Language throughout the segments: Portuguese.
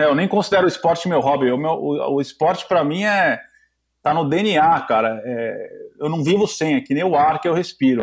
É, eu nem considero o esporte meu hobby. O, meu, o, o esporte, para mim, é tá no DNA, cara. É, eu não vivo sem, é que nem o ar que eu respiro.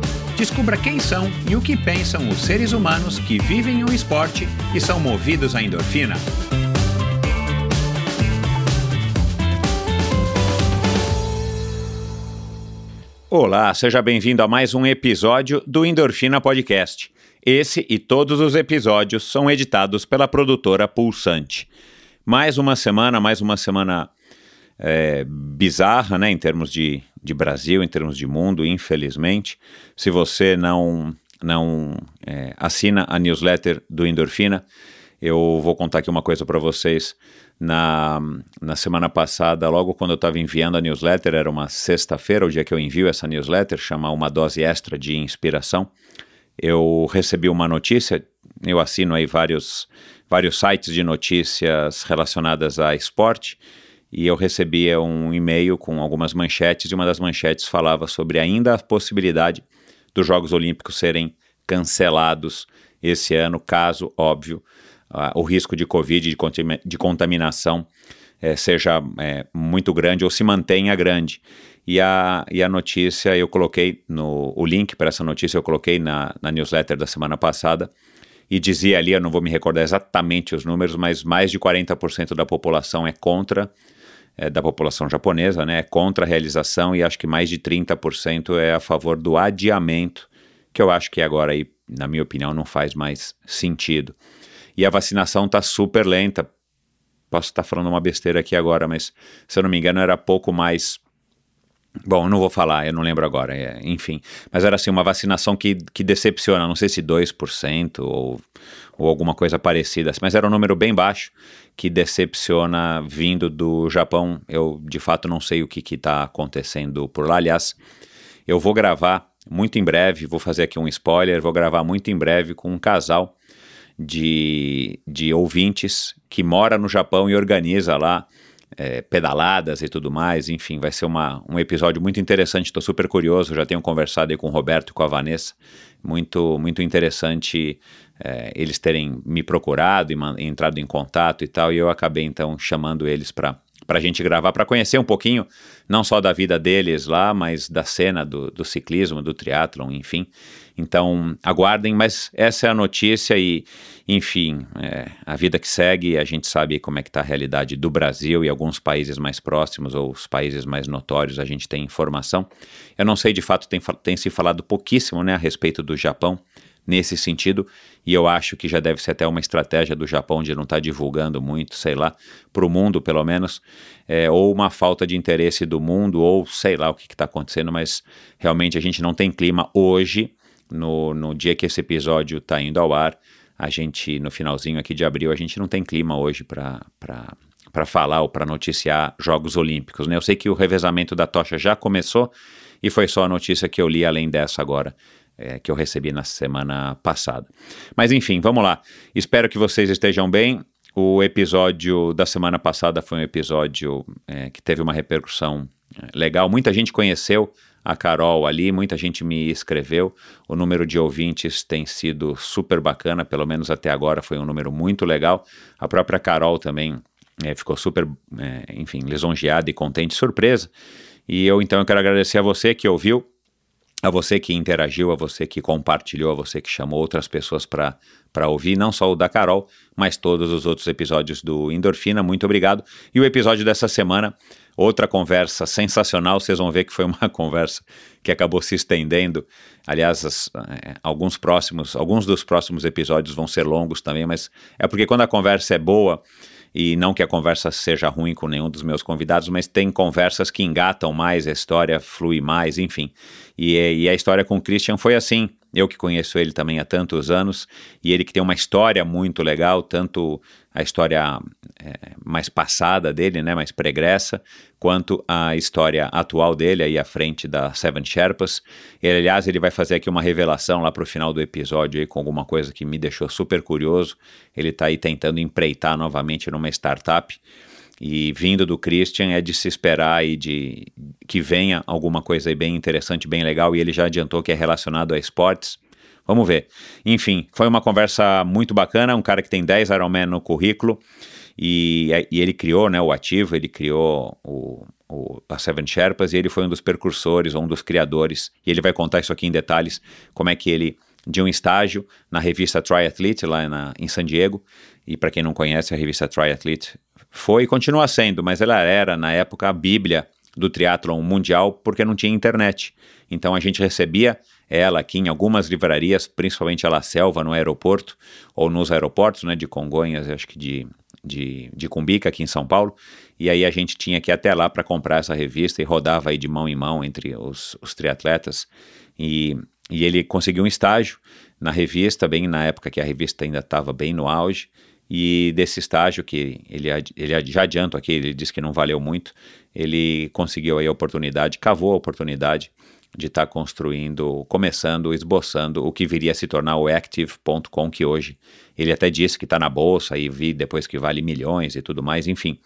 Descubra quem são e o que pensam os seres humanos que vivem o esporte e são movidos à endorfina. Olá, seja bem-vindo a mais um episódio do Endorfina Podcast. Esse e todos os episódios são editados pela produtora Pulsante. Mais uma semana, mais uma semana é, bizarra, né, em termos de, de Brasil, em termos de mundo, infelizmente. Se você não, não é, assina a newsletter do Endorfina, eu vou contar aqui uma coisa para vocês. Na, na semana passada, logo quando eu estava enviando a newsletter, era uma sexta-feira, o dia que eu envio essa newsletter, chamar uma dose extra de inspiração, eu recebi uma notícia, eu assino aí vários, vários sites de notícias relacionadas a esporte, e eu recebia um e-mail com algumas manchetes, e uma das manchetes falava sobre ainda a possibilidade dos Jogos Olímpicos serem cancelados esse ano, caso, óbvio, uh, o risco de Covid, de, de contaminação, eh, seja eh, muito grande ou se mantenha grande. E a, e a notícia, eu coloquei no o link para essa notícia, eu coloquei na, na newsletter da semana passada, e dizia ali, eu não vou me recordar exatamente os números, mas mais de 40% da população é contra é, da população japonesa, né, é contra a realização e acho que mais de 30% é a favor do adiamento, que eu acho que agora aí, na minha opinião, não faz mais sentido. E a vacinação está super lenta. Posso estar tá falando uma besteira aqui agora, mas se eu não me engano era pouco mais Bom, eu não vou falar, eu não lembro agora, é, enfim. Mas era assim, uma vacinação que, que decepciona, não sei se 2% ou, ou alguma coisa parecida, mas era um número bem baixo que decepciona vindo do Japão. Eu de fato não sei o que está acontecendo por lá. Aliás, eu vou gravar muito em breve, vou fazer aqui um spoiler, vou gravar muito em breve com um casal de, de ouvintes que mora no Japão e organiza lá é, pedaladas e tudo mais, enfim, vai ser uma, um episódio muito interessante, estou super curioso, já tenho conversado aí com o Roberto e com a Vanessa, muito, muito interessante é, eles terem me procurado e, entrado em contato e tal, e eu acabei então chamando eles para para a gente gravar, para conhecer um pouquinho, não só da vida deles lá, mas da cena do, do ciclismo, do triatlon, enfim. Então, aguardem, mas essa é a notícia e, enfim, é, a vida que segue, a gente sabe como é que está a realidade do Brasil e alguns países mais próximos ou os países mais notórios, a gente tem informação. Eu não sei, de fato, tem, tem se falado pouquíssimo né, a respeito do Japão, nesse sentido, e eu acho que já deve ser até uma estratégia do Japão de não estar tá divulgando muito, sei lá, para o mundo pelo menos, é, ou uma falta de interesse do mundo, ou sei lá o que está acontecendo, mas realmente a gente não tem clima hoje, no, no dia que esse episódio está indo ao ar, a gente, no finalzinho aqui de abril, a gente não tem clima hoje para para falar ou para noticiar Jogos Olímpicos. Né? Eu sei que o revezamento da tocha já começou e foi só a notícia que eu li além dessa agora é, que eu recebi na semana passada. Mas enfim, vamos lá. Espero que vocês estejam bem. O episódio da semana passada foi um episódio é, que teve uma repercussão é, legal. Muita gente conheceu a Carol ali, muita gente me escreveu. O número de ouvintes tem sido super bacana, pelo menos até agora foi um número muito legal. A própria Carol também é, ficou super, é, enfim, lisonjeada e contente, surpresa. E eu então eu quero agradecer a você que ouviu a você que interagiu, a você que compartilhou, a você que chamou outras pessoas para ouvir, não só o da Carol, mas todos os outros episódios do Endorfina. Muito obrigado. E o episódio dessa semana, outra conversa sensacional. Vocês vão ver que foi uma conversa que acabou se estendendo. Aliás, as, é, alguns próximos, alguns dos próximos episódios vão ser longos também, mas é porque quando a conversa é boa e não que a conversa seja ruim com nenhum dos meus convidados, mas tem conversas que engatam mais, a história flui mais, enfim. E, e a história com o Christian foi assim, eu que conheço ele também há tantos anos, e ele que tem uma história muito legal, tanto a história é, mais passada dele, né, mais pregressa, quanto a história atual dele, aí à frente da Seven Sherpas. Ele, aliás, ele vai fazer aqui uma revelação lá para o final do episódio aí, com alguma coisa que me deixou super curioso. Ele está aí tentando empreitar novamente numa startup, e vindo do Christian é de se esperar e de que venha alguma coisa bem interessante, bem legal, e ele já adiantou que é relacionado a esportes. Vamos ver. Enfim, foi uma conversa muito bacana, um cara que tem 10 Ironman no currículo, e, e ele criou né, o ativo, ele criou o, o, a Seven Sherpas, e ele foi um dos precursores, um dos criadores, e ele vai contar isso aqui em detalhes, como é que ele, de um estágio na revista Triathlete, lá na, em San Diego, e para quem não conhece, a revista Triathlete foi e continua sendo, mas ela era, na época, a bíblia do triatlon mundial, porque não tinha internet. Então a gente recebia ela aqui em algumas livrarias, principalmente a La Selva, no aeroporto, ou nos aeroportos, né, de Congonhas, acho que de, de, de Cumbica, aqui em São Paulo, e aí a gente tinha que ir até lá para comprar essa revista e rodava aí de mão em mão entre os, os triatletas, e, e ele conseguiu um estágio na revista, bem na época que a revista ainda estava bem no auge, e desse estágio que ele, ele já adianto aqui, ele disse que não valeu muito, ele conseguiu aí a oportunidade, cavou a oportunidade de estar tá construindo, começando, esboçando o que viria a se tornar o Active.com, que hoje ele até disse que está na bolsa e vi depois que vale milhões e tudo mais, enfim.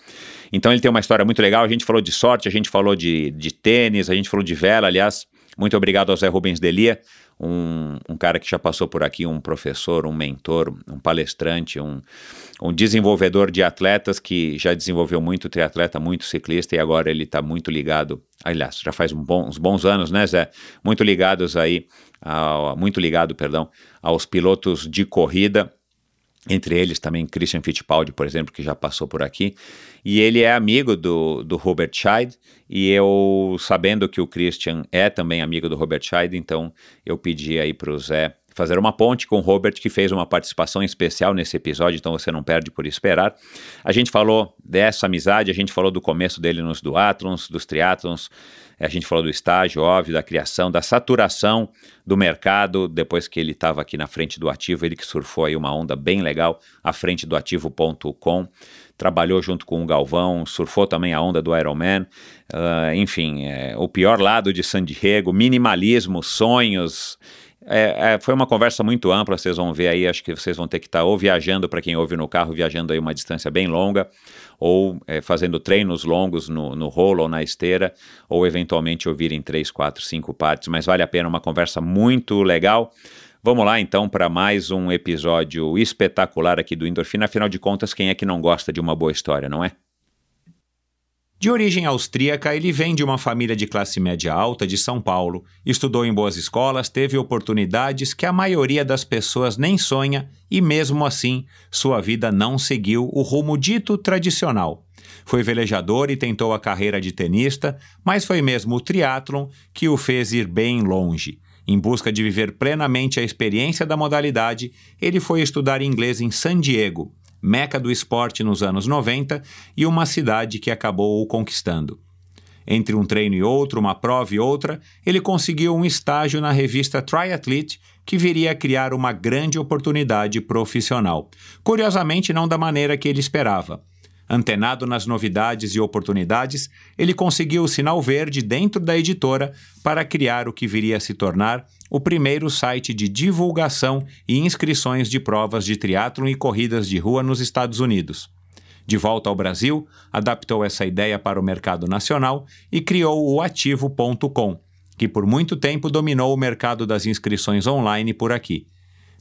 Então ele tem uma história muito legal, a gente falou de sorte, a gente falou de, de tênis, a gente falou de vela, aliás, muito obrigado ao Zé Rubens Delia, um, um, cara que já passou por aqui, um professor, um mentor, um palestrante, um, um desenvolvedor de atletas que já desenvolveu muito triatleta, muito ciclista e agora ele está muito ligado, aliás, já faz um bom, uns bons anos, né, Zé? Muito ligados aí, ao, muito ligado, perdão, aos pilotos de corrida entre eles também Christian Fittipaldi, por exemplo, que já passou por aqui, e ele é amigo do, do Robert Scheid, e eu, sabendo que o Christian é também amigo do Robert Scheid, então eu pedi aí para o Zé fazer uma ponte com o Robert, que fez uma participação especial nesse episódio, então você não perde por esperar. A gente falou dessa amizade, a gente falou do começo dele nos duatlons, dos triatlons, a gente falou do estágio, óbvio, da criação, da saturação do mercado, depois que ele estava aqui na frente do ativo, ele que surfou aí uma onda bem legal à frente do ativo.com, trabalhou junto com o Galvão, surfou também a onda do Ironman, uh, enfim, é, o pior lado de San Diego, minimalismo, sonhos, é, é, foi uma conversa muito ampla, vocês vão ver aí, acho que vocês vão ter que estar tá ou viajando para quem ouve no carro, viajando aí uma distância bem longa, ou é, fazendo treinos longos no, no rolo ou na esteira, ou eventualmente ouvir em três, quatro, cinco partes, mas vale a pena, uma conversa muito legal. Vamos lá então para mais um episódio espetacular aqui do Endorfina, afinal de contas, quem é que não gosta de uma boa história, não é? De origem austríaca, ele vem de uma família de classe média alta de São Paulo, estudou em boas escolas, teve oportunidades que a maioria das pessoas nem sonha e, mesmo assim, sua vida não seguiu o rumo dito tradicional. Foi velejador e tentou a carreira de tenista, mas foi mesmo o triatlon que o fez ir bem longe. Em busca de viver plenamente a experiência da modalidade, ele foi estudar inglês em San Diego, meca do esporte nos anos 90 e uma cidade que acabou o conquistando. Entre um treino e outro, uma prova e outra, ele conseguiu um estágio na revista Triathlete, que viria a criar uma grande oportunidade profissional. Curiosamente, não da maneira que ele esperava. Antenado nas novidades e oportunidades, ele conseguiu o sinal verde dentro da editora para criar o que viria a se tornar o primeiro site de divulgação e inscrições de provas de triatlon e corridas de rua nos Estados Unidos. De volta ao Brasil, adaptou essa ideia para o mercado nacional e criou o Ativo.com, que por muito tempo dominou o mercado das inscrições online por aqui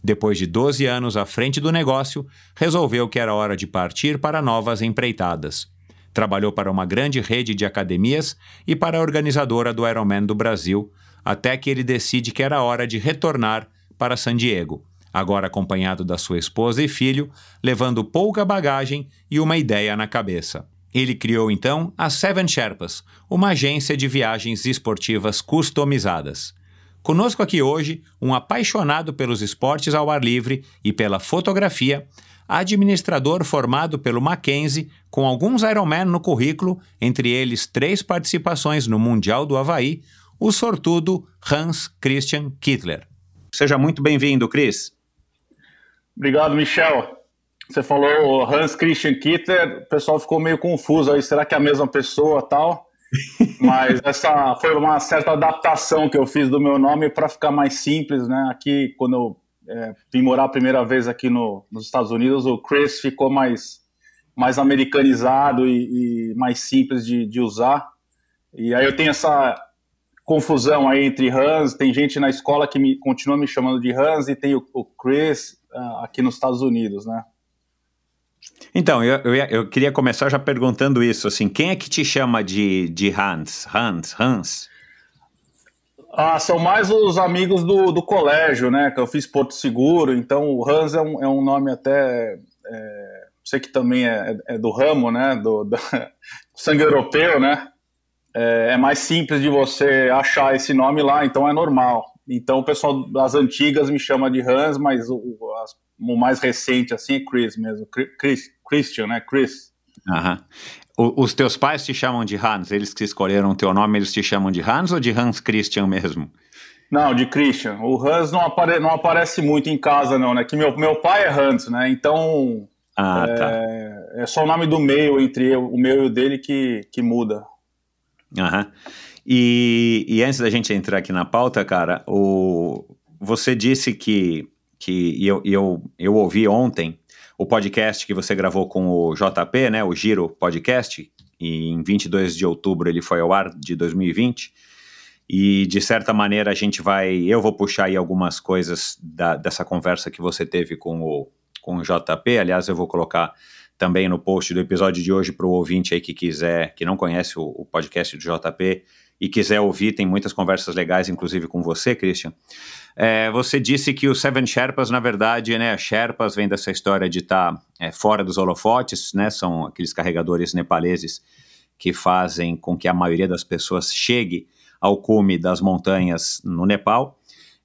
depois de 12 anos à frente do negócio, resolveu que era hora de partir para novas empreitadas. Trabalhou para uma grande rede de academias e para a organizadora do Ironman do Brasil, até que ele decide que era hora de retornar para San Diego, agora acompanhado da sua esposa e filho, levando pouca bagagem e uma ideia na cabeça. Ele criou então a Seven Sherpas, uma agência de viagens esportivas customizadas. Conosco aqui hoje, um apaixonado pelos esportes ao ar livre e pela fotografia, administrador formado pelo Mackenzie, com alguns Ironman no currículo, entre eles três participações no Mundial do Havaí, o sortudo Hans Christian Kittler. Seja muito bem-vindo, Cris. Obrigado, Michel. Você falou Hans Christian Kitter, o pessoal ficou meio confuso aí, será que é a mesma pessoa tal? Mas essa foi uma certa adaptação que eu fiz do meu nome para ficar mais simples, né? Aqui, quando eu é, vim morar a primeira vez aqui no, nos Estados Unidos, o Chris ficou mais, mais americanizado e, e mais simples de, de usar. E aí eu tenho essa confusão aí entre Hans, tem gente na escola que me, continua me chamando de Hans e tem o, o Chris uh, aqui nos Estados Unidos, né? Então, eu, eu, eu, queria começar já perguntando isso, assim, quem é que te chama de, de Hans? Hans, Hans? Ah, são mais os amigos do, do colégio, né, que eu fiz Porto Seguro, então o Hans é um, é um nome até, é, sei que também é, é, do ramo, né, do, do sangue europeu, né, é, é mais simples de você achar esse nome lá, então é normal. Então o pessoal das antigas me chama de Hans, mas o, as o mais recente, assim, é Chris mesmo. Chris, Christian, né? Chris. Aham. O, os teus pais te chamam de Hans? Eles que escolheram o teu nome, eles te chamam de Hans ou de Hans Christian mesmo? Não, de Christian. O Hans não, apare, não aparece muito em casa, não, né? Que meu, meu pai é Hans, né? Então. Ah, é, tá. é só o nome do meio entre eu, o meu e o dele que, que muda. Aham. E, e antes da gente entrar aqui na pauta, cara, o, você disse que que eu, eu, eu ouvi ontem o podcast que você gravou com o JP, né, o Giro Podcast, e em 22 de outubro ele foi ao ar de 2020. E de certa maneira a gente vai, eu vou puxar aí algumas coisas da, dessa conversa que você teve com o, com o JP. Aliás, eu vou colocar também no post do episódio de hoje para o ouvinte aí que quiser, que não conhece o, o podcast do JP e quiser ouvir, tem muitas conversas legais, inclusive com você, Christian. É, você disse que os Seven Sherpas, na verdade, né, Sherpas vem dessa história de estar tá, é, fora dos holofotes, né, são aqueles carregadores nepaleses que fazem com que a maioria das pessoas chegue ao cume das montanhas no Nepal,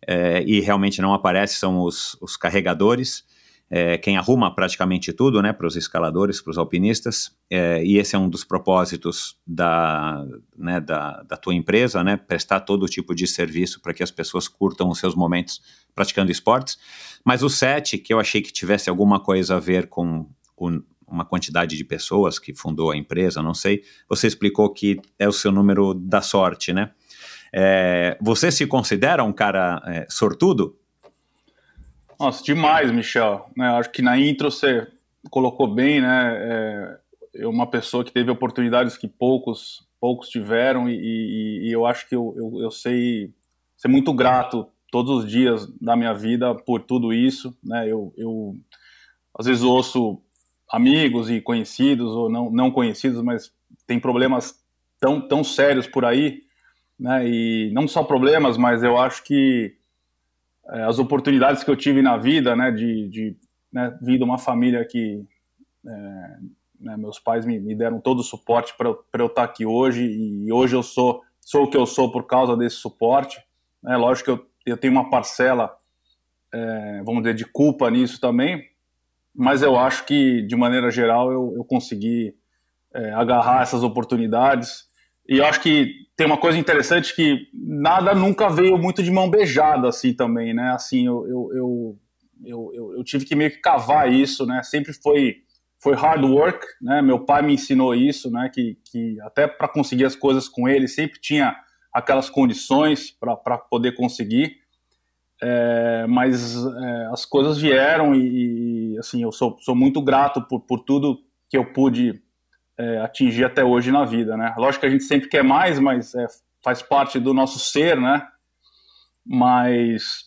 é, e realmente não aparece, são os, os carregadores é, quem arruma praticamente tudo, né, para os escaladores, para os alpinistas, é, e esse é um dos propósitos da, né, da, da, tua empresa, né, prestar todo tipo de serviço para que as pessoas curtam os seus momentos praticando esportes. Mas o SET, que eu achei que tivesse alguma coisa a ver com, com uma quantidade de pessoas que fundou a empresa, não sei, você explicou que é o seu número da sorte, né? É, você se considera um cara é, sortudo? Nossa, demais, Michel. Né, acho que na intro você colocou bem, né? É, uma pessoa que teve oportunidades que poucos poucos tiveram e, e, e eu acho que eu, eu, eu, sei ser muito grato todos os dias da minha vida por tudo isso, né? Eu, eu às vezes ouço amigos e conhecidos ou não, não conhecidos, mas tem problemas tão, tão sérios por aí, né? E não só problemas, mas eu acho que é, as oportunidades que eu tive na vida, né, de, de né, vir de uma família que é, né, meus pais me, me, deram todo o suporte para eu estar aqui hoje e hoje eu sou sou o que eu sou por causa desse suporte. Né, lógico que eu, eu tenho uma parcela, é, vamos dizer, de culpa nisso também, mas eu acho que de maneira geral eu, eu consegui é, agarrar essas oportunidades e eu acho que tem uma coisa interessante que nada nunca veio muito de mão beijada assim também, né? Assim, eu, eu, eu, eu, tive que meio que cavar isso, né? Sempre foi foi hard work, né? Meu pai me ensinou isso, né? Que, que até para conseguir as coisas com ele sempre tinha aquelas condições para poder conseguir. É, mas é, as coisas vieram e, e, assim eu sou, sou muito grato por, por tudo que eu pude é, atingir até hoje na vida, né? Lógico que a gente sempre quer mais, mas é, faz parte do nosso ser, né? Mas,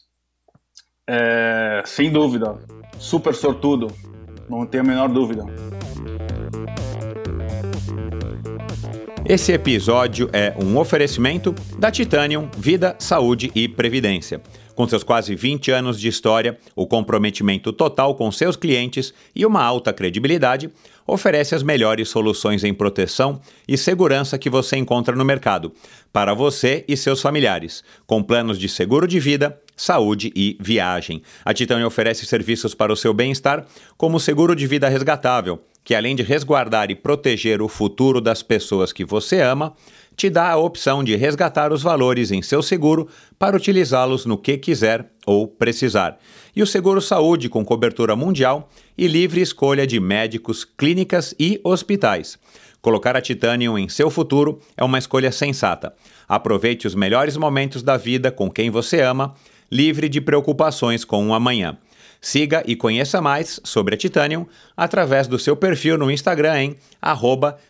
é, sem dúvida, super sortudo, não tenho a menor dúvida. Esse episódio é um oferecimento da Titanium Vida, Saúde e Previdência. Com seus quase 20 anos de história, o comprometimento total com seus clientes e uma alta credibilidade, oferece as melhores soluções em proteção e segurança que você encontra no mercado, para você e seus familiares, com planos de seguro de vida, saúde e viagem. A Titânia oferece serviços para o seu bem-estar, como o seguro de vida resgatável, que além de resguardar e proteger o futuro das pessoas que você ama, te dá a opção de resgatar os valores em seu seguro para utilizá-los no que quiser ou precisar. E o seguro saúde com cobertura mundial e livre escolha de médicos, clínicas e hospitais. Colocar a Titanium em seu futuro é uma escolha sensata. Aproveite os melhores momentos da vida com quem você ama, livre de preocupações com o amanhã. Siga e conheça mais sobre a Titanium através do seu perfil no Instagram em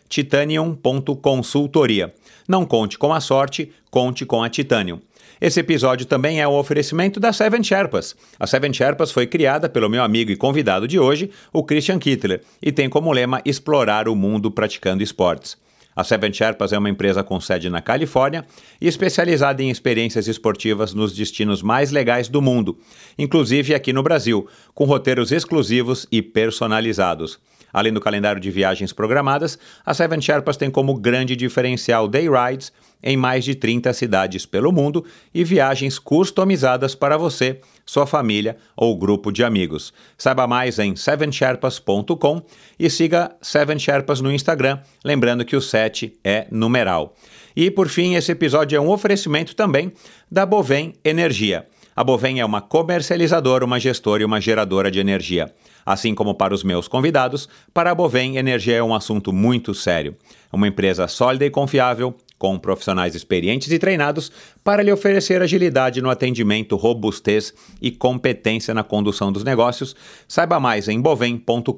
titanium.consultoria. Não conte com a sorte, conte com a Titanium. Esse episódio também é um oferecimento da Seven Sherpas. A Seven Sherpas foi criada pelo meu amigo e convidado de hoje, o Christian Kittler, e tem como lema explorar o mundo praticando esportes. A Seven Sherpas é uma empresa com sede na Califórnia e especializada em experiências esportivas nos destinos mais legais do mundo, inclusive aqui no Brasil, com roteiros exclusivos e personalizados. Além do calendário de viagens programadas, a Seven Sherpas tem como grande diferencial day rides em mais de 30 cidades pelo mundo e viagens customizadas para você, sua família ou grupo de amigos. Saiba mais em sevensherpas.com e siga Seven Sherpas no Instagram, lembrando que o 7 é numeral. E por fim, esse episódio é um oferecimento também da Bovem Energia. A Bovem é uma comercializadora, uma gestora e uma geradora de energia. Assim como para os meus convidados, para a Bovem, energia é um assunto muito sério. Uma empresa sólida e confiável, com profissionais experientes e treinados para lhe oferecer agilidade no atendimento, robustez e competência na condução dos negócios. Saiba mais em bovem.com.br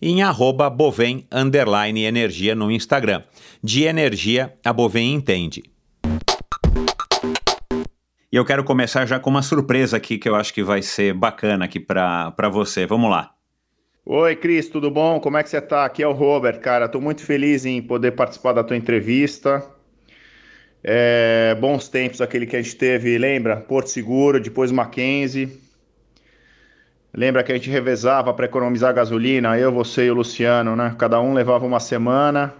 e em arroba bovem energia no Instagram. De energia, a Bovem entende. E eu quero começar já com uma surpresa aqui que eu acho que vai ser bacana aqui para você. Vamos lá. Oi, Cris, tudo bom? Como é que você tá? Aqui é o Robert, cara. Tô muito feliz em poder participar da tua entrevista. É, bons tempos aquele que a gente teve, lembra? Porto Seguro, depois Mackenzie. Lembra que a gente revezava para economizar gasolina, eu, você e o Luciano, né? Cada um levava uma semana.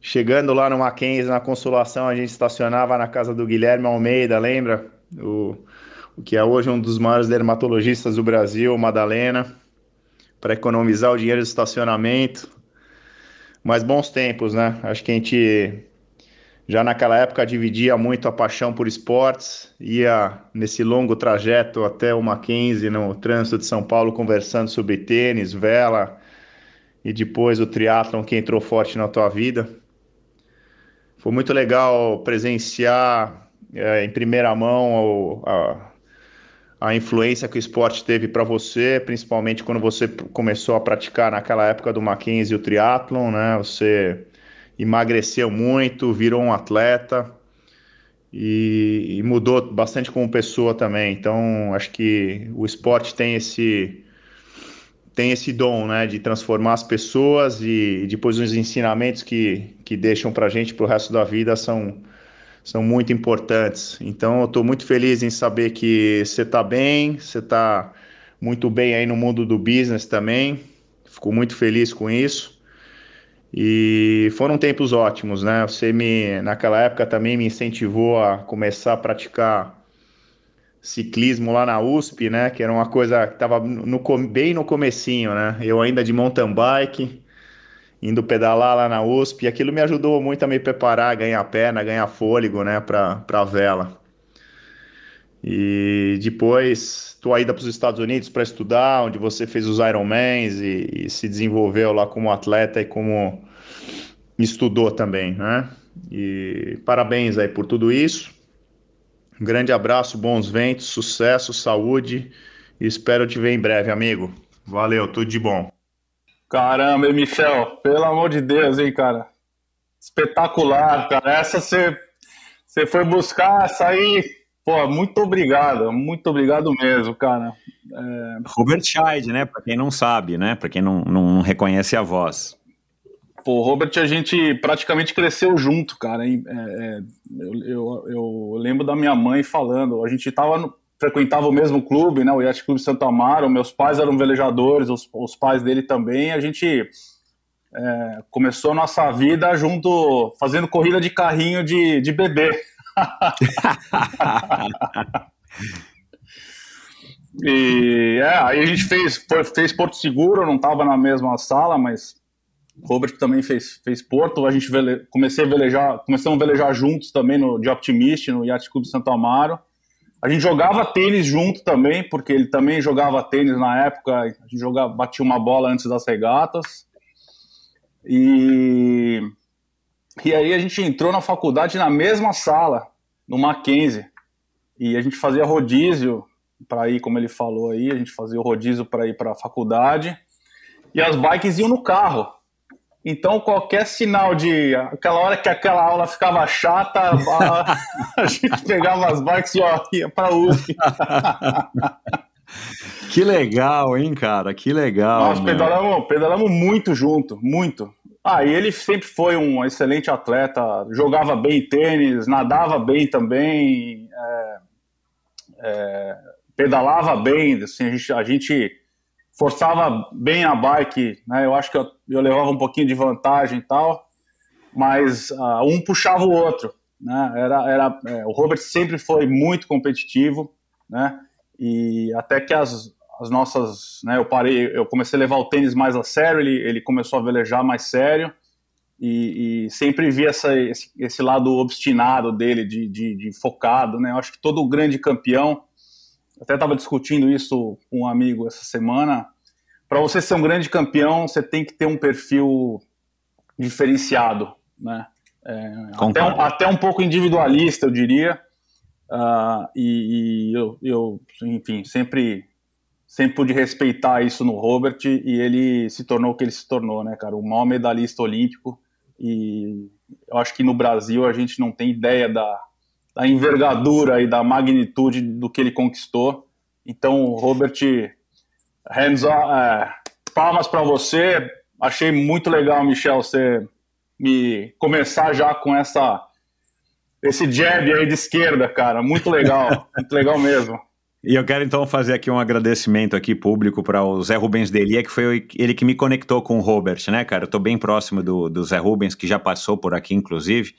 Chegando lá no Mackenzie, na Consolação, a gente estacionava na casa do Guilherme Almeida, lembra? O, o que é hoje um dos maiores dermatologistas do Brasil, Madalena para economizar o dinheiro do estacionamento. Mas bons tempos, né? Acho que a gente já naquela época dividia muito a paixão por esportes, ia nesse longo trajeto até o Mackenzie, no trânsito de São Paulo, conversando sobre tênis, vela e depois o triatlon que entrou forte na tua vida. Foi muito legal presenciar é, em primeira mão a, a influência que o esporte teve para você, principalmente quando você começou a praticar naquela época do Mackenzie o triatlon, né? Você emagreceu muito, virou um atleta e, e, mudou bastante como pessoa também. Então, acho que o esporte tem esse tem esse dom, né, de transformar as pessoas e, depois os ensinamentos que, que deixam para gente para o resto da vida são são muito importantes. Então, eu estou muito feliz em saber que você está bem, você está muito bem aí no mundo do business também. Fico muito feliz com isso. E foram tempos ótimos, né? Você me, naquela época também me incentivou a começar a praticar ciclismo lá na USP, né? Que era uma coisa que estava no, bem no comecinho, né? Eu ainda de mountain bike, indo pedalar lá na USP, e aquilo me ajudou muito a me preparar, ganhar perna, ganhar fôlego, né, para a vela. E depois tua ida para os Estados Unidos para estudar, onde você fez os Ironmans e, e se desenvolveu lá como atleta e como estudou também, né? E parabéns aí por tudo isso. Um grande abraço, bons ventos, sucesso, saúde e espero te ver em breve, amigo. Valeu, tudo de bom. Caramba, Michel, pelo amor de Deus, hein, cara. Espetacular, cara. Essa você, foi buscar, essa aí. Pô, muito obrigado, muito obrigado mesmo, cara. É... Robert Scheid, né? Para quem não sabe, né? Para quem não, não reconhece a voz. Pô, Robert, a gente praticamente cresceu junto, cara. É, é, eu, eu, eu, lembro da minha mãe falando, a gente tava no, frequentava o mesmo clube, né, o Yacht Clube Santo Amaro, meus pais eram velejadores, os, os pais dele também, a gente é, começou a nossa vida junto, fazendo corrida de carrinho de, de bebê. e é, aí a gente fez, fez Porto Seguro, não estava na mesma sala, mas o Robert também fez, fez Porto. A gente vele, comecei a velejar, começamos a velejar juntos também no de Optimist, no Yacht Clube Santo Amaro. A gente jogava tênis junto também, porque ele também jogava tênis na época. A gente jogava, batia uma bola antes das regatas. E, e aí a gente entrou na faculdade na mesma sala, no Mackenzie. E a gente fazia rodízio para ir, como ele falou aí, a gente fazia o rodízio para ir para a faculdade. E as bikes iam no carro. Então, qualquer sinal de. Aquela hora que aquela aula ficava chata, a, a gente pegava as bikes e ó, ia para USP. que legal, hein, cara? Que legal. Nós pedalamos, pedalamos muito junto, muito. Ah, e ele sempre foi um excelente atleta, jogava bem tênis, nadava bem também, é, é, pedalava bem, assim, a gente, a gente forçava bem a bike, né? Eu acho que eu, eu levava um pouquinho de vantagem e tal, mas uh, um puxava o outro, né? Era, era, é, o Robert sempre foi muito competitivo, né? E até que as, as nossas, né? Eu parei, eu comecei a levar o tênis mais a sério, ele, ele começou a velejar mais sério. E, e sempre vi essa, esse, esse, lado obstinado dele, de, de, de focado, né? Eu acho que todo grande campeão até estava discutindo isso com um amigo essa semana. Para você ser um grande campeão, você tem que ter um perfil diferenciado, né? É, até, um, até, um, pouco individualista, eu diria. Uh, e, e eu, eu, enfim, sempre, sempre pude respeitar isso no Robert e ele se tornou o que ele se tornou, né, cara? O maior medalhista olímpico. E eu acho que no Brasil a gente não tem ideia da, da envergadura e da magnitude do que ele conquistou. Então, Robert, hands on, é, palmas para você. Achei muito legal, Michel, você me começar já com essa esse jab aí de esquerda, cara. Muito legal, muito legal mesmo. E eu quero então fazer aqui um agradecimento aqui público para o Zé Rubens Delia, que foi ele que me conectou com o Robert, né, cara? Eu tô bem próximo do, do Zé Rubens, que já passou por aqui, inclusive.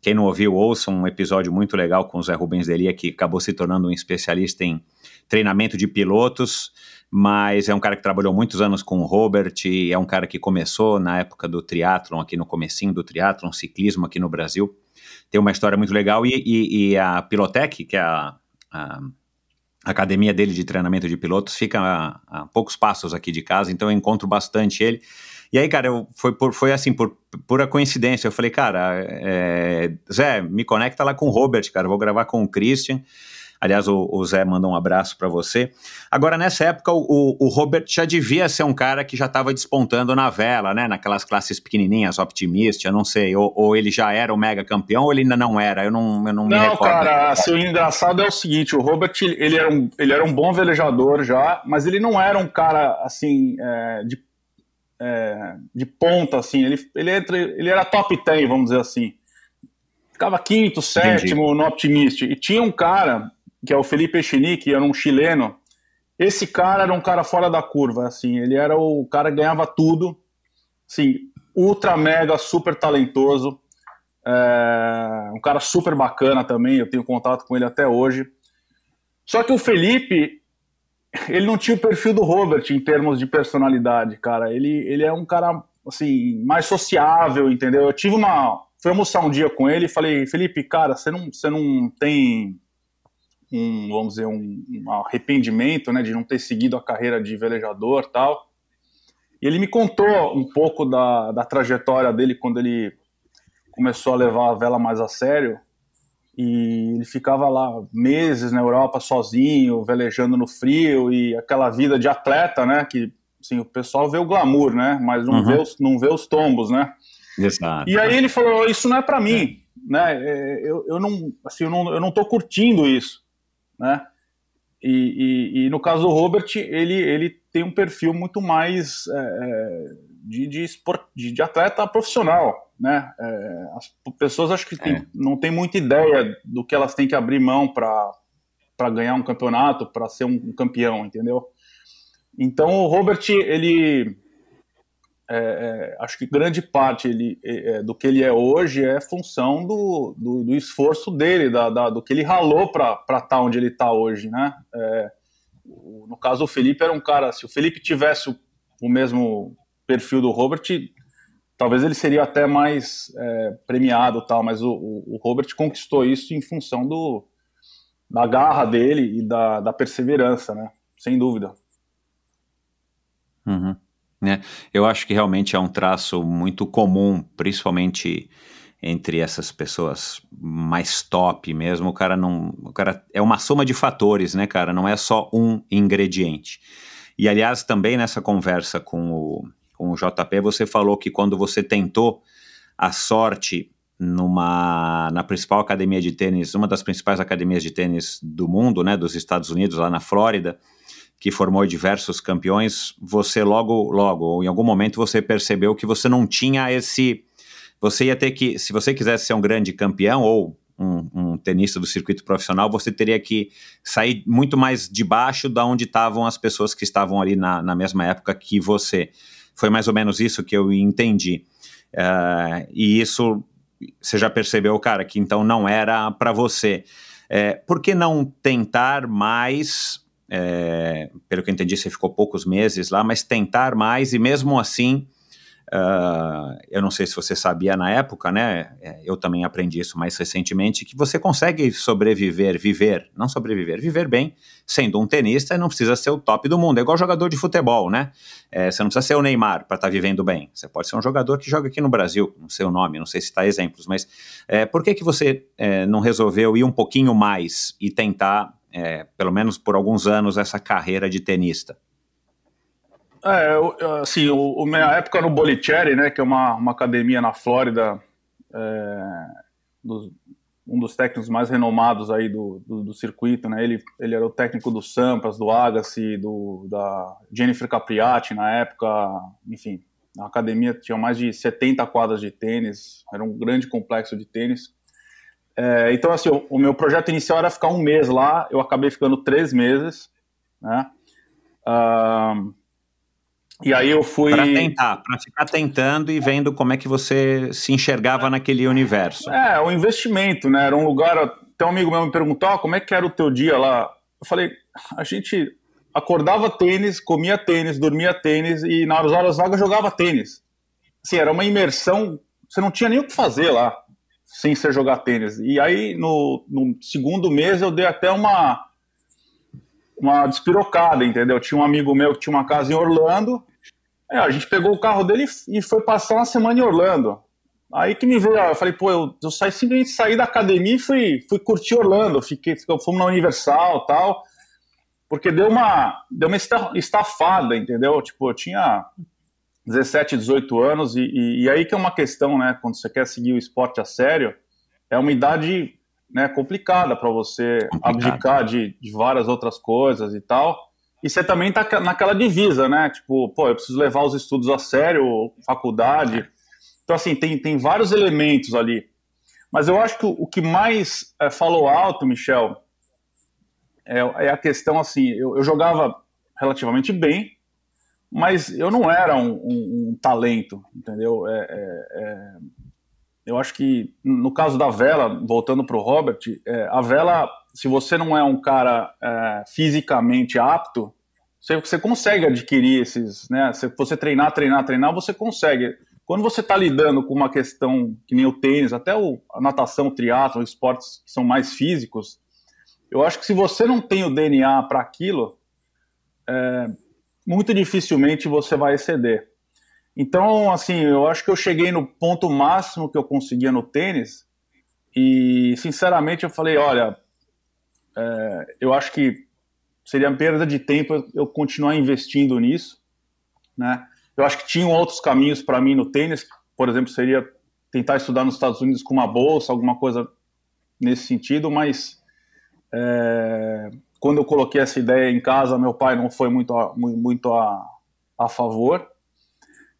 Quem não ouviu, ouça um episódio muito legal com o Zé Rubens Delia, que acabou se tornando um especialista em treinamento de pilotos, mas é um cara que trabalhou muitos anos com o Robert, e é um cara que começou na época do triatlon, aqui no comecinho do triatlon, ciclismo aqui no Brasil. Tem uma história muito legal, e, e, e a Pilotec, que é a, a academia dele de treinamento de pilotos, fica a, a poucos passos aqui de casa, então eu encontro bastante ele. E aí, cara, eu, foi, por, foi assim, por pura coincidência. Eu falei, cara, é, Zé, me conecta lá com o Robert, cara. Eu vou gravar com o Christian. Aliás, o, o Zé manda um abraço para você. Agora, nessa época, o, o, Robert já devia ser um cara que já estava despontando na vela, né? Naquelas classes pequenininhas, Optimist, eu não sei. Ou, ou, ele já era o mega campeão ou ele ainda não era? Eu não, eu não, não me recordo. Não, cara, assim, o engraçado é o seguinte, o Robert, ele era um, ele era um bom velejador já, mas ele não era um cara, assim, é, de é, de ponta, assim, ele, ele, entre, ele era top 10, vamos dizer assim. Ficava quinto, sétimo Entendi. no Optimist. E tinha um cara, que é o Felipe Echenique, que era um chileno. Esse cara era um cara fora da curva, assim, ele era o cara que ganhava tudo, assim, ultra mega, super talentoso, é, um cara super bacana também, eu tenho contato com ele até hoje. Só que o Felipe, ele não tinha o perfil do Robert em termos de personalidade, cara. Ele, ele é um cara, assim, mais sociável, entendeu? Eu tive uma. Fui almoçar um dia com ele e falei, Felipe, cara, você não, você não tem um, vamos dizer, um, um arrependimento, né, de não ter seguido a carreira de velejador tal. E ele me contou um pouco da, da trajetória dele quando ele começou a levar a vela mais a sério e ele ficava lá meses na Europa sozinho, velejando no frio e aquela vida de atleta, né? Que assim, o pessoal vê o glamour, né? Mas não, uhum. vê, os, não vê os tombos, né? Exato. E aí ele falou: Isso não é para mim, né? É, eu, eu, não, assim, eu, não, eu não tô curtindo isso, né? E, e, e no caso do Robert, ele, ele tem um perfil muito mais é, é de, de, esport, de, de atleta profissional, né? É, as pessoas acho que tem, é. não têm muita ideia do que elas têm que abrir mão para ganhar um campeonato, para ser um, campeão, entendeu? Então o Robert ele é, é, acho que grande parte ele, é, é do que ele é hoje é função do, do, do esforço dele, da, da, do que ele ralou para estar tá onde ele está hoje, né? É, no caso, o Felipe era um cara, se o Felipe tivesse o, o mesmo perfil do Robert, talvez ele seria até mais é, premiado tal, mas o, o, Robert conquistou isso em função do, da garra dele e da, da perseverança, né? Sem dúvida. Uhum. Né? Eu acho que realmente é um traço muito comum, principalmente entre essas pessoas mais top mesmo. O cara não, o cara é uma soma de fatores, né, cara? Não é só um ingrediente. E aliás, também nessa conversa com o, com o JP, você falou que quando você tentou a sorte numa na principal academia de tênis, uma das principais academias de tênis do mundo, né, dos Estados Unidos, lá na Flórida, que formou diversos campeões, você logo, logo, ou em algum momento você percebeu que você não tinha esse. Você ia ter que, se você quisesse ser um grande campeão ou um, um tenista do circuito profissional, você teria que sair muito mais debaixo da onde estavam as pessoas que estavam ali na, na mesma época que você. Foi mais ou menos isso que eu entendi. Uh, e isso você já percebeu, cara, que então não era para você. É, por que não tentar mais é, pelo que eu entendi, você ficou poucos meses lá, mas tentar mais e mesmo assim, uh, eu não sei se você sabia na época, né? É, eu também aprendi isso mais recentemente, que você consegue sobreviver, viver, não sobreviver, viver bem, sendo um tenista e não precisa ser o top do mundo. É igual jogador de futebol, né? É, você não precisa ser o Neymar para estar tá vivendo bem. Você pode ser um jogador que joga aqui no Brasil, não sei o nome, não sei se está exemplos, mas é, por que, que você é, não resolveu ir um pouquinho mais e tentar é, pelo menos por alguns anos, essa carreira de tenista? É, assim, o, o minha época no Bolitieri, né, que é uma, uma academia na Flórida, é, dos, um dos técnicos mais renomados aí do, do, do, circuito, né, ele, ele era o técnico do Sampras, do Agassi, do, da Jennifer Capriati na época, enfim, a academia tinha mais de 70 quadras de tênis, era um grande complexo de tênis, é, então, assim, o, o, meu projeto inicial era ficar um mês lá, eu acabei ficando três meses, né? Uh, e aí eu fui. Para tentar, para ficar tentando e vendo como é que você se enxergava naquele universo. É, o investimento, né? Era um lugar. Até um amigo meu me perguntou: ah, como é que era o teu dia lá? Eu falei: a gente acordava tênis, comia tênis, dormia tênis e nas horas vagas jogava tênis. Assim, era uma imersão, você não tinha nem o que fazer lá sem ser jogar tênis. E aí, no, no segundo mês, eu dei até uma, uma despirocada, entendeu? Tinha um amigo meu que tinha uma casa em Orlando. É, a gente pegou o carro dele e foi passar uma semana em Orlando. Aí que me veio, eu falei, pô, eu, eu saí, simplesmente saí da academia e fui, fui curtir Orlando. Fiquei, fomos na Universal tal. Porque deu uma, deu uma estafada, entendeu? Tipo, eu tinha 17, 18 anos, e, e, e, aí que é uma questão, né? Quando você quer seguir o esporte a sério, é uma idade né, complicada para você Complicado. abdicar de, de, várias outras coisas e tal. E você também tá naquela divisa, né? Tipo, pô, eu preciso levar os estudos a sério, faculdade. Então, assim, tem, tem vários elementos ali. Mas eu acho que o, o que mais é, falou alto, Michel, é, é, a questão, assim, eu, eu jogava relativamente bem, mas eu não era um, um, um talento, entendeu? É, é, é, eu acho que no caso da vela, voltando para o Robert, é, a vela, se você não é um cara é, fisicamente apto, você, você, consegue adquirir esses, né? Se você treinar, treinar, treinar, você consegue. Quando você está lidando com uma questão que nem o tênis, até o, a natação, o triatlo, esportes que são mais físicos, eu acho que se você não tem o DNA para aquilo, é, muito dificilmente você vai exceder. Então, assim, eu acho que eu cheguei no ponto máximo que eu conseguia no tênis e, sinceramente, eu falei, olha, é, eu acho que seria perda de tempo eu continuar investindo nisso, né? Eu acho que tinham outros caminhos para mim no tênis, por exemplo, seria tentar estudar nos Estados Unidos com uma bolsa, alguma coisa nesse sentido, mas é, quando eu coloquei essa ideia em casa, meu pai não foi muito a, muito a, a favor.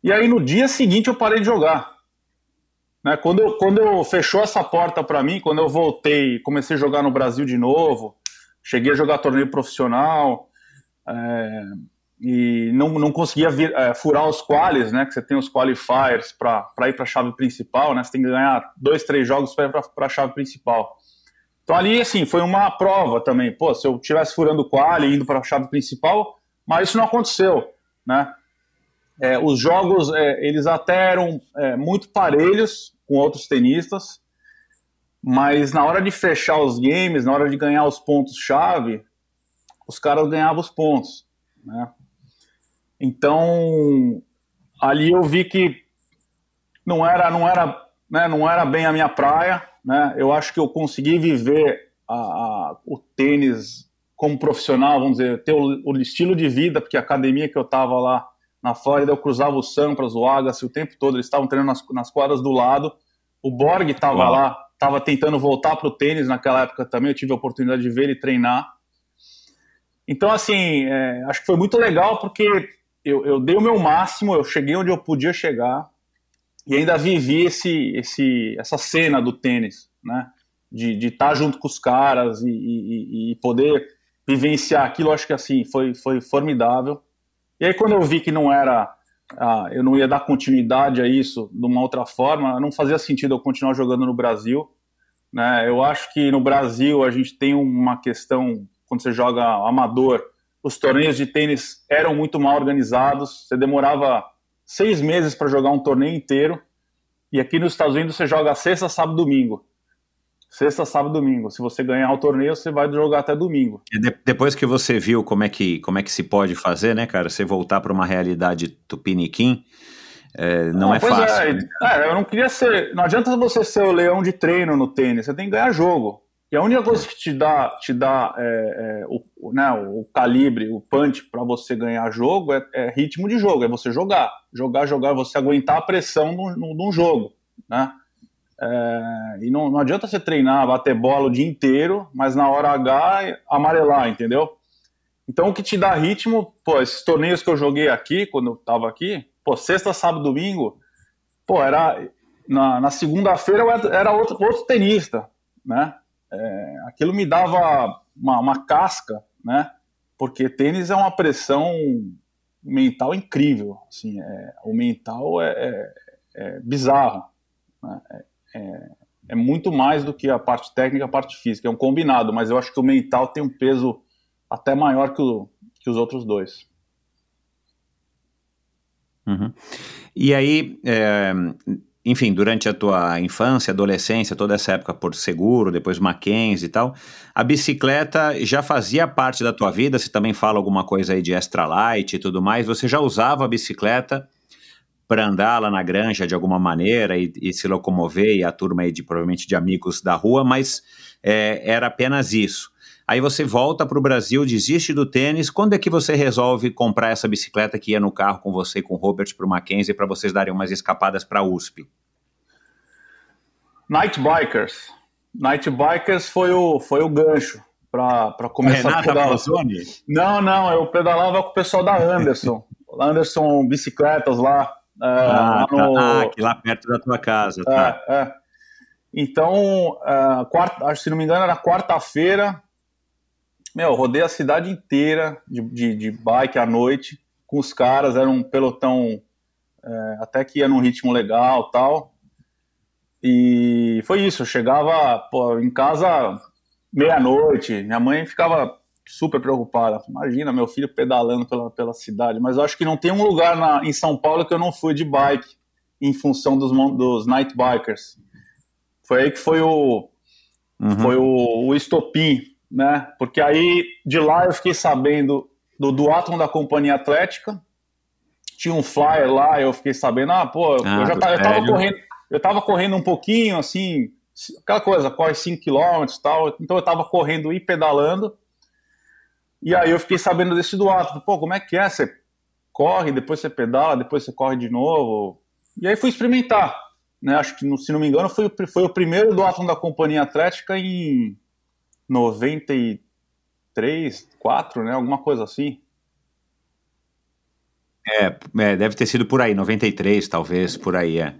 E aí no dia seguinte eu parei de jogar. Né? Quando, eu, quando eu fechou essa porta para mim, quando eu voltei, comecei a jogar no Brasil de novo, cheguei a jogar torneio profissional, é, e não, não conseguia vir, é, furar os quales, né? Que você tem os qualifiers para ir para a chave principal, né? Você tem que ganhar dois, três jogos para ir para a chave principal. Então ali, assim, foi uma prova também. Pô, se eu tivesse furando o quali indo para a chave principal, mas isso não aconteceu, né? É, os jogos, é, eles até eram é, muito parelhos com outros tenistas, mas na hora de fechar os games, na hora de ganhar os pontos-chave, os caras ganhavam os pontos, né? Então, ali eu vi que não era, não era, né, não era bem a minha praia, né? Eu acho que eu consegui viver a, a, o tênis como profissional, vamos dizer, ter o, o, estilo de vida, porque a academia que eu estava lá na Flórida, eu cruzava o Sampras, o Agassi o tempo todo, eles estavam treinando nas, nas quadras do lado, o Borg estava lá, estava tentando voltar para o tênis naquela época também, eu tive a oportunidade de ver ele treinar. Então, assim, é, acho que foi muito legal, porque eu, eu dei o meu máximo, eu cheguei onde eu podia chegar e ainda vivi esse, esse, essa cena do tênis, né? De estar tá junto com os caras e, e, e, poder vivenciar aquilo, acho que assim, foi, foi formidável. E aí quando eu vi que não era, ah, eu não ia dar continuidade a isso de uma outra forma, não fazia sentido eu continuar jogando no Brasil. Né? Eu acho que no Brasil a gente tem uma questão, quando você joga amador, os torneios de tênis eram muito mal organizados, você demorava seis meses para jogar um torneio inteiro, e aqui nos Estados Unidos você joga sexta, sábado, domingo. Sexta, sábado, domingo. Se você ganhar o torneio, você vai jogar até domingo. De depois que você viu como é que, como é que se pode fazer, né, cara? Você voltar para uma realidade tupiniquim, é, não, não, é fácil. É. Né? é, eu não queria ser. Não adianta você ser o leão de treino no tênis, você tem que ganhar jogo. E a única coisa que te dá, te dá é, é, o, né, o calibre, o punch para você ganhar jogo é, é, ritmo de jogo, é você jogar. Jogar, jogar, você aguentar a pressão de um jogo. Né? É, e não, não adianta você treinar, bater bola o dia inteiro, mas na hora H amarelar, entendeu? Então o que te dá ritmo, pô, esses torneios que eu joguei aqui, quando eu tava aqui, pô, sexta, sábado, domingo, pô, era. Na, na segunda-feira eu era outro, outro tenista, né? é, aquilo me dava uma, uma, casca, né? Porque tênis é uma pressão mental incrível, assim, é, o mental é, é, é bizarro, né? É, é, muito mais do que a parte técnica, a parte física, é um combinado, mas eu acho que o mental tem um peso até maior que, o, que os outros dois. Uhum. E aí, é, enfim, durante a tua infância, adolescência, toda essa época por seguro, depois Mackenzie e tal, a bicicleta já fazia parte da tua vida? Você também fala alguma coisa aí de extra light e tudo mais? Você já usava a bicicleta para andar lá na granja de alguma maneira e, e, se locomover e a turma aí de provavelmente de amigos da rua, mas é, era apenas isso. Aí você volta para o Brasil, desiste do tênis. Quando é que você resolve comprar essa bicicleta que ia no carro com você, com o Robert, para o Mackenzie, para vocês darem umas escapadas para a USP? Night Bikers. Night Bikers foi o, foi o gancho para começar Renata a pedalar. Não, não, eu pedalava com o pessoal da Anderson. Anderson Bicicletas lá. Ah, lá tá. no... ah, lá perto da tua casa. Tá. É, é. Então, uh, quarta, se não me engano, era quarta-feira, meu, rodei a cidade inteira de, de, de bike à noite com os caras, era um pelotão é, até que ia num ritmo legal tal. E foi isso, eu chegava pô, em casa meia-noite, minha mãe ficava super preocupada. Imagina meu filho pedalando pela, pela cidade, mas eu acho que não tem um lugar na, em São Paulo que eu não fui de bike em função dos, dos night bikers. Foi aí que foi o, uhum. foi o, o estopim né? Porque aí de lá eu fiquei sabendo do duatlon da Companhia Atlética. Tinha um flyer lá, eu fiquei sabendo, ah, pô, ah, eu já tava, eu tava correndo, eu tava correndo um pouquinho, assim, aquela coisa, corre 5 km e tal, então eu tava correndo e pedalando. E aí eu fiquei sabendo desse duatlon, pô, como é que é? Você corre, depois você pedala, depois você corre de novo. E aí fui experimentar, né? Acho que, se não me engano, foi, foi o primeiro duatlon da Companhia Atlética em 93, 4, né? Alguma coisa assim. É, é, deve ter sido por aí, 93, talvez, por aí, é.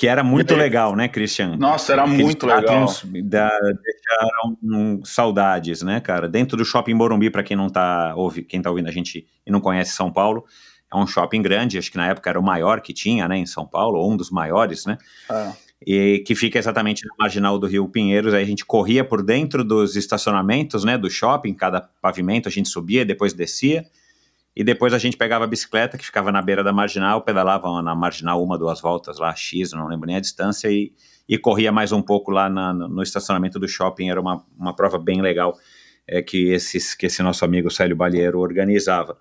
Que era muito legal, né, Christian? Nossa, era Aqueles muito legal. Da, deixaram um, saudades, né, cara? Dentro do Shopping Morumbi, para quem não tá, ouve, quem tá ouvindo a gente e não conhece São Paulo, é um shopping grande, acho que na época era o maior que tinha, né, em São Paulo, ou um dos maiores, né? É. E que fica exatamente na marginal do Rio Pinheiros. Aí a gente corria por dentro dos estacionamentos, né, do shopping, cada pavimento a gente subia, depois descia e depois a gente pegava a bicicleta que ficava na beira da marginal, pedalava na marginal uma, duas voltas lá, X, não lembro nem a distância, e, e corria mais um pouco lá na, no estacionamento do shopping. Era uma, uma prova bem legal é, que, esses, que esse nosso amigo Célio Balheiro organizava.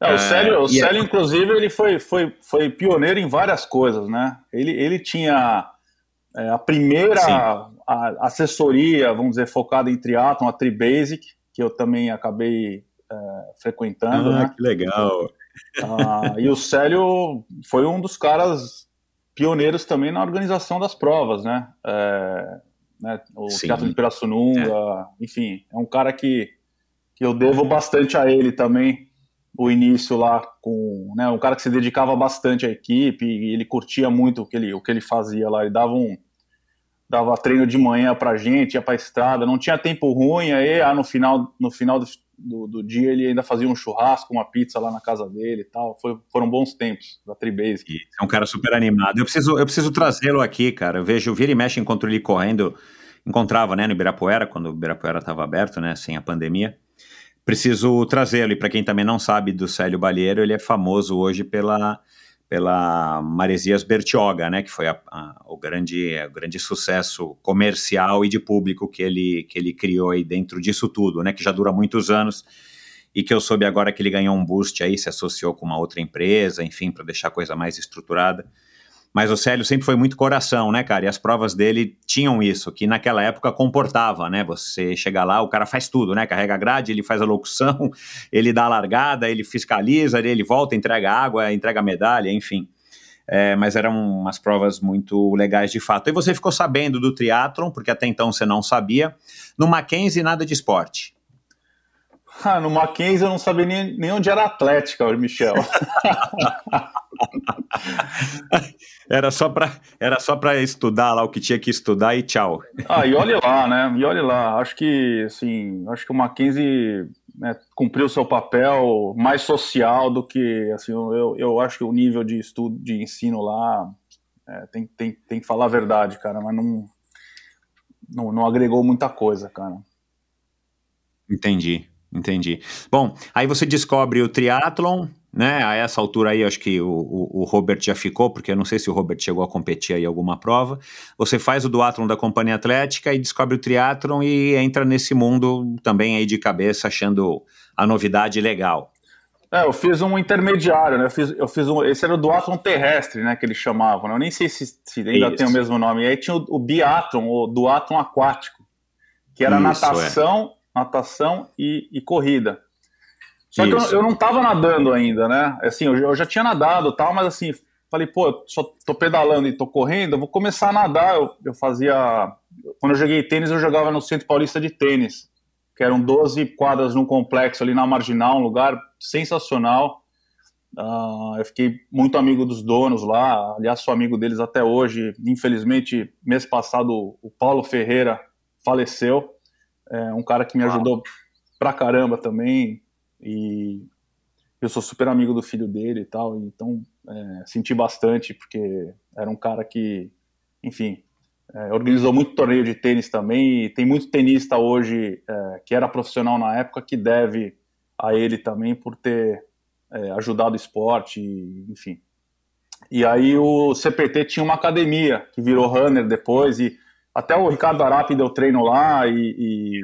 É, o Célio, o é Célio inclusive, ele foi, foi, foi pioneiro em várias coisas, né? Ele, ele tinha é, a primeira a, assessoria, vamos dizer, focada em triatlon, a Tribasic, que eu também acabei é, frequentando. Ah, né? que legal. Ah, e o Célio foi um dos caras pioneiros também na organização das provas, né? É, né o Sim. Teatro de Pirassununga, é. enfim, é um cara que, que eu devo bastante a ele também, o início lá com, né, um cara que se dedicava bastante à equipe e ele curtia muito o que ele, o que ele fazia lá, ele dava um dava treino de manhã pra gente, ia pra estrada, não tinha tempo ruim, aí ah, no final, no final do, do, do, dia ele ainda fazia um churrasco, uma pizza lá na casa dele e tal. Foi, foram bons tempos da Tribase. É um cara super animado. Eu preciso, eu preciso trazê-lo aqui, cara. Eu vejo, vira e mexe, encontro ele correndo. Encontrava, né, no Ibirapuera, quando o Ibirapuera estava aberto, né, sem a pandemia. Preciso trazê-lo. E para quem também não sabe do Célio Balheiro, ele é famoso hoje pela pela Maresias Bertioga, né, que foi a, a, o, grande, o grande sucesso comercial e de público que ele, que ele criou aí dentro disso tudo, né, que já dura muitos anos e que eu soube agora que ele ganhou um boost aí, se associou com uma outra empresa, enfim, para deixar a coisa mais estruturada. Mas o Célio sempre foi muito coração, né, cara? E as provas dele tinham isso, que naquela época comportava, né? Você chega lá, o cara faz tudo, né? Carrega a grade, ele faz a locução, ele dá a largada, ele fiscaliza, ele volta, entrega água, entrega medalha, enfim. É, mas eram umas provas muito legais de fato. E você ficou sabendo do triatlon, porque até então você não sabia. No Mackenzie, nada de esporte. Ah, no Mackenzie eu não sabia nem, nem onde era a Atlética, Michel. era só para era só para estudar lá o que tinha que estudar e tchau. Ah, e olhe lá, né? E olhe lá. Acho que assim, acho que o Mackenzie né, cumpriu seu papel mais social do que assim. Eu, eu acho que o nível de estudo, de ensino lá é, tem, tem, tem que falar a verdade, cara. Mas não, não, não agregou muita coisa, cara. Entendi. Entendi. Bom, aí você descobre o triatlon, né? A essa altura aí, acho que o, o, o, Robert já ficou, porque eu não sei se o Robert chegou a competir aí em alguma prova. Você faz o duatlon da Companhia Atlética e descobre o triatlon e entra nesse mundo também aí de cabeça, achando a novidade legal. É, eu fiz um intermediário, né? Eu fiz, eu fiz um, esse era o duatlon terrestre, né? Que eles chamavam. Né? Eu nem sei se, se ainda Isso. tem o mesmo nome. E aí tinha o, o biatlon, o duatlon aquático, que era Isso, natação, é. Natação e, e corrida. Só Isso. que eu, eu, não tava nadando ainda, né? Assim, eu, eu já tinha nadado e tal, mas assim, falei, pô, eu só tô pedalando e tô correndo, eu vou começar a nadar. Eu, eu fazia. Quando eu joguei tênis, eu jogava no Centro Paulista de Tênis, que eram 12 quadras num complexo ali na marginal, um lugar sensacional. Uh, eu fiquei muito amigo dos donos lá, aliás, sou amigo deles até hoje. Infelizmente, mês passado, o Paulo Ferreira faleceu. É um cara que me ajudou pra caramba também. E eu sou super amigo do filho dele e tal, então é, senti bastante, porque era um cara que, enfim, é, organizou muito torneio de tênis também, e tem muito tenista hoje é, que era profissional na época que deve a ele também por ter é, ajudado o esporte, enfim. E aí o CPT tinha uma academia que virou runner depois, e até o Ricardo Arapi deu treino lá e, e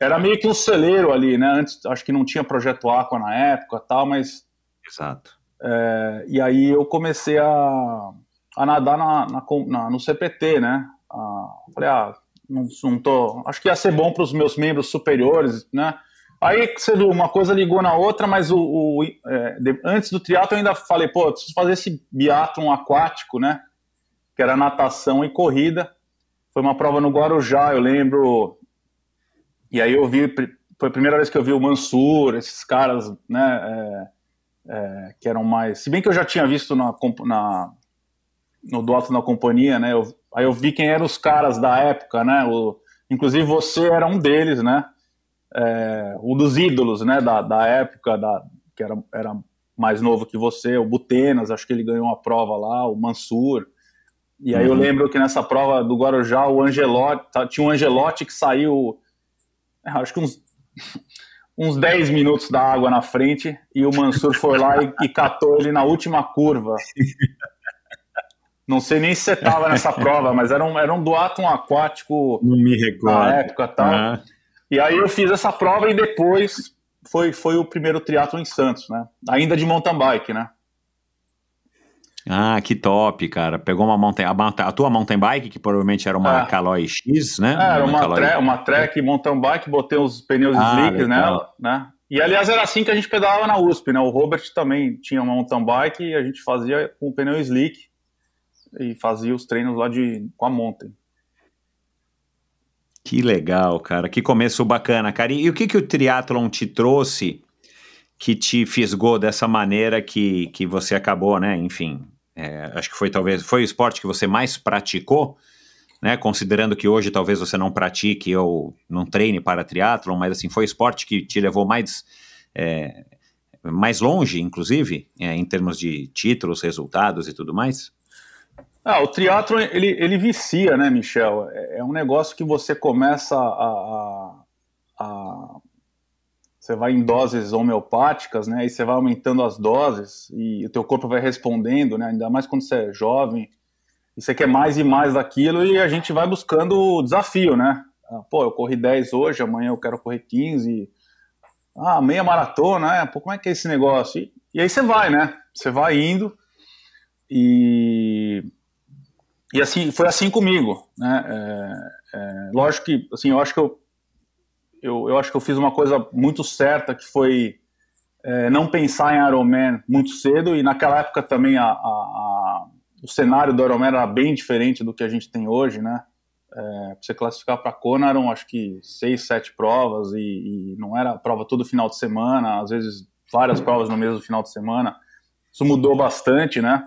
era meio que um celeiro ali, né? Antes, acho que não tinha projeto Aqua na época tal, mas. Exato. É, e aí eu comecei a, a nadar na, na, na no CPT, né? Ah, falei, ah, não, não tô. Acho que ia ser bom para os meus membros superiores, né? Aí viu, uma coisa ligou na outra, mas o, o é, de, antes do triatlo eu ainda falei, pô, preciso fazer esse biatlon aquático, né? Que era natação e corrida. Foi uma prova no Guarujá, eu lembro. E aí eu vi, foi a primeira vez que eu vi o Mansur, esses caras, né, é, é, que eram mais. Se bem que eu já tinha visto na, na, no Duato na Companhia, né? Eu, aí eu vi quem eram os caras da época, né? O, inclusive você era um deles, né? É, um dos ídolos, né? Da, da época, da, que era, era mais novo que você, o Butenas, acho que ele ganhou uma prova lá, o Mansur. E aí uhum. eu lembro que nessa prova do Guarujá, o Angelotti, tá, tinha um Angelotti que saiu, é, acho que uns, uns 10 minutos da água na frente, e o Mansur foi lá e, e catou ele na última curva. Não sei nem se você estava nessa prova, mas era um, era um duatlon aquático Não me recordo. na época tal. Uhum. E aí eu fiz essa prova e depois foi, foi o primeiro triatlo em Santos, né? Ainda de mountain bike, né? Ah, que top, cara. Pegou uma mountain, a, tua mountain bike, que provavelmente era uma é. Caloi X, né? É, era uma, uma, tre uma track mountain bike, botei os pneus ah, slicks nela, né? E aliás era assim que a gente pedalava na USP, né? O Robert também tinha uma mountain bike e a gente fazia com pneu slick e fazia os treinos lá de, com a mountain. Que legal, cara. Que começo bacana, cara. E, e o que, que o triatlon te trouxe que te fisgou dessa maneira que, que você acabou, né? Enfim, é, acho que foi talvez foi o esporte que você mais praticou, né? Considerando que hoje talvez você não pratique ou não treine para triatlon, mas assim foi o esporte que te levou mais é, mais longe, inclusive, é, em termos de títulos, resultados e tudo mais. Ah, o triatlo ele, ele vicia, né, Michel? É, é um negócio que você começa a, a, a, você vai em doses homeopáticas, né? E você vai aumentando as doses e o teu corpo vai respondendo, né? Ainda mais quando você é jovem e você quer mais e mais daquilo e a gente vai buscando o desafio, né? Ah, pô, eu corri 10 hoje, amanhã eu quero correr 15. Ah, meia maratona, né? Pô, como é que é esse negócio? E, e aí você vai, né? Você vai indo e e assim, foi assim comigo, né? É, é, lógico que, assim, eu acho que eu, eu, eu, acho que eu fiz uma coisa muito certa, que foi é, não pensar em Ironman muito cedo, e naquela época também a, a, a, o cenário do Ironman era bem diferente do que a gente tem hoje, né? É, você classificar para Kona eram acho que seis, sete provas, e, e não era prova todo final de semana, às vezes várias provas no mesmo final de semana. Isso mudou bastante, né?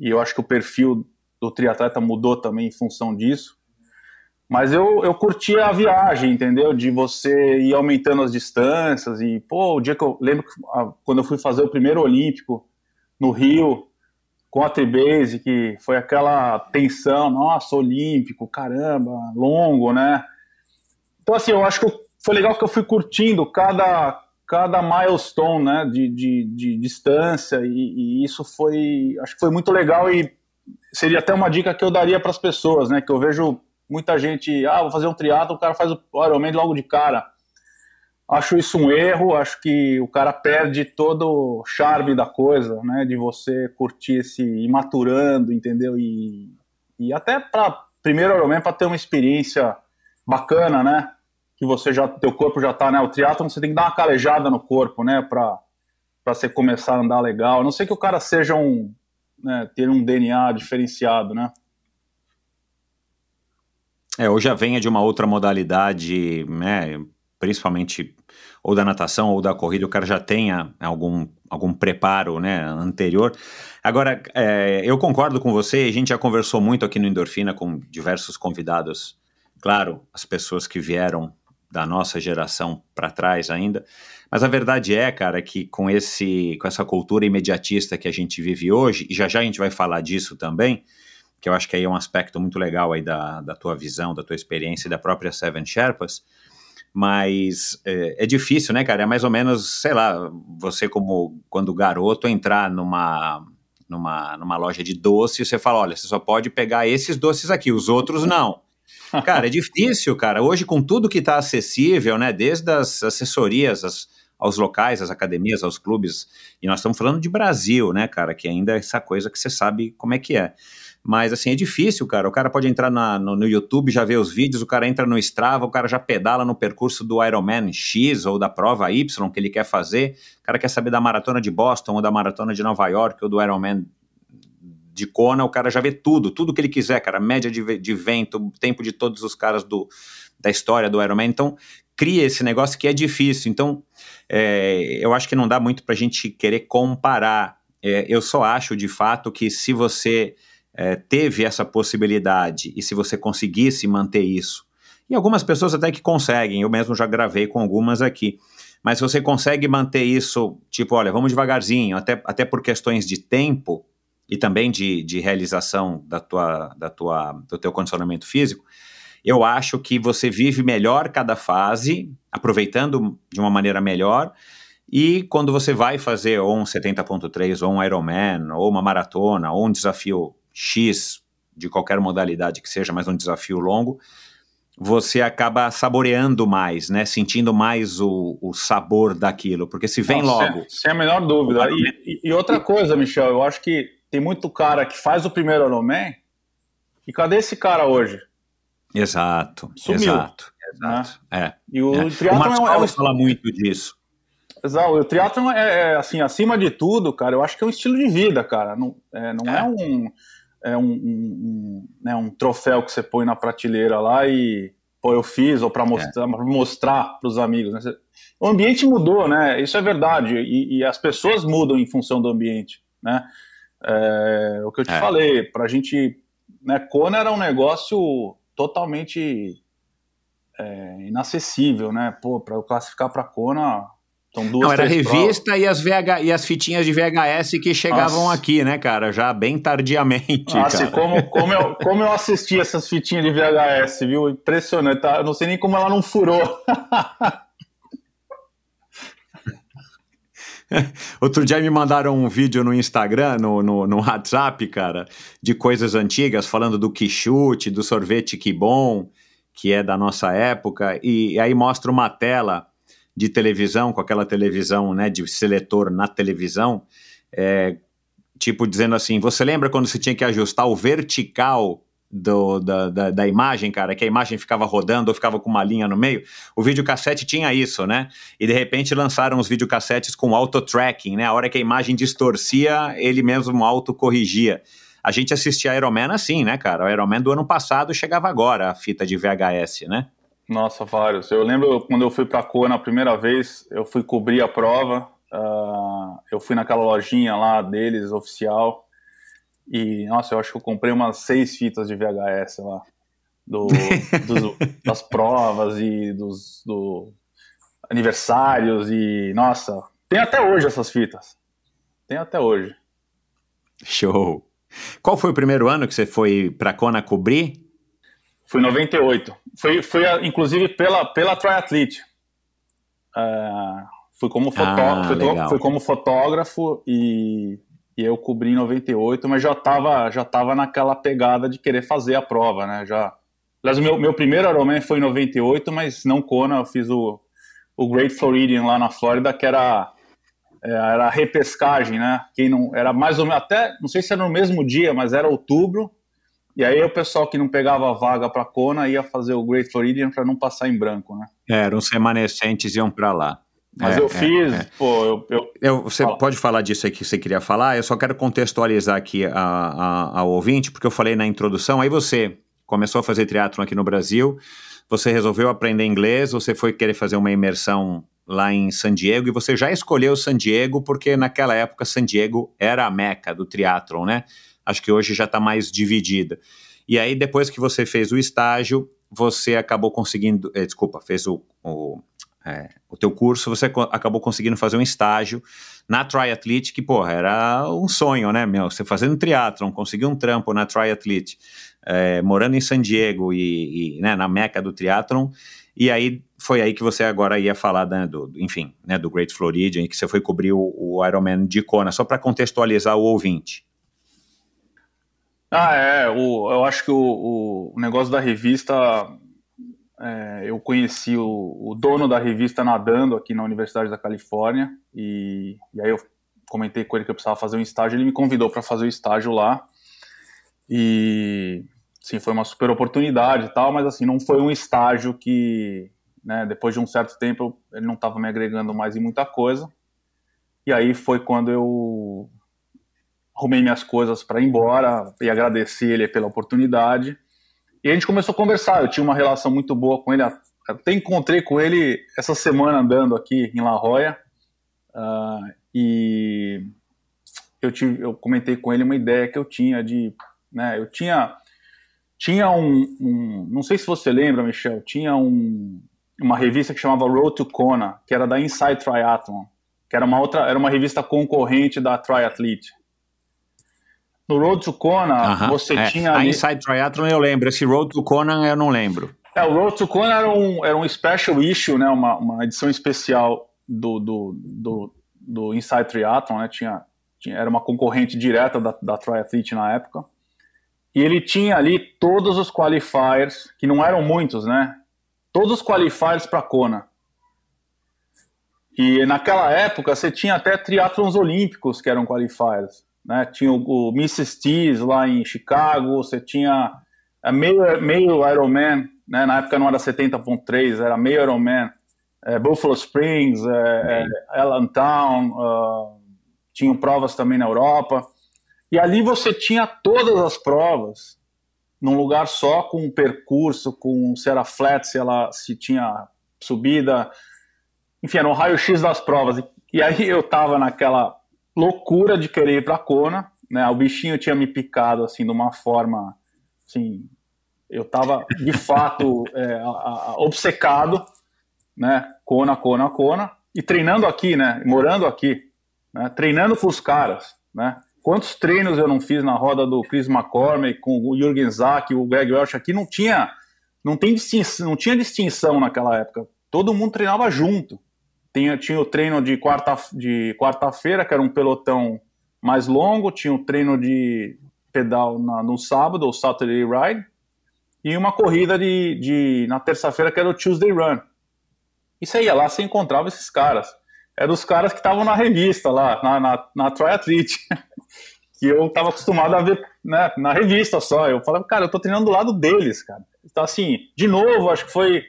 E eu acho que o perfil do triatleta mudou também em função disso. Mas eu, eu curti a viagem, entendeu? De você ir aumentando as distâncias. E, pô, o dia que eu lembro que, a, quando eu fui fazer o primeiro Olímpico no Rio, com a Tribase, que foi aquela tensão, nossa, Olímpico, caramba, longo, né? Então, assim, eu acho que foi legal que eu fui curtindo cada, cada milestone, né, de, de, de distância, e, e, isso foi, acho que foi muito legal e seria até uma dica que eu daria para as pessoas, né? Que eu vejo muita gente, ah, vou fazer um triatlo, o cara faz o Ironman logo de cara. Acho isso um erro, acho que o cara perde todo o charme da coisa, né? De você curtir esse, ir maturando, entendeu? E, e até para primeiro Ironman para ter uma experiência bacana, né? Que você já, teu corpo já tá, né? O triatlo você tem que dar uma calejada no corpo, né? Para para você começar a andar legal. A não sei que o cara seja um né, ter um DNA diferenciado, né? É, ou já venha de uma outra modalidade, né, principalmente ou da natação ou da corrida, o cara já tenha algum, algum preparo né, anterior. Agora, é, eu concordo com você, a gente já conversou muito aqui no Endorfina com diversos convidados, claro, as pessoas que vieram da nossa geração para trás ainda, mas a verdade é, cara, que com, esse, com essa cultura imediatista que a gente vive hoje, e já já a gente vai falar disso também, que eu acho que aí é um aspecto muito legal aí da, da tua visão, da tua experiência e da própria Seven Sherpas, mas é, é, difícil, né, cara? É mais ou menos, sei lá, você como quando garoto entrar numa, numa, numa loja de doce e você fala, olha, você só pode pegar esses doces aqui, os outros não. Cara, é difícil, cara. Hoje, com tudo que está acessível, né? Desde as assessorias, as, aos locais, às academias, aos clubes. E nós estamos falando de Brasil, né, cara? Que ainda é essa coisa que você sabe como é que é. Mas, assim, é difícil, cara. O cara pode entrar na, no, no, YouTube, já ver os vídeos, o cara entra no Strava, o cara já pedala no percurso do Ironman X ou da prova Y que ele quer fazer. O cara quer saber da maratona de Boston ou da maratona de Nova York ou do Ironman de Kona, o cara já vê tudo, tudo que ele quiser, cara. Média de, de vento, tempo de todos os caras do, da história do Ironman. Então, cria esse negócio que é difícil. Então, é, eu acho que não dá muito para a gente querer comparar. É, eu só acho, de fato, que se você é, teve essa possibilidade e se você conseguisse manter isso, e algumas pessoas até que conseguem, eu mesmo já gravei com algumas aqui, mas se você consegue manter isso, tipo, olha, vamos devagarzinho, até, até por questões de tempo e também de, de realização da tua, da tua, do teu condicionamento físico, eu acho que você vive melhor cada fase, aproveitando de uma maneira melhor, e quando você vai fazer ou um 70.3, ou um Ironman, ou uma maratona, ou um desafio X, de qualquer modalidade que seja, mas um desafio longo, você acaba saboreando mais, né? Sentindo mais o, o sabor daquilo, porque se vem Não, logo. Sem, sem, a menor dúvida. E, e, outra coisa, Michel, eu acho que tem muito cara que faz o primeiro Ironman, e cadê esse cara hoje? Exato, Sumiu, exato, exato. Né? É. E o é. triatlon o é, um... fala muito disso. Exato, o triatlon é, é, assim, acima de tudo, cara, eu acho que é um estilo de vida, cara. Não é, não é. é um é um, um, né, um troféu que você põe na prateleira lá e pô, eu fiz, ou para mostrar é. mostrar para os amigos. Né? O ambiente mudou, né? Isso é verdade. E, e, as pessoas mudam em função do ambiente, né? É, o que eu te é. falei, para a gente, né? Kona era um negócio totalmente é, inacessível, né? Pô, para eu classificar para Kona, são duas, Não, era revista provas. e as, VH, e as fitinhas de VHS que chegavam Nossa. aqui, né, cara? Já bem tardiamente. Nossa, como, como, eu, como eu assisti essas fitinhas de VHS, viu? Impressionante. Tá? Eu não sei nem como ela não furou. Outro dia me mandaram um vídeo no Instagram, no, no, no, WhatsApp, cara, de coisas antigas, falando do quichute, do sorvete que bom, que é da nossa época, e, e aí mostra uma tela de televisão, com aquela televisão né, de seletor na televisão, é, tipo dizendo assim: você lembra quando você tinha que ajustar o vertical do, da, da, da, imagem, cara, que a imagem ficava rodando ou ficava com uma linha no meio? O videocassete tinha isso, né? E de repente lançaram os videocassetes com auto-tracking, né? A hora que a imagem distorcia, ele mesmo auto-corrigia. A gente assistia Iron Man assim, né, cara? O Iron Man do ano passado chegava agora, a fita de VHS, né? Nossa, vários. Eu lembro quando eu fui para a Kona a primeira vez, eu fui cobrir a prova. Uh, eu fui naquela lojinha lá deles, oficial. E, nossa, eu acho que eu comprei umas seis fitas de VHS lá. Do, dos, das provas e dos do aniversários. E, nossa, tem até hoje essas fitas. Tem até hoje. Show. Qual foi o primeiro ano que você foi para a Kona cobrir? Foi 98. Foi, foi inclusive pela, pela Triathlete. Uh, fui, como ah, fui, fui, como fotógrafo e, e eu cobri em 98, mas já estava já tava naquela pegada de querer fazer a prova, né? Já, aliás, o meu, meu primeiro Ironman foi em 98, mas não Kona, eu fiz o, o Great Floridian lá na Flórida, que era é, era a repescagem, né? Quem não era mais ou menos até não sei se era no mesmo dia, mas era outubro e aí o pessoal que não pegava vaga para Kona ia fazer o Great Floridian para não passar em branco, né? É, eram os remanescentes iam para lá. Mas é, eu fiz, é, é. pô, eu, eu... eu você Fala. pode falar disso aí que você queria falar? Eu só quero contextualizar aqui a, a, ao ouvinte, porque eu falei na introdução, aí você começou a fazer triatlon aqui no Brasil, você resolveu aprender inglês, você foi querer fazer uma imersão lá em San Diego e você já escolheu San Diego porque naquela época San Diego era a meca do triatlon, né? Acho que hoje já está mais dividida. E aí, depois que você fez o estágio, você acabou conseguindo, eh, desculpa, fez o, o, é, o teu curso, você acabou conseguindo fazer um estágio na Triathlete, que, porra, era um sonho, né, meu? Você fazendo triatlon, conseguir um trampo na Triathlete, é, morando em San Diego e, e né, na meca do triatlon, e aí foi aí que você agora ia falar, né, do, enfim, né, do Great Floridian, que você foi cobrir o, o Ironman de Kona, só para contextualizar o ouvinte. Ah, é. O, eu acho que o, o negócio da revista. É, eu conheci o, o, dono da revista nadando aqui na Universidade da Califórnia. E, e aí eu comentei com ele que eu precisava fazer um estágio. Ele me convidou para fazer o estágio lá. E. Sim, foi uma super oportunidade e tal, mas assim, não foi um estágio que, né, depois de um certo tempo, ele não estava me agregando mais em muita coisa. E aí foi quando eu arrumei minhas coisas para ir embora e agradecer ele pela oportunidade. E a gente começou a conversar. Eu tinha uma relação muito boa com ele. Até encontrei com ele essa semana andando aqui em La Jolla. Uh, e eu, tive, eu comentei com ele uma ideia que eu tinha de né? Eu tinha tinha um, um, não sei se você lembra, Michel, tinha um, uma revista que chamava Road to Kona, que era da Inside Triathlon, que era uma outra, era uma revista concorrente da Triathlete. No Road to Kona, Aham, você é. tinha A ali, Inside Triathlon eu lembro, esse Road to Conan eu não lembro. é, o Road to Kona era um, era um special issue, né, uma, uma edição especial do, do, do, do Inside Triathlon, né, tinha, tinha, era uma concorrente direta da, da Triathlete na época, e ele tinha ali todos os qualifiers, que não eram muitos, né, todos os qualifiers para Kona. E naquela época você tinha até triatlons olímpicos que eram qualifiers, né? Tinha o, o Mrs. T's lá em Chicago, você tinha meio, meio Ironman, né? Na época não era 70.3, era meio Ironman, é, Buffalo Springs, é, é, Allentown, uh, tinham provas também na Europa. E ali você tinha todas as provas num lugar só, com um percurso, com se era flat, se, ela, se tinha subida, enfim, era um raio-x das provas. E, e, aí eu tava naquela loucura de querer ir pra Kona, né? O bichinho tinha me picado, assim, de uma forma, assim, eu tava, de fato, é, a, a, obcecado, né? Kona, Kona, Kona, e treinando aqui, né? Morando aqui, né? Treinando com os caras, né? Quantos treinos eu não fiz na roda do Chris McCormick com o Jürgen Zack, o Greg Welch aqui, não tinha, não tem distinção, não tinha distinção naquela época. Todo mundo treinava junto. Tinha, tinha o treino de quarta de quarta-feira, que era um pelotão mais longo, tinha o treino de pedal na, no sábado, o Saturday Ride, e uma corrida de, de na terça-feira, que era o Tuesday Run. Você ia lá, você encontrava esses caras. Eram os caras que estavam na revista lá, na, na, na Triathlete. que eu estava acostumado a ver né, na revista só. Eu falava, cara, eu tô treinando do lado deles, cara. Então, assim, de novo, acho que foi,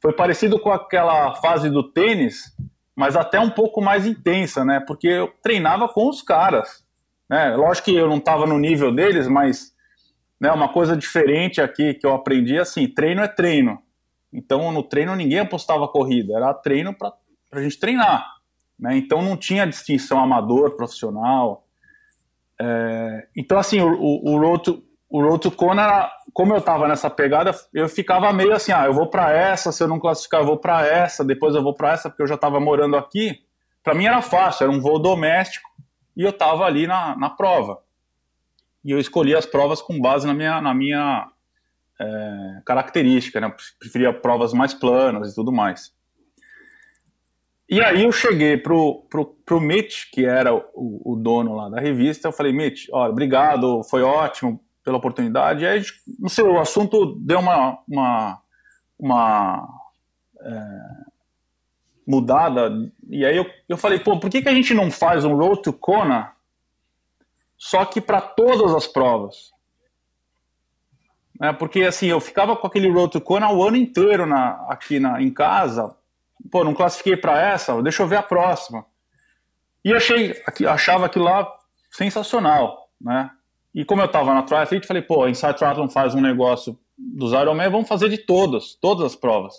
foi parecido com aquela fase do tênis, mas até um pouco mais intensa, né? Porque eu treinava com os caras. Né? Lógico que eu não estava no nível deles, mas né, uma coisa diferente aqui que eu aprendi assim: treino é treino. Então, no treino ninguém apostava corrida, era treino para a gente treinar. Né? Então, não tinha distinção amador, profissional. É, então, assim, o, o, o, road o Kona, era, como eu estava nessa pegada, eu ficava meio assim, ah, eu vou para essa, se eu não classificar, eu vou para essa, depois eu vou para essa, porque eu já estava morando aqui. Para mim era fácil, era um voo doméstico e eu estava ali na, na prova. E eu escolhi as provas com base na minha, na minha é, característica, né? Eu preferia provas mais planas e tudo mais. E aí eu cheguei pro, pro, pro Mitch, que era o, o dono lá da revista, eu falei, Mitch, olha, obrigado, foi ótimo pela oportunidade. Aí, não sei, o assunto deu uma, uma, uma é, mudada. E aí eu, eu falei, pô, por que, que a gente não faz um Road to Kona só que para todas as provas? É, porque assim, eu ficava com aquele Road to Kona o ano inteiro na, aqui na, em casa, pô, não classifiquei para essa, deixa eu ver a próxima. E achei, achava aquilo lá sensacional, né? E como eu estava na Triathlete, falei, pô, a Inside Triathlon faz um negócio dos Ironman, vamos fazer de todas, todas as provas.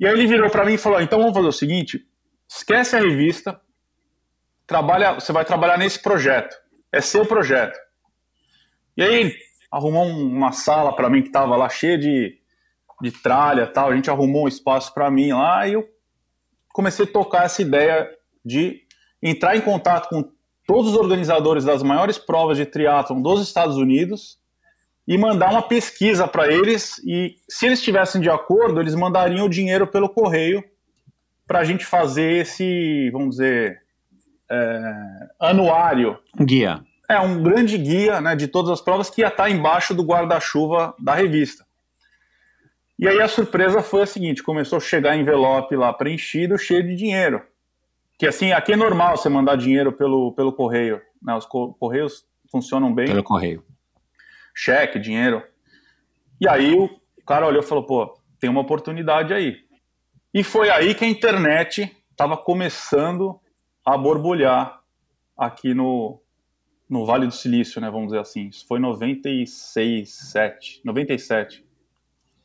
E aí ele virou para mim e falou, então vamos fazer o seguinte, esquece a revista, trabalha, você vai trabalhar nesse projeto, é seu projeto. E aí arrumou uma sala para mim que estava lá cheia de, de tralha tal, a gente arrumou um espaço para mim lá e eu comecei a tocar essa ideia de entrar em contato com todos os organizadores das maiores provas de triatlon dos Estados Unidos e mandar uma pesquisa para eles e se eles estivessem de acordo, eles mandariam o dinheiro pelo correio para a gente fazer esse, vamos dizer, é, anuário. Guia. É, um grande guia né, de todas as provas que ia estar embaixo do guarda-chuva da revista. E aí a surpresa foi a seguinte, começou a chegar envelope lá preenchido, cheio de dinheiro. Que assim, aqui é normal você mandar dinheiro pelo, pelo correio. Né? Os correios funcionam bem. Pelo correio. Cheque, dinheiro. E aí o cara olhou e falou, pô, tem uma oportunidade aí. E foi aí que a internet estava começando a borbulhar aqui no, no Vale do Silício, né? Vamos dizer assim. Isso foi em 96, 7, 97.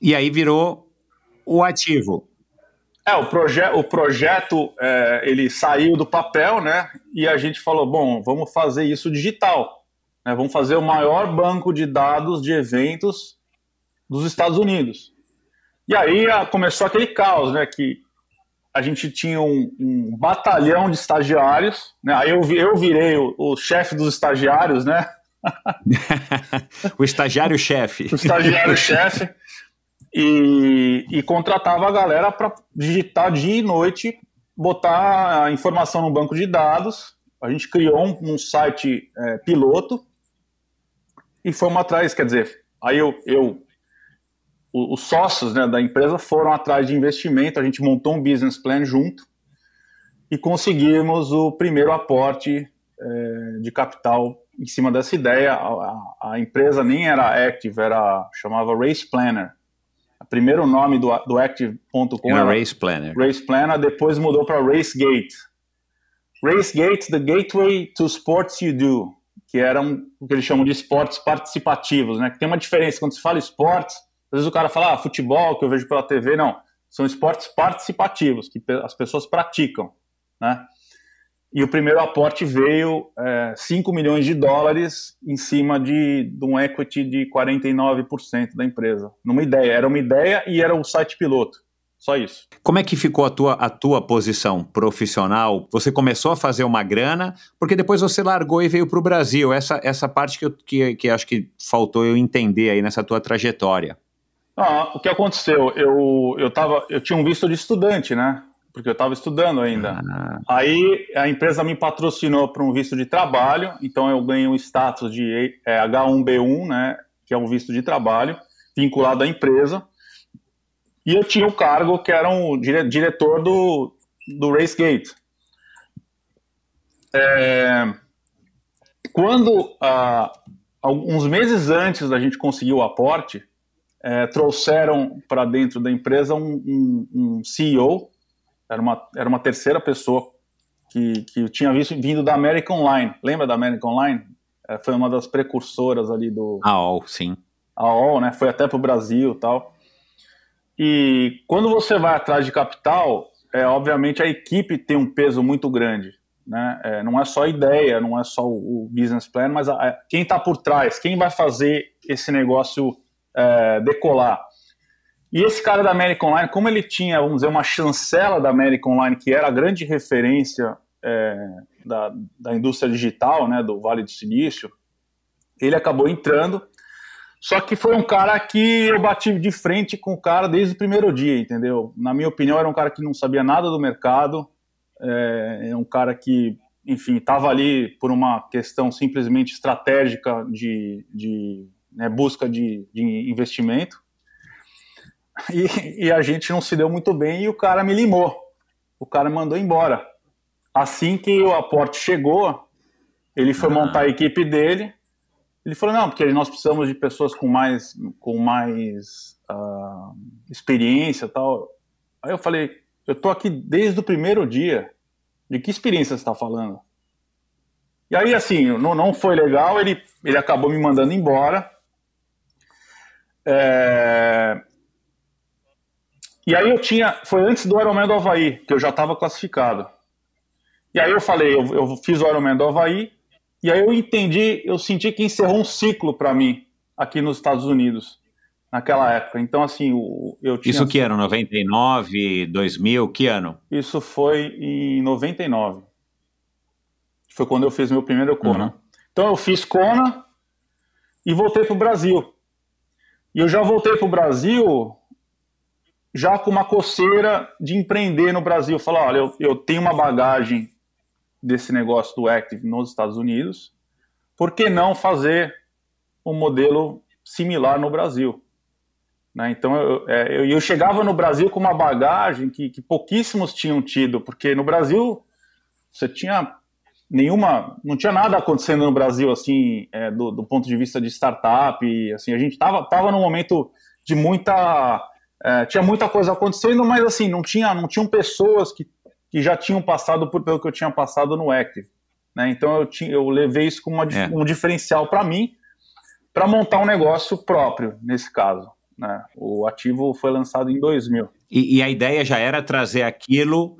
E aí virou o ativo. É, o, proje o projeto é, ele saiu do papel, né? E a gente falou, bom, vamos fazer isso digital. Né? Vamos fazer o maior banco de dados de eventos dos Estados Unidos. E aí começou aquele caos, né? Que a gente tinha um, um batalhão de estagiários, né? Aí eu, eu virei o, o chefe dos estagiários, né? o estagiário-chefe. O estagiário-chefe. E, e, contratava a galera para digitar dia e noite, botar a informação no banco de dados. A gente criou um, um site é, piloto e fomos atrás, quer dizer, aí eu, eu os sócios né, da empresa foram atrás de investimento, a gente montou um business plan junto e conseguimos o primeiro aporte é, de capital em cima dessa ideia. A, a, a, empresa nem era Active, era chamava Race Planner. O primeiro nome do, do Active.com era, era Race Planner. Race Planner, depois mudou para RaceGate. RaceGate, the gateway to sports you do, que eram o que eles chamam de esportes participativos, né? Que tem uma diferença quando se fala esportes às vezes o cara fala, ah, futebol, que eu vejo pela TV, não. São esportes participativos, que as pessoas praticam, né? E o primeiro aporte veio é, 5 milhões de dólares em cima de, de um equity de 49% da empresa. Numa ideia. Era uma ideia e era o site piloto. Só isso. Como é que ficou a tua, a tua posição profissional? Você começou a fazer uma grana, porque depois você largou e veio para o Brasil. Essa, essa parte que, eu, que, que acho que faltou eu entender aí nessa tua trajetória. Ah, o que aconteceu? Eu, eu, tava, eu tinha um visto de estudante, né? Porque eu estava estudando ainda. Ah. Aí a empresa me patrocinou para um visto de trabalho, então eu ganhei um status de é, H1B1, né? Que é um visto de trabalho, vinculado à empresa. E eu tinha o cargo que era um dire, diretor do, do RaceGate. É, quando, ah, alguns meses antes da gente conseguir o aporte, é, trouxeram para dentro da empresa um, um, um, CEO, era uma, era uma terceira pessoa que, que tinha visto, vindo da American Online. Lembra da American Online? É, foi uma das precursoras ali do. AOL, sim. AOL, né? Foi até para o Brasil tal. E quando você vai atrás de capital, é, obviamente a equipe tem um peso muito grande. Né? É, não é só a ideia, não é só o, o business plan, mas a, a, quem está por trás, quem vai fazer esse negócio é, decolar. E esse cara da American Online, como ele tinha, vamos dizer, uma chancela da American Online, que era a grande referência é, da, da indústria digital, né, do Vale do Silício, ele acabou entrando. Só que foi um cara que eu bati de frente com o cara desde o primeiro dia, entendeu? Na minha opinião, era um cara que não sabia nada do mercado, é, é um cara que, enfim, estava ali por uma questão simplesmente estratégica de, de né, busca de, de investimento. E, e, a gente não se deu muito bem e o cara me limou. O cara mandou embora. Assim que o aporte chegou, ele foi ah. montar a equipe dele. Ele falou: não, porque nós precisamos de pessoas com mais, com mais uh, experiência tal. Aí eu falei: eu tô aqui desde o primeiro dia. De que experiência você está falando? E aí, assim, não, não foi legal. Ele, ele acabou me mandando embora. É... E aí eu tinha, foi antes do Ironman do Havaí, que eu já estava classificado. E aí eu falei, eu, eu, fiz o Ironman do Havaí, e aí eu entendi, eu senti que encerrou um ciclo para mim aqui nos Estados Unidos, naquela época. Então, assim, eu tinha... Isso que ano? 99, 2000, que ano? Isso foi em 99. Foi quando eu fiz meu primeiro Kona. Uhum. Então eu fiz Kona e voltei para o Brasil. E eu já voltei para o Brasil já com uma coceira de empreender no Brasil. Falar, olha, eu, eu tenho uma bagagem desse negócio do Active nos Estados Unidos, por que não fazer um modelo similar no Brasil? Né? Então, eu, é, eu, eu, chegava no Brasil com uma bagagem que, que pouquíssimos tinham tido, porque no Brasil você tinha nenhuma, não tinha nada acontecendo no Brasil assim, é, do, do, ponto de vista de startup, assim, a gente tava, tava num momento de muita, é, tinha muita coisa acontecendo, mas assim, não tinha, não tinham pessoas que, que já tinham passado por pelo que eu tinha passado no Active, né? Então eu tinha, eu levei isso como uma, é. um diferencial para mim, para montar um negócio próprio nesse caso. Né? O ativo foi lançado em 2000. E, e a ideia já era trazer aquilo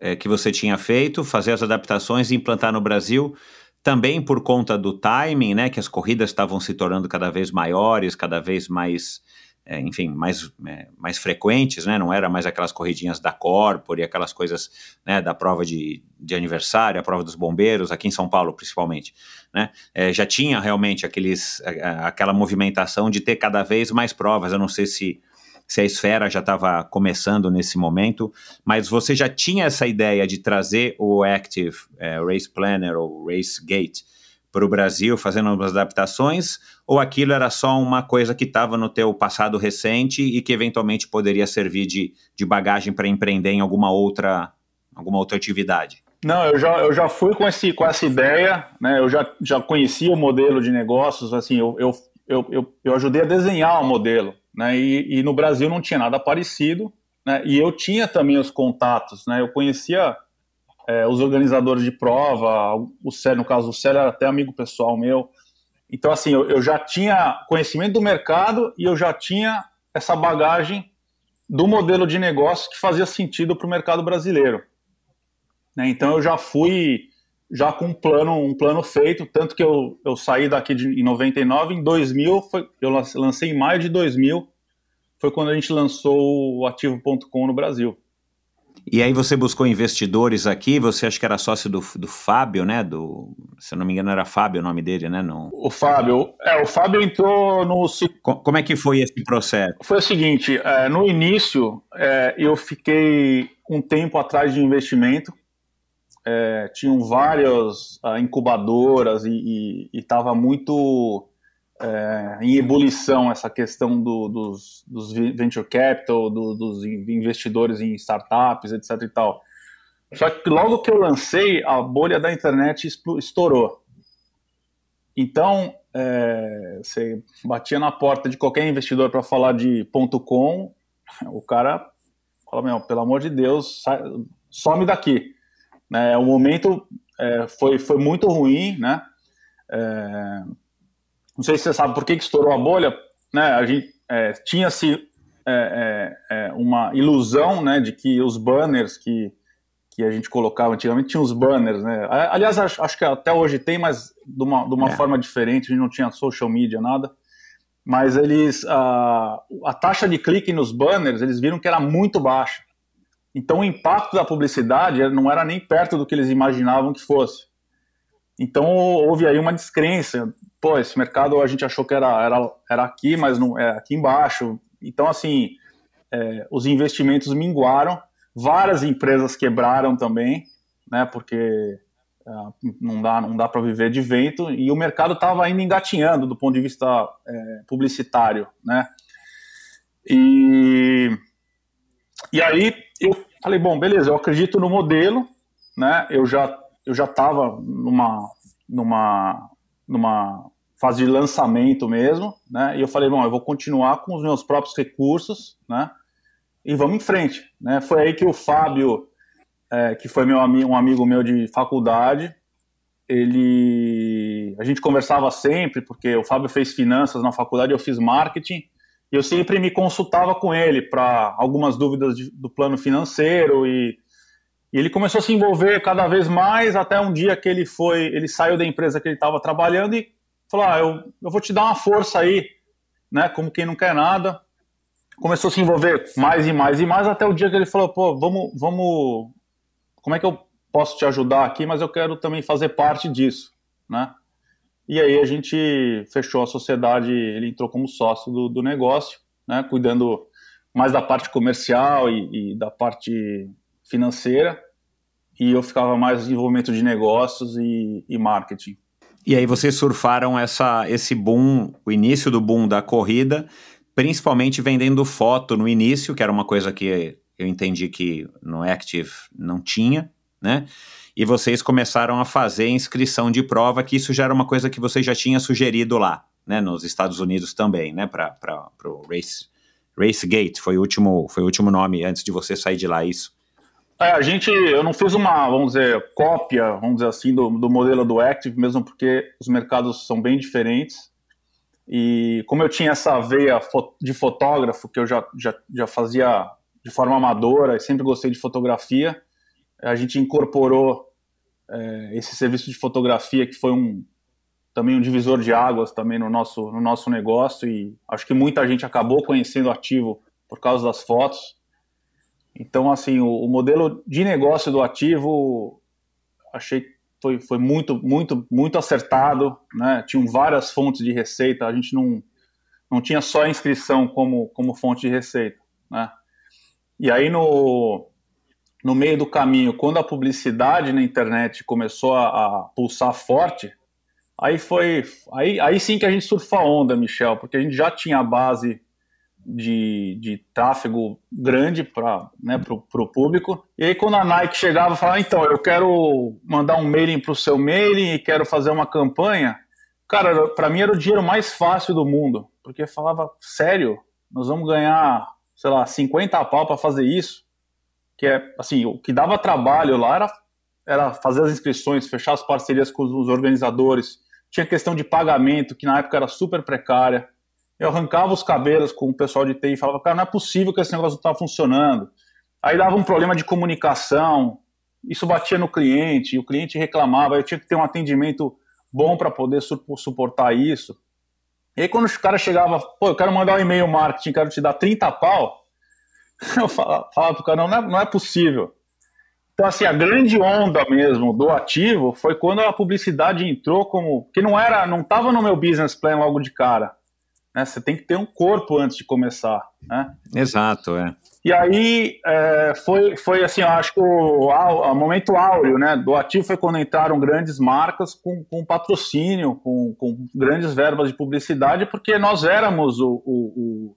é, que você tinha feito, fazer as adaptações e implantar no Brasil. também por conta do timing, né, que as corridas estavam se tornando cada vez maiores, cada vez mais, é, enfim, mais, é, mais frequentes, né, não era mais aquelas corridinhas da Corpore, aquelas coisas, né, da prova de, de aniversário, a prova dos bombeiros, aqui em São Paulo principalmente, né, é, já tinha realmente aqueles, aquela movimentação de ter cada vez mais provas, eu não sei se se a esfera já estava começando nesse momento, mas você já tinha essa ideia de trazer o Active é, Race Planner ou Race Gate para o Brasil, fazendo umas adaptações, ou aquilo era só uma coisa que estava no teu passado recente e que eventualmente poderia servir de, de bagagem para empreender em alguma outra, alguma outra atividade? Não, eu já, eu já fui com, esse, com essa ideia, né? Eu já, já conhecia o modelo de negócios, assim, eu, eu, eu, eu, eu ajudei a desenhar o modelo né? E, e, no Brasil não tinha nada parecido, né? E eu tinha também os contatos, né? Eu conhecia é, os organizadores de prova, o Célio, no caso, o Célio era até amigo pessoal meu. Então, assim, eu, eu já tinha conhecimento do mercado e eu já tinha essa bagagem do modelo de negócio que fazia sentido para o mercado brasileiro. Né? Então, eu já fui já com um plano, um plano feito, tanto que eu, eu saí daqui de, em 99, em 2000, foi, eu lancei em maio de 2000, foi quando a gente lançou o Ativo.com no Brasil. E aí você buscou investidores aqui, você acha que era sócio do, do Fábio, né? Do, se eu não me engano era Fábio o nome dele, né? No... O Fábio, é, o Fábio entrou no... Como é que foi esse processo? Foi o seguinte, é, no início é, eu fiquei um tempo atrás de investimento, é, tinham várias uh, incubadoras e estava muito é, em ebulição essa questão do, dos, dos, venture capital, do, dos investidores em startups, etc. e tal. Só que logo que eu lancei, a bolha da internet estourou. Então, é, você batia na porta de qualquer investidor para falar de ponto .com, o cara fala, meu, pelo amor de Deus, sai, some daqui. Né? O momento é, foi, foi muito ruim, né? É, não sei se você sabe por que, que estourou a bolha, né? A gente é, tinha-se é, é, é, uma ilusão, né, de que os banners que, que a gente colocava antigamente tinham os banners, né? Aliás, acho, acho que até hoje tem, mas de uma, de uma forma diferente. A gente não tinha social media, nada mas eles a, a taxa de clique nos banners eles viram que era muito baixa então o impacto da publicidade não era nem perto do que eles imaginavam que fosse. Então houve aí uma descrença. Pô, esse mercado a gente achou que era, era, era aqui, mas não é aqui embaixo. Então, assim, é, os investimentos minguaram, várias empresas quebraram também, né? Porque é, não dá, não dá para viver de vento, e o mercado estava ainda engatinhando do ponto de vista é, publicitário, né? E, e aí eu falei, bom, beleza, eu acredito no modelo, né? Eu já eu já estava numa numa numa fase de lançamento mesmo, né? E eu falei, bom, eu vou continuar com os meus próprios recursos, né? E vamos em frente, né? Foi aí que o Fábio, é, que foi meu amigo, um amigo meu de faculdade, ele a gente conversava sempre porque o Fábio fez finanças na faculdade, eu fiz marketing eu sempre me consultava com ele para algumas dúvidas de, do plano financeiro e, e, ele começou a se envolver cada vez mais até um dia que ele foi, ele saiu da empresa que ele estava trabalhando e falou: ah, eu, eu vou te dar uma força aí, né? Como quem não quer nada. Começou a se envolver mais e mais e mais até o dia que ele falou: pô, vamos, vamos, como é que eu posso te ajudar aqui? Mas eu quero também fazer parte disso, né? E aí a gente fechou a sociedade, ele entrou como sócio do, do negócio, né, cuidando mais da parte comercial e, e, da parte financeira, e eu ficava mais desenvolvimento de negócios e, e marketing. E aí vocês surfaram essa, esse boom, o início do boom da corrida, principalmente vendendo foto no início, que era uma coisa que eu entendi que no Active não tinha, né? e vocês começaram a fazer inscrição de prova, que isso já era uma coisa que você já tinha sugerido lá, né, nos Estados Unidos também, né, para o Race, Gate, foi o, último, foi o último nome antes de você sair de lá, isso. É, a gente, eu não fiz uma, vamos dizer, cópia, vamos dizer assim, do, do modelo do Active, mesmo porque os mercados são bem diferentes, e como eu tinha essa veia de fotógrafo, que eu já, já, já fazia de forma amadora, e sempre gostei de fotografia, a gente incorporou é, esse serviço de fotografia que foi um também um divisor de águas também no nosso no nosso negócio e acho que muita gente acabou conhecendo o ativo por causa das fotos. Então assim o, o modelo de negócio do ativo achei foi, foi muito muito muito acertado, né? Tinham várias fontes de receita, a gente não não tinha só a inscrição como como fonte de receita, né? E aí no no meio do caminho, quando a publicidade na internet começou a, a pulsar forte, aí foi aí, aí sim que a gente surfa a onda, Michel, porque a gente já tinha a base de, de tráfego grande para né, o público. E aí quando a Nike chegava e falava, então, eu quero mandar um mailing para o seu mailing e quero fazer uma campanha, cara, para mim era o dinheiro mais fácil do mundo, porque falava, sério, nós vamos ganhar, sei lá, 50 pau para fazer isso? que é assim, o que dava trabalho lá era, era fazer as inscrições, fechar as parcerias com os organizadores, tinha questão de pagamento, que na época era super precária. Eu arrancava os cabelos com o pessoal de TI e falava, cara, não é possível que esse negócio não está funcionando. Aí dava um problema de comunicação, isso batia no cliente, o cliente reclamava, eu tinha que ter um atendimento bom para poder suportar isso. E aí quando os caras chegavam, pô, eu quero mandar um e-mail marketing, quero te dar 30 pau, eu falava, falava pro cara, não, não é, não é possível. Então, assim, a grande onda mesmo do ativo foi quando a publicidade entrou como. que não era, não estava no meu business plan logo de cara. Né? Você tem que ter um corpo antes de começar. Né? Exato, é. E aí é, foi, foi assim, eu acho que o, o, momento áureo né, do ativo foi quando entraram grandes marcas com, com patrocínio, com, com grandes verbas de publicidade, porque nós éramos o, o,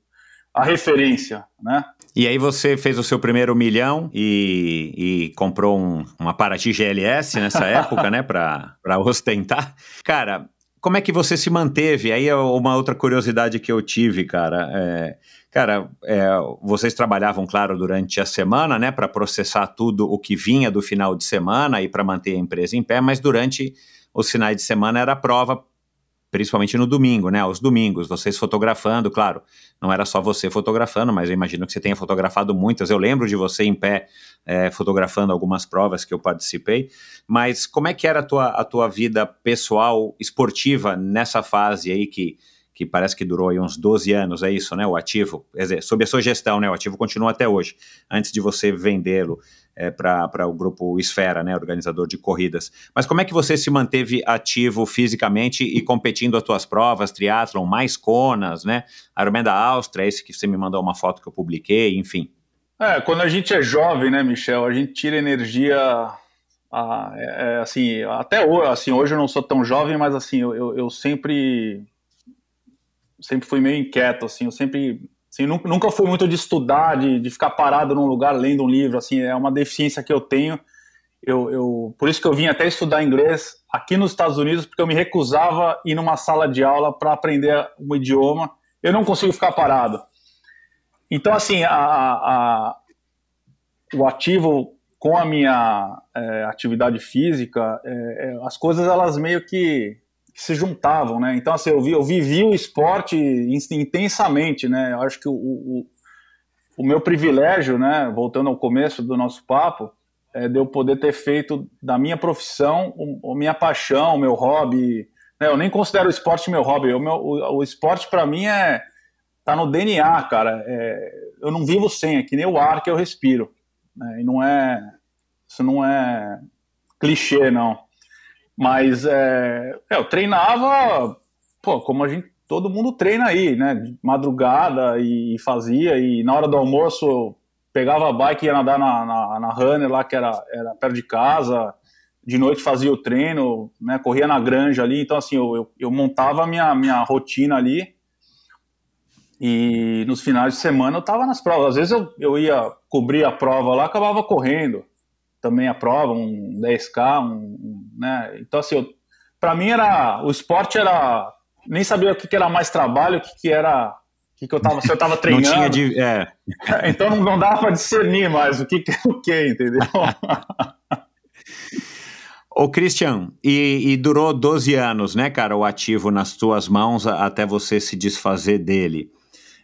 a referência, né? E aí você fez o seu primeiro milhão e, e comprou um, uma Paraty GLS nessa época, né, para ostentar. Cara, como é que você se manteve? Aí é uma outra curiosidade que eu tive, cara. É, cara, é, vocês trabalhavam, claro, durante a semana, né, para processar tudo o que vinha do final de semana e para manter a empresa em pé, mas durante os finais de semana era prova principalmente no domingo, né? Aos domingos, vocês fotografando, claro, não era só você fotografando, mas eu imagino que você tenha fotografado muitas. Eu lembro de você em pé é, fotografando algumas provas que eu participei. Mas como é que era a tua, a tua vida pessoal esportiva nessa fase aí que que parece que durou aí uns 12 anos, é isso, né? O ativo, quer dizer, sob a sua gestão, né? O ativo continua até hoje, antes de você vendê-lo é, para o grupo Esfera, né? Organizador de corridas. Mas como é que você se manteve ativo fisicamente e competindo as tuas provas, triatlon, mais conas, né? Ironman da Áustria, esse que você me mandou uma foto que eu publiquei, enfim. É, quando a gente é jovem, né, Michel, a gente tira energia ah, é, assim, até hoje, assim, hoje eu não sou tão jovem, mas assim, eu, eu sempre sempre fui meio inquieto, assim, eu sempre, assim, nunca, fui muito de estudar, de, de ficar parado num lugar lendo um livro, assim, é uma deficiência que eu tenho. Eu, eu, por isso que eu vim até estudar inglês aqui nos Estados Unidos, porque eu me recusava ir numa sala de aula para aprender um idioma. Eu não consigo ficar parado. Então, assim, a, a, o ativo com a minha é, atividade física, é, é, as coisas elas meio que que se juntavam, né? Então, assim, eu, vi, eu vivi o esporte intensamente, né? Eu acho que o, o, o meu privilégio, né? Voltando ao começo do nosso papo, é de eu poder ter feito da minha profissão, a minha paixão, o meu hobby. Né? Eu nem considero o esporte meu hobby. O, meu, o, o esporte, para mim, é tá no DNA, cara. É, eu não vivo sem, é que nem o ar que eu respiro. Né? E não é. Isso não é clichê, não. Mas é, é, eu treinava, pô, como a gente, todo mundo treina aí, né? Madrugada e fazia, e na hora do almoço pegava a bike e ia nadar na, na, na runner lá, que era, era perto de casa. De noite fazia o treino, né? Corria na granja ali. Então, assim, eu, eu, eu montava a minha, minha rotina ali. E nos finais de semana eu tava nas provas. Às vezes eu, eu ia cobrir a prova lá, acabava correndo também a prova, um 10K, um, um né? Então, assim, para mim era. O esporte era. Nem sabia o que, que era mais trabalho, o que, que era. O que, que eu tava, se eu tava treinando. Não tinha de, é. Então não, não dava para discernir mais o que, que o que, entendeu? Ô, Christian, e, e, durou 12 anos, né, cara, o ativo nas tuas mãos até você se desfazer dele.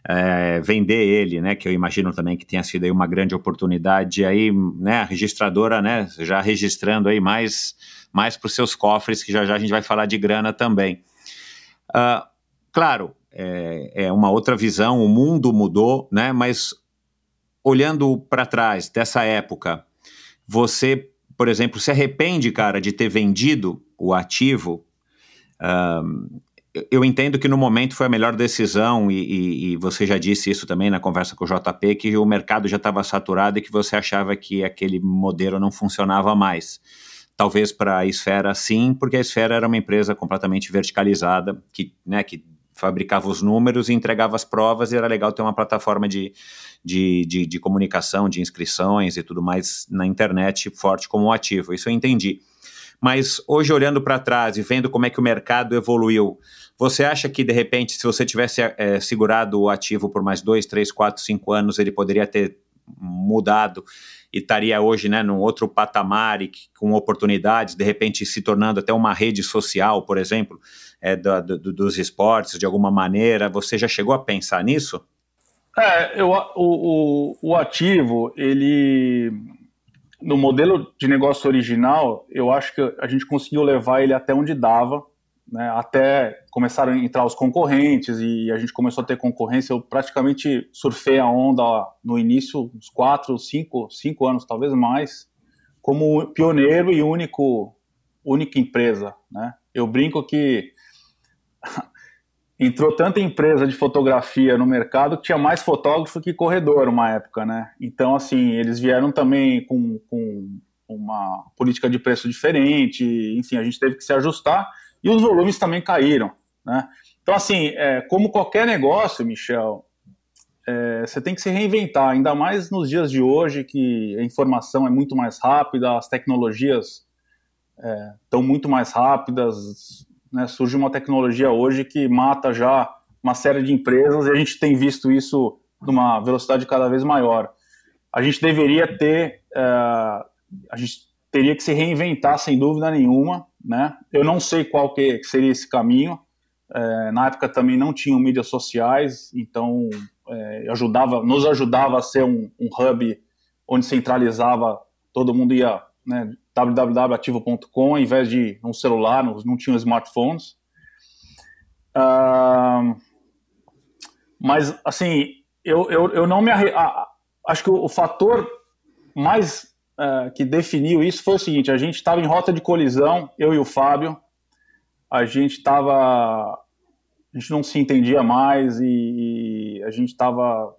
É, vender ele, né? Que eu imagino também que tenha sido aí uma grande oportunidade aí, né? A registradora, né? Já registrando aí mais, mais para os seus cofres, que já já a gente vai falar de grana também. Uh, claro, é, é uma outra visão, o mundo mudou, né? Mas olhando para trás dessa época, você, por exemplo, se arrepende, cara, de ter vendido o ativo? Um, eu entendo que no momento foi a melhor decisão, e, e, e, você já disse isso também na conversa com o JP, que o mercado já estava saturado e que você achava que aquele modelo não funcionava mais. Talvez para a Esfera sim, porque a Esfera era uma empresa completamente verticalizada, que, né, que fabricava os números e entregava as provas, e era legal ter uma plataforma de, de, de, de comunicação, de inscrições e tudo mais na internet forte como ativo. Isso eu entendi. Mas hoje, olhando para trás e vendo como é que o mercado evoluiu, você acha que, de repente, se você tivesse é, segurado o ativo por mais dois, três, quatro, cinco anos, ele poderia ter mudado e estaria hoje né, num outro patamar e com oportunidades, de repente se tornando até uma rede social, por exemplo, é, do, do, dos esportes, de alguma maneira? Você já chegou a pensar nisso? É, eu, o, o, o ativo, ele no modelo de negócio original, eu acho que a gente conseguiu levar ele até onde dava, né, até começaram a entrar os concorrentes e a gente começou a ter concorrência. Eu praticamente surfei a onda no início, uns quatro, cinco, cinco anos, talvez mais, como pioneiro e único, única empresa. Né? Eu brinco que entrou tanta empresa de fotografia no mercado que tinha mais fotógrafo que corredor uma época, né? Então, assim, eles vieram também com, com uma política de preço diferente, enfim, a gente teve que se ajustar e os volumes também caíram. Né? Então, assim, é, como qualquer negócio, Michel, é, você tem que se reinventar, ainda mais nos dias de hoje que a informação é muito mais rápida, as tecnologias estão é, muito mais rápidas. Né? Surge uma tecnologia hoje que mata já uma série de empresas e a gente tem visto isso numa velocidade cada vez maior. A gente deveria ter, é, a gente teria que se reinventar sem dúvida nenhuma, né? Eu não sei qual que seria esse caminho. É, na época também não tinham mídias sociais, então é, ajudava, nos ajudava a ser um, um, hub onde centralizava, todo mundo ia né, www.ativo.com, ao invés de um celular, não, não tinham smartphones. Uh, mas, assim, eu, eu, eu não me arre... acho que o, o fator mais uh, que definiu isso foi o seguinte: a gente estava em rota de colisão, eu e o Fábio, a gente estava. A gente não se entendia mais e, e a gente estava.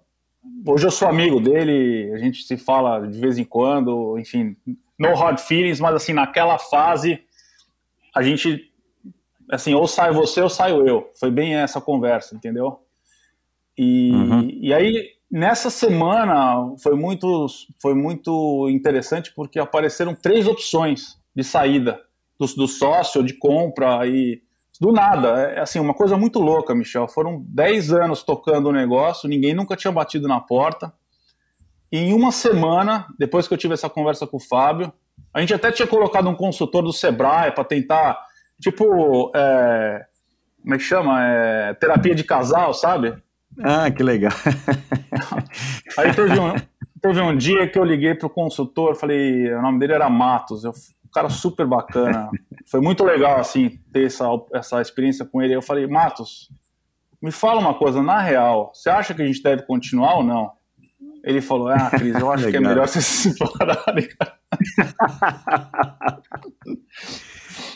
Hoje eu sou amigo dele, a gente se fala de vez em quando, enfim, no hard feelings, mas assim, naquela fase, a gente, assim, ou sai você ou saio eu. Foi bem essa conversa, entendeu? E, uhum. e aí Nessa semana foi muito, foi muito interessante porque apareceram três opções de saída do, do sócio, de compra e do nada. É assim, uma coisa muito louca, Michel. Foram 10 anos tocando o negócio, ninguém nunca tinha batido na porta. E em uma semana, depois que eu tive essa conversa com o Fábio, a gente até tinha colocado um consultor do Sebrae para tentar, tipo, é, como é que chama? É, terapia de casal, sabe? Ah, que legal. Aí teve um, teve um dia que eu liguei para o consultor, falei, o nome dele era Matos, eu, um cara super bacana. Foi muito legal, assim, ter essa, essa experiência com ele. Eu falei, Matos, me fala uma coisa, na real, você acha que a gente deve continuar ou não? Ele falou, ah, Cris, eu acho que é melhor vocês se separarem.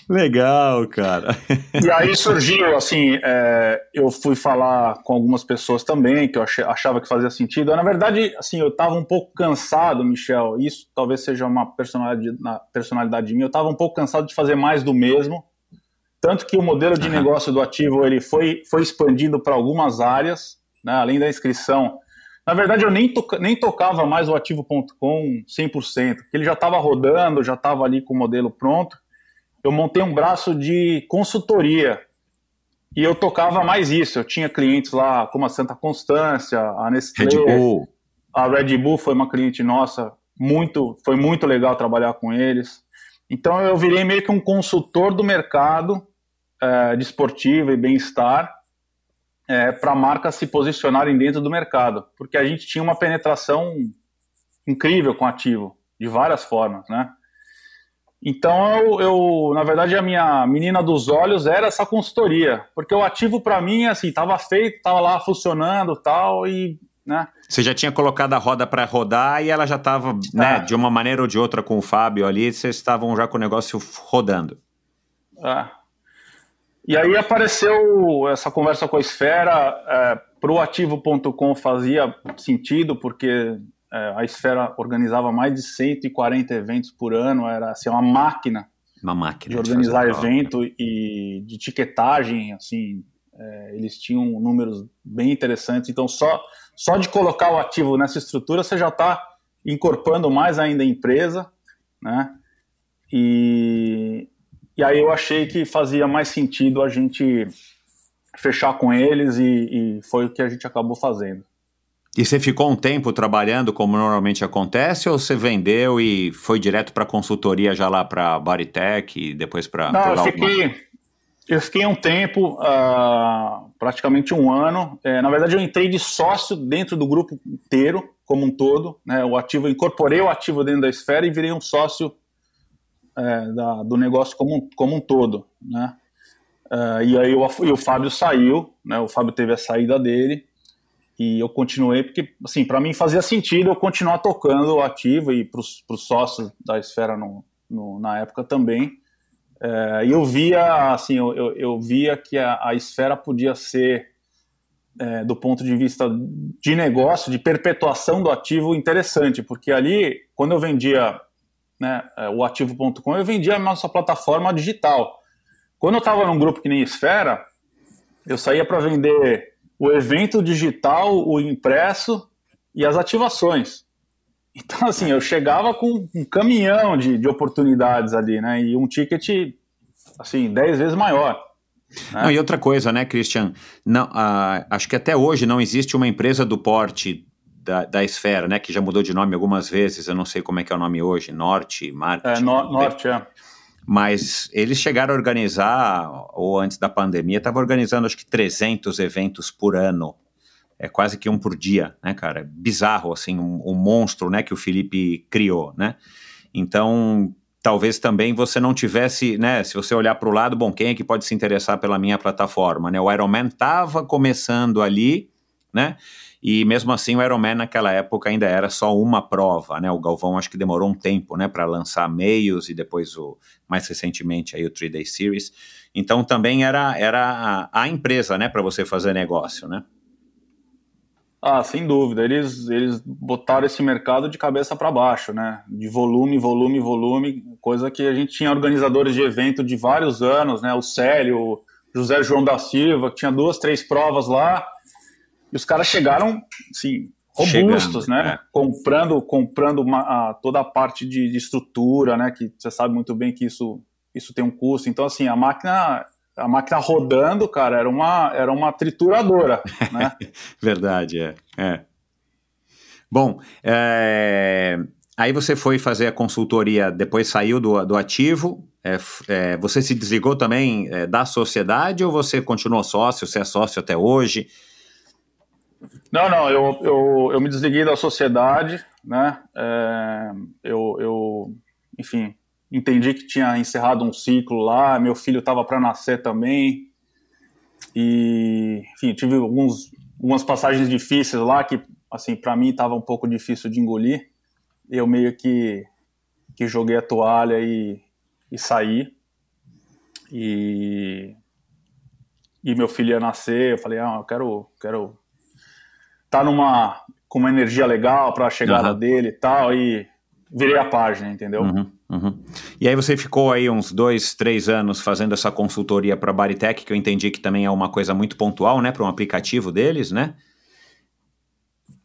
Legal, cara. E aí surgiu, assim, é, eu fui falar com algumas pessoas também, que eu achava que fazia sentido. Na verdade, assim, eu estava um pouco cansado, Michel, isso talvez seja uma personalidade, personalidade minha, eu estava um pouco cansado de fazer mais do mesmo, tanto que o modelo de negócio do ativo ele foi, foi expandindo para algumas áreas, né, além da inscrição. Na verdade, eu nem, toca, nem tocava mais o ativo.com 100%, porque ele já estava rodando, já estava ali com o modelo pronto, eu montei um braço de consultoria e eu tocava mais isso. Eu tinha clientes lá como a Santa Constância, a Nestlé, Red Bull. a Red Bull foi uma cliente nossa, muito, foi muito legal trabalhar com eles. Então eu virei meio que um consultor do mercado é, de esportiva e bem-estar. é, para marcas se posicionarem dentro do mercado, porque a gente tinha uma penetração incrível com ativo, de várias formas, né? Então, eu, eu, na verdade, a minha menina dos olhos era essa consultoria, porque o ativo para mim, assim, estava feito, estava lá funcionando tal, e, né? Você já tinha colocado a roda para rodar e ela já estava, né, É. de uma maneira ou de outra com o Fábio ali, vocês estavam já com o negócio rodando. É. E aí apareceu essa conversa com a Esfera, é, para o ativo.com fazia sentido, porque é, a Esfera organizava mais de 140 eventos por ano, era assim, uma máquina Uma máquina. de organizar prova. evento e de tiquetagem, assim, é, eles tinham números bem interessantes, então só, só de colocar o ativo nessa estrutura você já está incorporando mais ainda a empresa, né? E, e aí eu achei que fazia mais sentido a gente fechar com eles e, e foi o que a gente acabou fazendo. E você ficou um tempo trabalhando como normalmente acontece ou você vendeu e foi direto para consultoria já lá para Bodytech e depois para Não, eu fiquei, eu fiquei um tempo, ah, praticamente um ano. É, na verdade, eu entrei de sócio dentro do grupo inteiro, como um todo. Né, o ativo, incorporei o ativo dentro da esfera e virei um sócio é, da- do negócio como, um- como um todo. Né. Ah, e aí o, e o Fábio saiu, né, o Fábio teve a saída dele. E eu continuei, porque, assim, para mim fazia sentido eu continuar tocando o ativo e para os sócios da esfera no, no- na época também. É, e eu via, assim, eu, eu, eu via que a, a esfera podia ser, é, do ponto de vista de negócio, de perpetuação do ativo, interessante, porque ali, quando eu vendia né, é, o ativo.com, eu vendia a nossa plataforma digital. Quando eu estava num grupo que nem Esfera, eu saía para vender o evento digital, o impresso e as ativações. Então, assim, eu chegava com um caminhão de, de oportunidades ali, né? E um ticket, assim, 10 vezes maior. né? Não, e outra coisa, né, Christian? Não, ah, acho que até hoje não existe uma empresa do porte da, da esfera, né? Que já mudou de nome algumas vezes, eu não sei como é que é o nome hoje, Norte, Marketing. É, no- norte, é. Mas eles chegaram a organizar, ou antes da pandemia, estava organizando acho que 300 eventos por ano. É quase que um por dia, né, cara? Bizarro, assim, um, um monstro, né, que o Felipe criou, né? Então, talvez também você não tivesse, né, se você olhar para o lado, bom, quem é que pode se interessar pela minha plataforma, né? O Ironman estava começando ali, né? E mesmo assim o Ironman naquela época ainda era só uma prova, né? O Galvão acho que demorou um tempo, né, para lançar meios e depois o mais recentemente aí o 3 Day Series. Então também era era a, a empresa, né, para você fazer negócio, né? Ah, sem dúvida. Eles, eles botaram esse mercado de cabeça para baixo, né? De volume, volume, volume, coisa que a gente tinha organizadores de evento de vários anos, né? O Célio, o José João da Silva, que tinha duas, três provas lá, e os caras chegaram, assim, robustos, Chegando, né? é. Comprando, comprando uma- a- toda a parte de, de estrutura, né? Que você sabe muito bem que isso, isso tem um custo. Então, assim, a máquina, a máquina rodando, cara, era uma, era uma trituradora, né? Verdade, é. é. Bom, é, aí você foi fazer a consultoria, depois saiu do, do ativo. é, é, você se desligou também da sociedade ou você continuou sócio? Você é sócio até hoje? Não, não, eu, eu, eu me desliguei da sociedade, né? É, eu, eu, enfim, entendi que tinha encerrado um ciclo lá, meu filho estava para nascer também, e, enfim, tive alguns, algumas passagens difíceis lá que, assim, para mim estava um pouco difícil de engolir. Eu meio que, que joguei a toalha e, e saí. E, e meu filho ia nascer, eu falei, ah, eu quero, quero tá numa com uma energia legal para a chegada Aham. dele e tal e virei a página, entendeu? Uhum, uhum. E aí você ficou aí uns dois, três anos fazendo essa consultoria para a Baritech, que eu entendi que também é uma coisa muito pontual, né, para um aplicativo deles, né?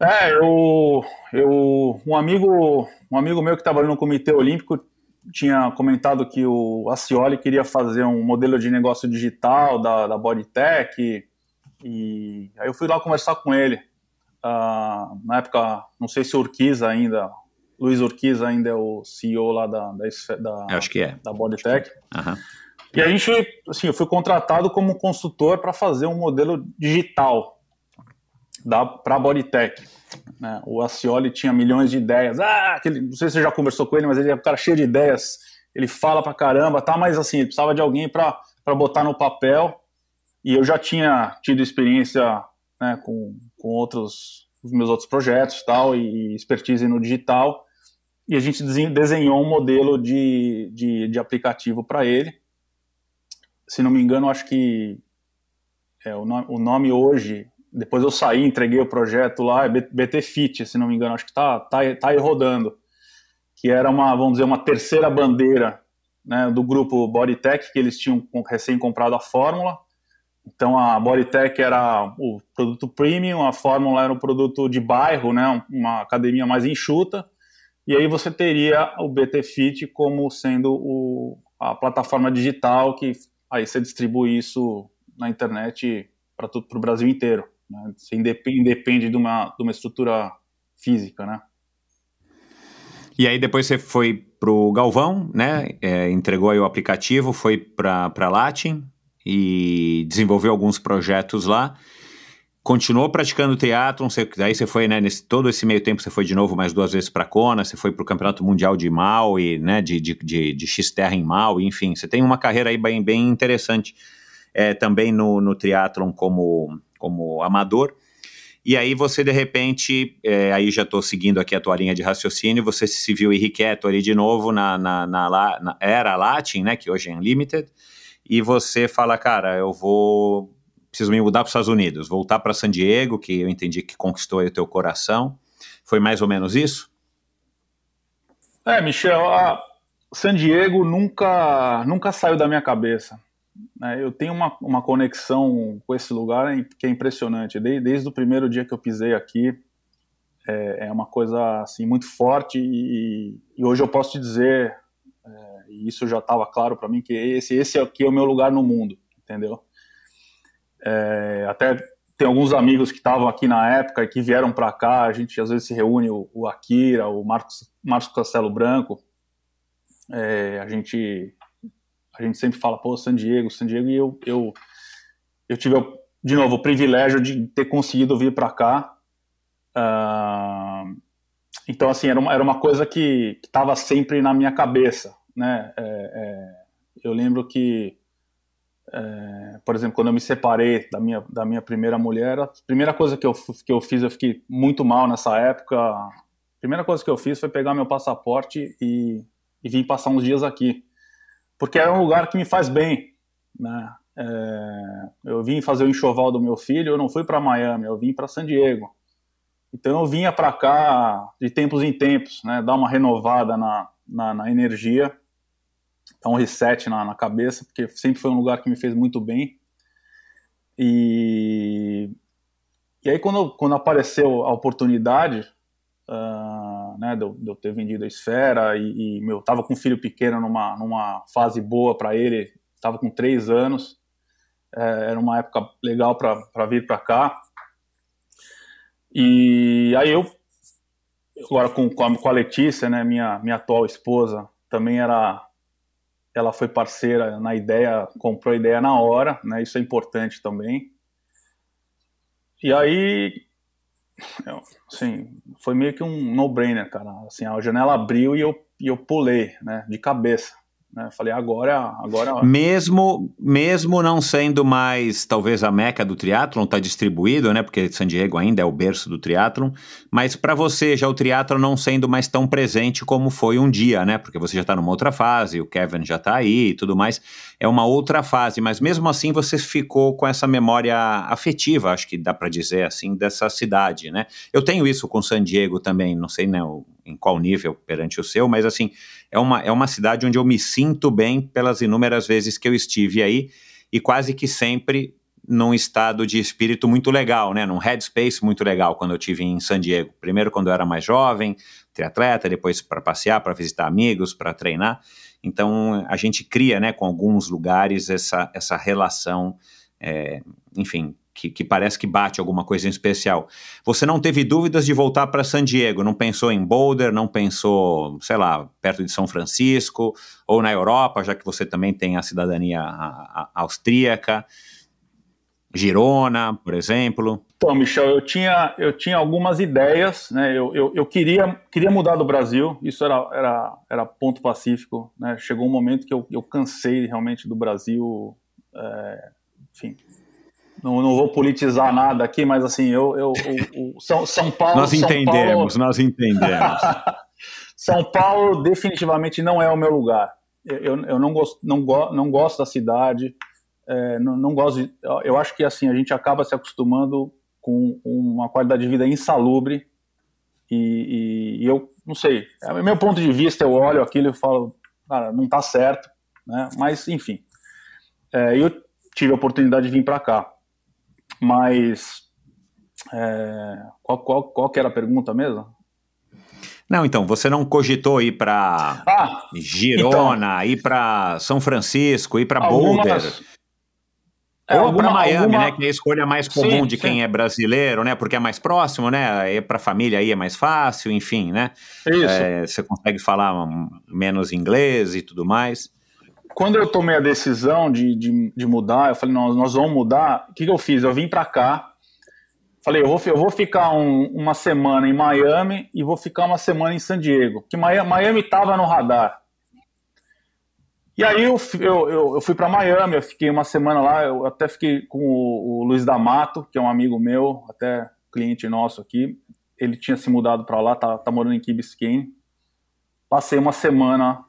É, eu, eu um amigo, um amigo meu que estava no Comitê Olímpico tinha comentado que o Acioli queria fazer um modelo de negócio digital da, da Bodytech e, e aí eu fui lá conversar com ele. Ah, na época, não sei se Urquiza ainda, Luiz Urquiza ainda é o CEO lá da, da, da, Eu acho que é. da Bodytech. Aham. E a gente, assim, eu fui contratado como consultor para fazer um modelo digital para a Bodytech. Né? O Acioli tinha milhões de ideias. Ah, aquele, não sei se você já conversou com ele, mas ele é um cara cheio de ideias. Ele fala para caramba, tá? Mas assim, ele precisava de alguém para botar no papel. E eu já tinha tido experiência né, com, com outros os meus outros projetos tal e expertise no digital. E a gente desenhou um modelo de, de, de aplicativo para ele. Se não me engano acho que é, o, nome, o nome hoje depois eu saí entreguei o projeto lá é BT Fit se não me engano acho que tá tá, tá aí rodando. Que era uma vamos dizer uma terceira bandeira né, do grupo Bodytech que eles tinham recém comprado a fórmula então a Bodytech era o produto premium, a Fórmula era um produto de bairro, né, uma academia mais enxuta, e aí você teria o BT Fit como sendo o, a plataforma digital que aí você distribui isso na internet para o Brasil inteiro. Né? Você independe, de, uma, de uma estrutura física, né? E aí depois você foi para o Galvão, né? É, entregou aí o aplicativo, foi para Latin, e desenvolveu alguns projetos lá. Continuou praticando teatro, você, daí você foi, né, nesse, todo esse meio tempo você foi de novo mais duas vezes para Kona, você foi para o Campeonato Mundial de Maui, né, de, de, de, de X-Terra em Maui, enfim, você tem uma carreira aí bem, bem interessante é, também no, no triatlon como, como amador. E aí você, de repente, é, aí já estou seguindo aqui a tua linha de raciocínio, você se viu irrequieto ali de novo na, na, na, na era Latin, né, que hoje é Unlimited, e você fala, cara, eu vou preciso me mudar para os Estados Unidos, voltar para San Diego, que eu entendi que conquistou o teu coração. Foi mais ou menos isso? É, Michel, San Diego nunca, nunca saiu da minha cabeça. Né? Eu tenho uma, uma conexão com esse lugar que é impressionante. Desde, desde o primeiro dia que eu pisei aqui, é, é uma coisa assim muito forte e, e hoje eu posso te dizer e isso já estava claro para mim que esse esse aqui é o meu lugar no mundo, entendeu? É, até tem alguns amigos que estavam aqui na época e que vieram para cá, a gente às vezes se reúne, o, o Akira, o Marcos, Marcos Castelo Branco, é, a gente a gente sempre fala, pô, San Diego, San Diego, e eu, eu, eu tive, de novo, o privilégio de ter conseguido vir para cá. Uh, então, assim, era uma, era uma coisa que estava sempre na minha cabeça, né? É, é, eu lembro que, é, por exemplo, quando eu me separei da minha, da minha primeira mulher, a primeira coisa que eu, que eu fiz, eu fiquei muito mal nessa época. A primeira coisa que eu fiz foi pegar meu passaporte e, e vir passar uns dias aqui, porque era um lugar que me faz bem, né? É, eu vim fazer o enxoval do meu filho, eu não fui para Miami, eu vim para San Diego. Então eu vinha para cá de tempos em tempos, né, dar uma renovada na, na, na energia dar um reset na, na cabeça, porque sempre foi um lugar que me fez muito bem. E, e aí, quando, quando apareceu a oportunidade, uh, né, de eu, de eu, ter vendido a esfera, e, e meu, tava com um filho pequeno numa, numa fase boa para ele, estava com três anos, é, era uma época legal para vir para cá. E aí eu, agora com, com, a, com a Letícia, né, minha, minha atual esposa, também era ela foi parceira na ideia, comprou a ideia na hora, né? Isso é importante também. E aí, assim, foi meio que um no-brainer, cara. Assim, a janela abriu e eu, e eu pulei, né? De cabeça. Né? Falei, agora, agora. Mesmo, mesmo não sendo mais, talvez, a meca do triatlon, está distribuído, né? Porque San Diego ainda é o berço do triatlon. Mas para você, já o triatlon não sendo mais tão presente como foi um dia, né? Porque você já está numa outra fase, o Kevin já está aí e tudo mais. É uma outra fase, mas mesmo assim você ficou com essa memória afetiva, acho que dá para dizer assim, dessa cidade, né? Eu tenho isso com San Diego também, não sei, né? em qual nível perante o seu, mas assim, é uma, é uma cidade onde eu me sinto bem pelas inúmeras vezes que eu estive aí e quase que sempre num estado de espírito muito legal, né? Num headspace muito legal quando eu tive em San Diego. Primeiro quando eu era mais jovem, triatleta, depois para passear, para visitar amigos, para treinar. Então a gente cria, né, com alguns lugares essa, essa relação, é, enfim, que, que, parece que bate alguma coisa em especial. Você não teve dúvidas de voltar para San Diego? Não pensou em Boulder? Não pensou, sei lá, perto de São Francisco ou na Europa, já que você também tem a cidadania austríaca? Girona, por exemplo? Então, Michel, eu tinha, eu tinha algumas ideias, né? Eu, eu, eu queria, queria mudar do Brasil, isso era, era, era ponto pacífico, né? Chegou um momento que eu, eu cansei realmente do Brasil, é, enfim, não, não vou politizar nada aqui, mas assim, eu, eu, eu São, São Paulo. Nós entendemos, Paulo... nós entendemos. São Paulo definitivamente não é o meu lugar. Eu, eu não, gosto, não, go, não gosto da cidade, é, não, não gosto. De, eu acho que assim a gente acaba se acostumando com uma qualidade de vida insalubre e, e, e eu não sei. É meu ponto de vista, eu olho aquilo e falo, cara, não está certo, né? Mas enfim, é, eu tive a oportunidade de vir para cá. Mas é, qual, qual, qual que era a pergunta mesmo? Não, então, você não cogitou ir para ah, Girona, então, ir para São Francisco, ir para Boulder? É, Ou para Miami, alguma... né? Que é a escolha mais comum sim, de quem sim. é brasileiro, né? Porque é mais próximo, né? Ir para a família aí é mais fácil, enfim, né? Isso. É, você consegue falar menos inglês e tudo mais quando eu tomei a decisão de, de, de mudar, eu falei, nós, nós vamos mudar. O que, que eu fiz? Eu vim para cá, falei, eu vou, eu vou ficar um, uma semana em Miami e vou ficar uma semana em San Diego, que Miami estava no radar. E aí eu, eu, eu, fui para Miami, eu fiquei uma semana lá, eu até fiquei com o, o Luiz D'Amato, que é um amigo meu, até cliente nosso aqui. Ele tinha se mudado para lá, tá, tá morando em Key Biscayne. Passei uma semana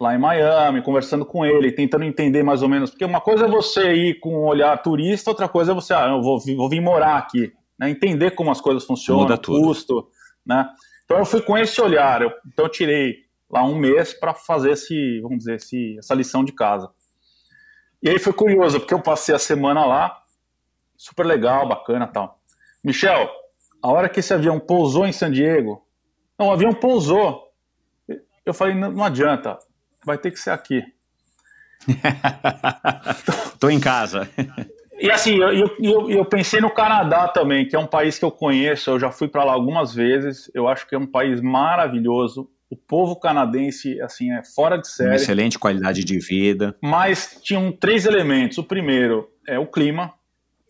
lá em Miami, conversando com ele, tentando entender mais ou menos, porque uma coisa é você ir com um olhar turista, outra coisa é você, ah, eu vou, vou vir morar aqui, né, entender como as coisas funcionam, custo, né? Então eu fui com esse olhar, eu, então eu tirei lá um mês para fazer esse, vamos dizer, esse, essa lição de casa. E aí foi curioso, porque eu passei a semana lá, super legal, bacana tal. Michel, a hora que esse avião pousou em San Diego, não, o avião pousou. Eu falei, não, não adianta, vai ter que ser aqui. Tô em casa. E assim, eu, eu, eu, pensei no Canadá também, que é um país que eu conheço, eu já fui para lá algumas vezes, eu acho que é um país maravilhoso. O povo canadense, assim, é fora de série. Uma excelente qualidade de vida. Mas tinham três elementos. O primeiro é o clima.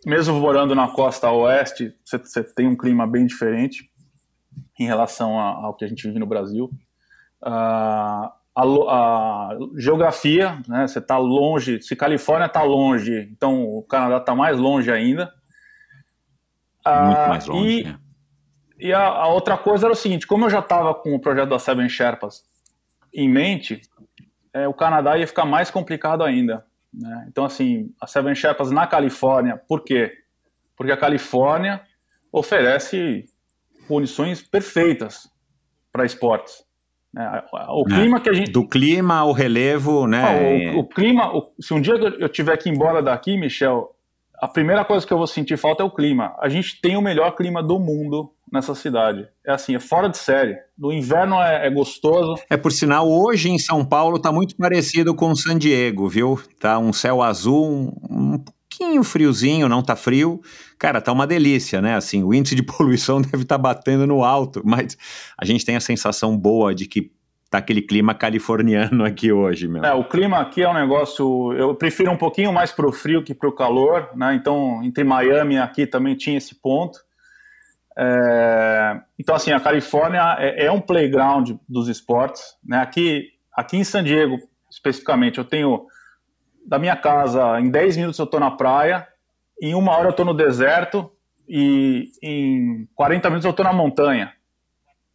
Mesmo morando na costa oeste, você tem um clima bem diferente em relação ao que a gente vive no Brasil. Uh, a, a geografia, né? Você está longe, se Califórnia está longe, então o Canadá está mais longe ainda. Muito ah, mais longe. E, né? e a, a, outra coisa era o seguinte: como eu já estava com o projeto da Seven Sherpas em mente, é, o Canadá ia ficar mais complicado ainda. Né? Então, assim, a Seven Sherpas na Califórnia, por quê? Porque a Califórnia oferece condições perfeitas para esportes. É, o é. clima que a gente. Do clima ao relevo, né? Ah, o, o, clima, o, se um dia eu tiver que ir embora daqui, Michel, a primeira coisa que eu vou sentir falta é o clima. A gente tem o melhor clima do mundo nessa cidade. É assim, é fora de série. No inverno é, é gostoso. É por sinal, hoje em São Paulo tá muito parecido com San Diego, viu? Tá um céu azul, um, um pouquinho friozinho, não tá frio. Cara, tá uma delícia, né? Assim, o índice de poluição deve estar tá batendo no alto, mas a gente tem a sensação boa de que tá aquele clima californiano aqui hoje, meu. É, o clima aqui é um negócio, eu prefiro um pouquinho mais pro frio que pro calor, né? Então, entre Miami e aqui também tinha esse ponto. É... Então, assim, a Califórnia é, é, um playground dos esportes, né? Aqui, aqui em San Diego, especificamente, eu tenho da minha casa, em 10 minutos eu estou na praia, em uma hora eu estou no deserto e em 40 minutos eu estou na montanha.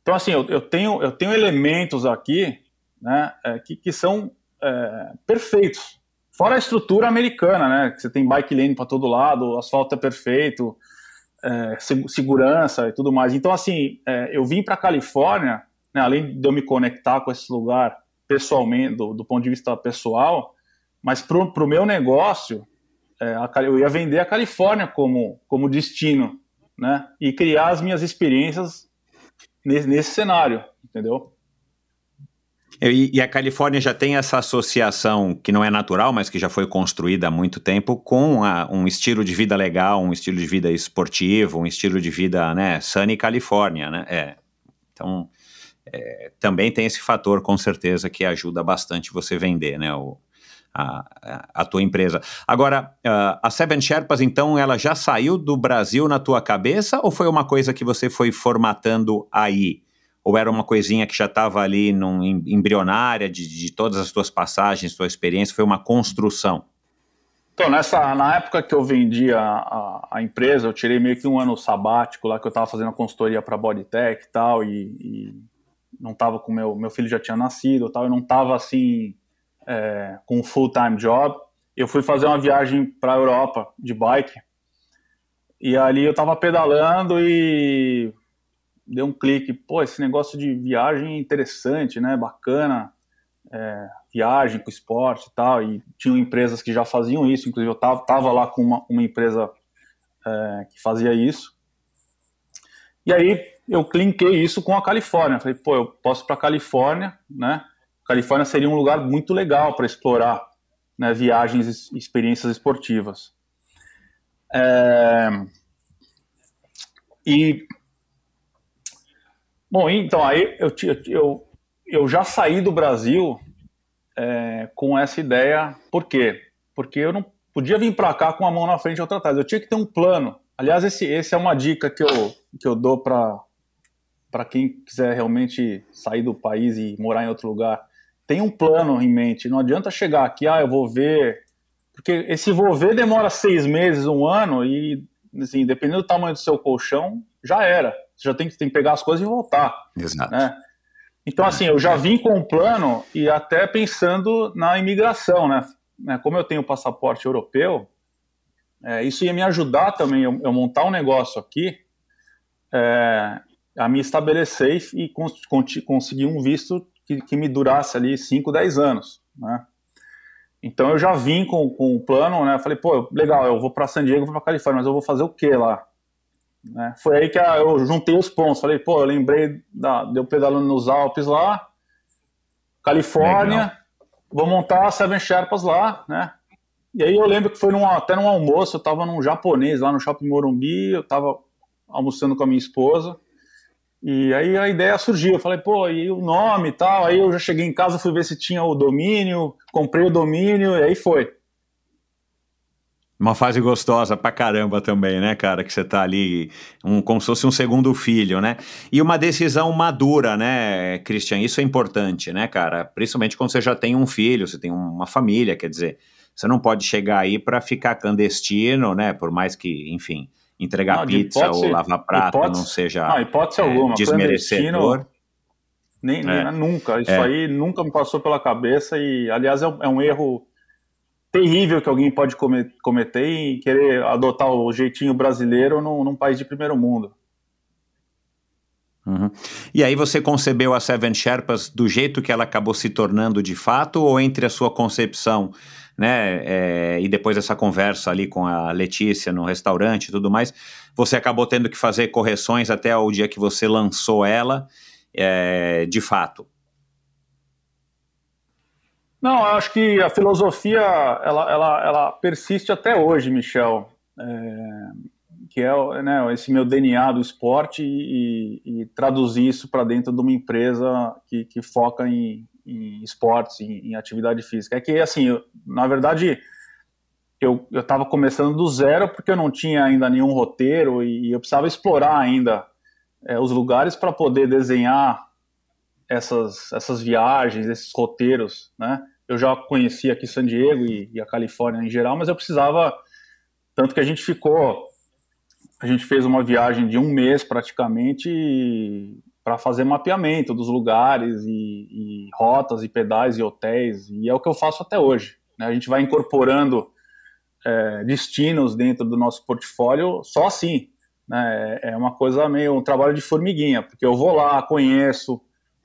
Então, assim, eu, eu, tenho, eu tenho elementos aqui né, é, que, que são é, perfeitos. Fora a estrutura americana, né? Que você tem bike lane para todo lado, o asfalto é perfeito, é, segurança e tudo mais. Então, assim, é, eu vim para a Califórnia, né, além de eu me conectar com esse lugar pessoalmente, do, do ponto de vista pessoal, mas para o meu negócio, é, a, eu ia vender a Califórnia como, como destino, né? E criar as minhas experiências nesse, nesse cenário, entendeu? E, e, a Califórnia já tem essa associação que não é natural, mas que já foi construída há muito tempo, com a, um estilo de vida legal, um estilo de vida esportivo, um estilo de vida, né, Sunny Califórnia, né? É. Então, é, também tem esse fator, com certeza, que ajuda bastante você vender, né, o, a, a tua empresa. Agora, uh, a Seven Sherpas, então, ela já saiu do Brasil na tua cabeça ou foi uma coisa que você foi formatando aí? Ou era uma coisinha que já estava ali num, embrionária de, de todas as tuas passagens, tua experiência, foi uma construção? Então, nessa, na época que eu vendi a, a, a, empresa, eu tirei meio que um ano sabático lá, que eu estava fazendo a consultoria para Bodytech e tal, e, e não estava com meu, meu filho já tinha nascido e tal, eu não estava assim, é, com um full-time job. Eu fui fazer uma viagem para a Europa de bike, e ali eu estava pedalando e deu um clique, pô, esse negócio de viagem é interessante, né, bacana, é, viagem com esporte e tal, e tinham empresas que já faziam isso, inclusive eu tava, tava lá com uma, uma empresa é, que fazia isso, e aí eu cliquei isso com a Califórnia, falei, pô, eu posso para Califórnia, né, Califórnia seria um lugar muito legal para explorar né, viagens e experiências esportivas. É... E Bom, então aí eu, eu, eu já saí do Brasil é, com essa ideia. Por quê? Porque eu não podia vir para cá com a mão na frente e outra atrás. Eu tinha que ter um plano. Aliás, esse, esse é uma dica que eu, que eu dou para quem quiser realmente sair do país e morar em outro lugar. Tem um plano em mente. Não adianta chegar aqui, ah, eu vou ver. Porque esse vou ver demora seis meses, um ano, e assim, dependendo do tamanho do seu colchão, já era. Você já tem que, tem que pegar as coisas e voltar. Exato. Né? Então, assim, eu já vim com um plano e até pensando na imigração, né? né como eu tenho passaporte europeu, é, isso ia me ajudar também, eu, eu montar um negócio aqui, é, a me estabelecer e cons conseguir um visto que, que, me durasse ali 5, 10 anos, né? Então eu já vim com, com um plano, né? Falei, pô, legal, eu vou para San Diego, vou para Califórnia, mas eu vou fazer o que lá? Né? Foi aí que eu juntei os pontos. Falei, pô, eu lembrei da, de eu pedalando nos Alpes lá, Califórnia, Legal. vou montar Seven Sherpas lá, né? E aí eu lembro que foi num, até num almoço, eu tava num japonês lá no Shopping Morumbi, eu tava almoçando com a minha esposa, e aí a ideia surgiu, eu falei, pô, e o nome e tal, aí eu já cheguei em casa, fui ver se tinha o domínio, comprei o domínio, e aí foi. Uma fase gostosa pra caramba também, né, cara? Que você tá ali, um, como se fosse um segundo filho, né? E uma decisão madura, né, Christian? Isso é importante, né, cara? Principalmente quando você já tem um filho, você tem uma família, quer dizer, você não pode chegar aí para ficar clandestino, né? Por mais que, enfim, entregar não, pizza hipótese, ou lavar prato não seja não, hipótese é, alguma, desmerecedor. Nem, é. nunca, isso é. aí nunca me passou pela cabeça e, aliás, é um, é um erro terrível que alguém pode cometer e querer adotar o jeitinho brasileiro num, num país de primeiro mundo. Uhum. E aí você concebeu a Seven Sherpas do jeito que ela acabou se tornando de fato, ou entre a sua concepção, né, é, e depois dessa conversa ali com a Letícia no restaurante e tudo mais, você acabou tendo que fazer correções até o dia que você lançou ela, é, de fato? Não, eu acho que a filosofia ela, ela, ela persiste até hoje, Michel. É, que é né, esse meu DNA do esporte e, e traduzir isso para dentro de uma empresa que, que foca em, em esportes, em, em, atividade física. É que, assim, eu, na verdade, eu estava começando do zero porque eu não tinha ainda nenhum roteiro e, e eu precisava explorar ainda é, os lugares para poder desenhar essas, essas viagens, esses roteiros, né? eu já conhecia aqui San Diego e, e, a Califórnia em geral, mas eu precisava tanto que a gente ficou, a gente fez uma viagem de um mês praticamente para fazer mapeamento dos lugares e, e, rotas e pedais e hotéis e é o que eu faço até hoje. Né? A gente vai incorporando é, destinos dentro do nosso portfólio só assim. Né? É uma coisa meio um trabalho de formiguinha, porque eu vou lá, conheço,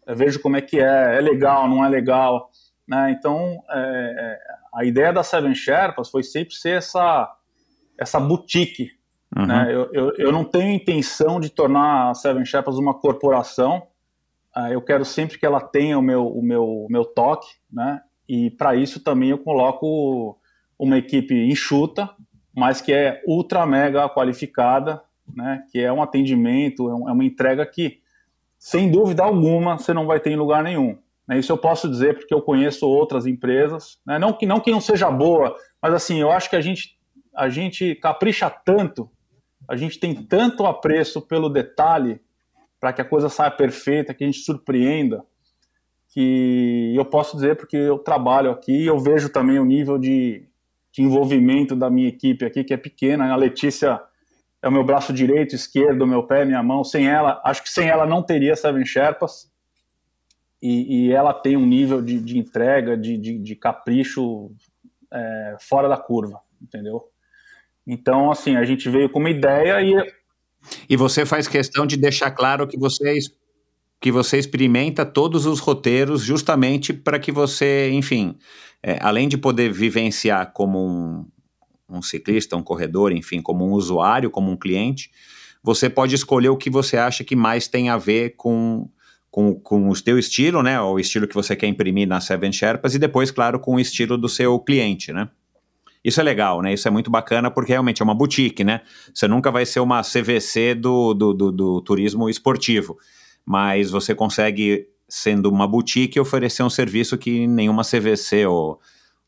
vejo como é que é, é legal, não é legal né? Então, é, é, a ideia da Seven Sherpas foi sempre ser essa, essa boutique. Uhum. Né? Eu, eu, eu, não tenho intenção de tornar a Seven Sherpas uma corporação. uh, eu quero sempre que ela tenha o meu, o meu, o meu toque, né? E para isso também eu coloco uma equipe enxuta, mas que é ultra mega qualificada, né? Que é um atendimento, é, um, é uma entrega que, sem dúvida alguma, você não vai ter em lugar nenhum. Né? Isso eu posso dizer porque eu conheço outras empresas, né? não que não que não seja boa, mas assim eu acho que a gente a gente capricha tanto, a gente tem tanto apreço pelo detalhe para que a coisa saia perfeita, que a gente surpreenda, que eu posso dizer porque eu trabalho aqui e eu vejo também o nível de, de envolvimento da minha equipe aqui, que é pequena. A Letícia é o meu braço direito, esquerdo, meu pé, minha mão. Sem ela, acho que sem ela não teria Seven Sherpas. E, e ela tem um nível de, de entrega, de, de, de capricho é, fora da curva, entendeu? Então, assim, a gente veio com uma ideia e. E você faz questão de deixar claro que você, que você experimenta todos os roteiros justamente para que você, enfim, é, além de poder vivenciar como um, um ciclista, um corredor, enfim, como um usuário, como um cliente, você pode escolher o que você acha que mais tem a ver com, com, com o teu estilo, né? O estilo que você quer imprimir na Seven Sherpas e depois, claro, com o estilo do seu cliente, né? Isso é legal, né? Isso é muito bacana porque realmente é uma boutique, né? Você nunca vai ser uma CVC do, do, do, do turismo esportivo, mas você consegue, sendo uma boutique, oferecer um serviço que nenhuma CVC ou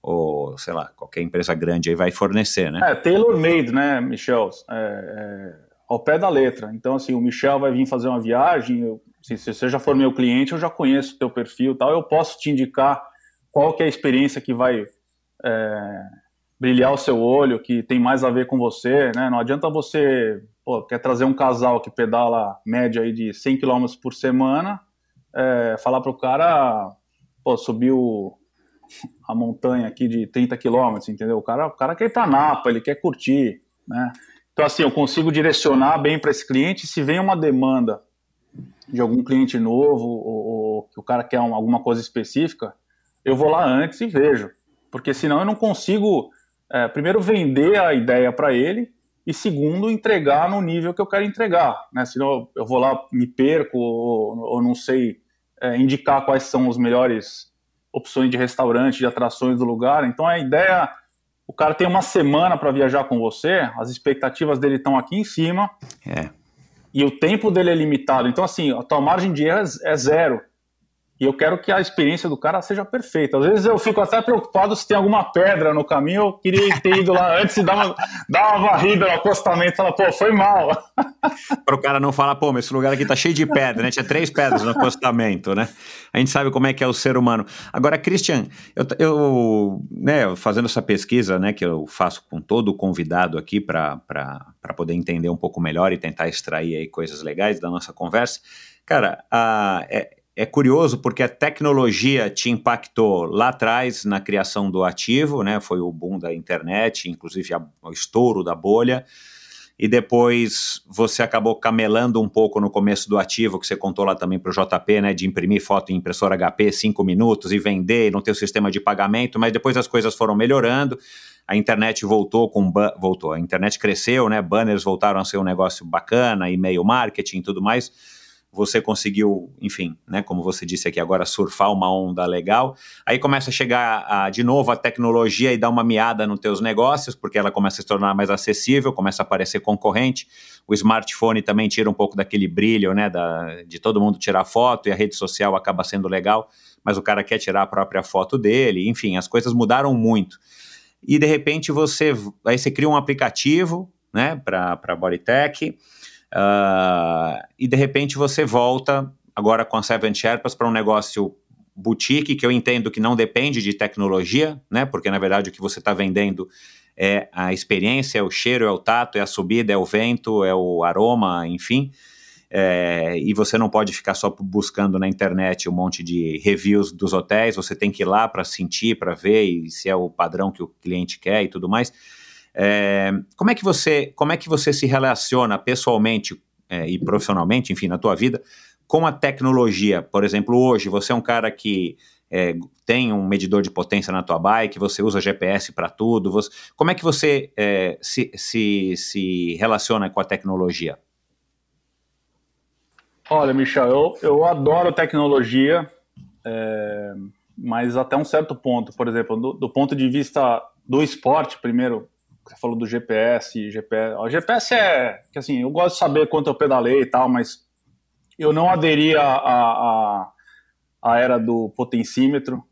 ou sei lá, qualquer empresa grande aí vai fornecer, né? É, tailor-made, né, Michel? É, é, ao pé da letra. Então, assim, o Michel vai vir fazer uma viagem, eu, se, se, você já for meu cliente, eu já conheço o teu perfil tal, eu posso te indicar qual que é a experiência que vai é, brilhar o seu olho, que tem mais a ver com você, né? Não adianta você, pô, quer trazer um casal que pedala média aí de 100 km por semana, é, falar para o cara, pô, subiu a montanha aqui de 30 quilômetros, entendeu? O cara, o cara quer ir para Napa, ele quer curtir, né? Então, assim, eu consigo direcionar bem para esse cliente. Se vem uma demanda de algum cliente novo ou, que o cara quer uma, alguma coisa específica, eu vou lá antes e vejo. Porque senão eu não consigo, é, primeiro, vender a ideia para ele e, segundo, entregar no nível que eu quero entregar. Né? Senão eu vou lá, me perco ou, ou não sei é, indicar quais são os melhores opções de restaurante, de atrações do lugar. Então a ideia, o cara tem uma semana para viajar com você, as expectativas dele estão aqui em cima. É. E o tempo dele é limitado. Então assim, a tua margem de erro é, é zero. E eu quero que a experiência do cara seja perfeita. Às vezes eu fico até preocupado se tem alguma pedra no caminho. Eu queria ter ido lá antes e dar uma, dar uma varrida no acostamento falar, pô, foi mal. Para o cara não falar, pô, mas esse lugar aqui tá cheio de pedra, né? Tinha três pedras no acostamento, né? A gente sabe como é que é o ser humano. Agora, Christian, eu, eu né, fazendo essa pesquisa, né, que eu faço com todo convidado aqui para poder entender um pouco melhor e tentar extrair aí coisas legais da nossa conversa. Cara, a, é, é curioso porque a tecnologia te impactou lá atrás na criação do ativo, né? Foi o boom da internet, inclusive a, o estouro da bolha. E depois você acabou camelando um pouco no começo do ativo, que você contou lá também para o JP, né? De imprimir foto em impressora HP cinco minutos e vender, e não ter o sistema de pagamento, mas depois as coisas foram melhorando. A internet voltou com voltou, a internet cresceu, né? Banners voltaram a ser um negócio bacana, e-mail marketing e tudo mais você conseguiu, enfim, né, como você disse aqui agora, surfar uma onda legal. Aí começa a chegar a, de novo a tecnologia e dá uma miada nos teus negócios, porque ela começa a se tornar mais acessível, começa a aparecer concorrente. O smartphone também tira um pouco daquele brilho, né, da, de todo mundo tirar foto e a rede social acaba sendo legal, mas o cara quer tirar a própria foto dele. Enfim, as coisas mudaram muito. E de repente você, aí você cria um aplicativo, né, para Bodytech, Uh, e de repente você volta agora com a Seven Sherpas para um negócio boutique, que eu entendo que não depende de tecnologia, né? Porque na verdade o que você está vendendo é a experiência, é o cheiro, é o tato, é a subida, é o vento, é o aroma, enfim. É, e você não pode ficar só buscando na internet um monte de reviews dos hotéis, você tem que ir lá para sentir, para ver se é o padrão que o cliente quer e tudo mais. É, como é que você como é que você se relaciona pessoalmente é, e profissionalmente, enfim, na tua vida, com a tecnologia? Por exemplo, hoje você é um cara que é, tem um medidor de potência na tua bike, você usa GPS para tudo. Você, como é que você é, se, se, se relaciona com a tecnologia? Olha, Michel, eu, eu adoro tecnologia, é, mas até um certo ponto. Por exemplo, do, do, ponto de vista do esporte, primeiro, você falou do GPS, GPS. O GPS é que assim, eu gosto de saber quanto eu pedalei e tal, mas eu não aderia à, à, era do potencímetro,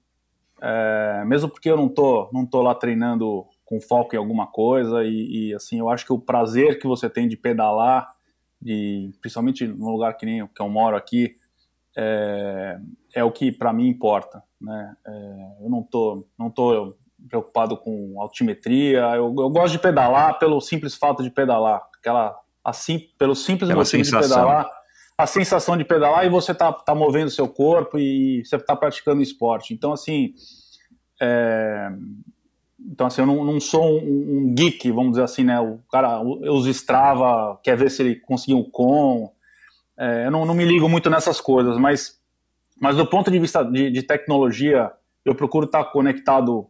é, mesmo porque eu não tô, não tô lá treinando com foco em alguma coisa e, e, assim, eu acho que o prazer que você tem de pedalar, de, principalmente no lugar que nem que eu moro aqui, é, é o que para mim importa, né? É, eu não tô, não tô preocupado com altimetria, eu, eu, gosto de pedalar pelo simples fato de pedalar, aquela assim, pelo simples motivo de pedalar a sensação de pedalar e você tá, tá movendo seu corpo e você tá praticando esporte. Então, assim, é... então, assim eu não, não sou um, um, geek, vamos dizer assim, né? O cara usa Strava, quer ver se ele conseguiu um com. É, eu não, não, me ligo muito nessas coisas, mas, mas do ponto de vista de, de tecnologia, eu procuro estar tá conectado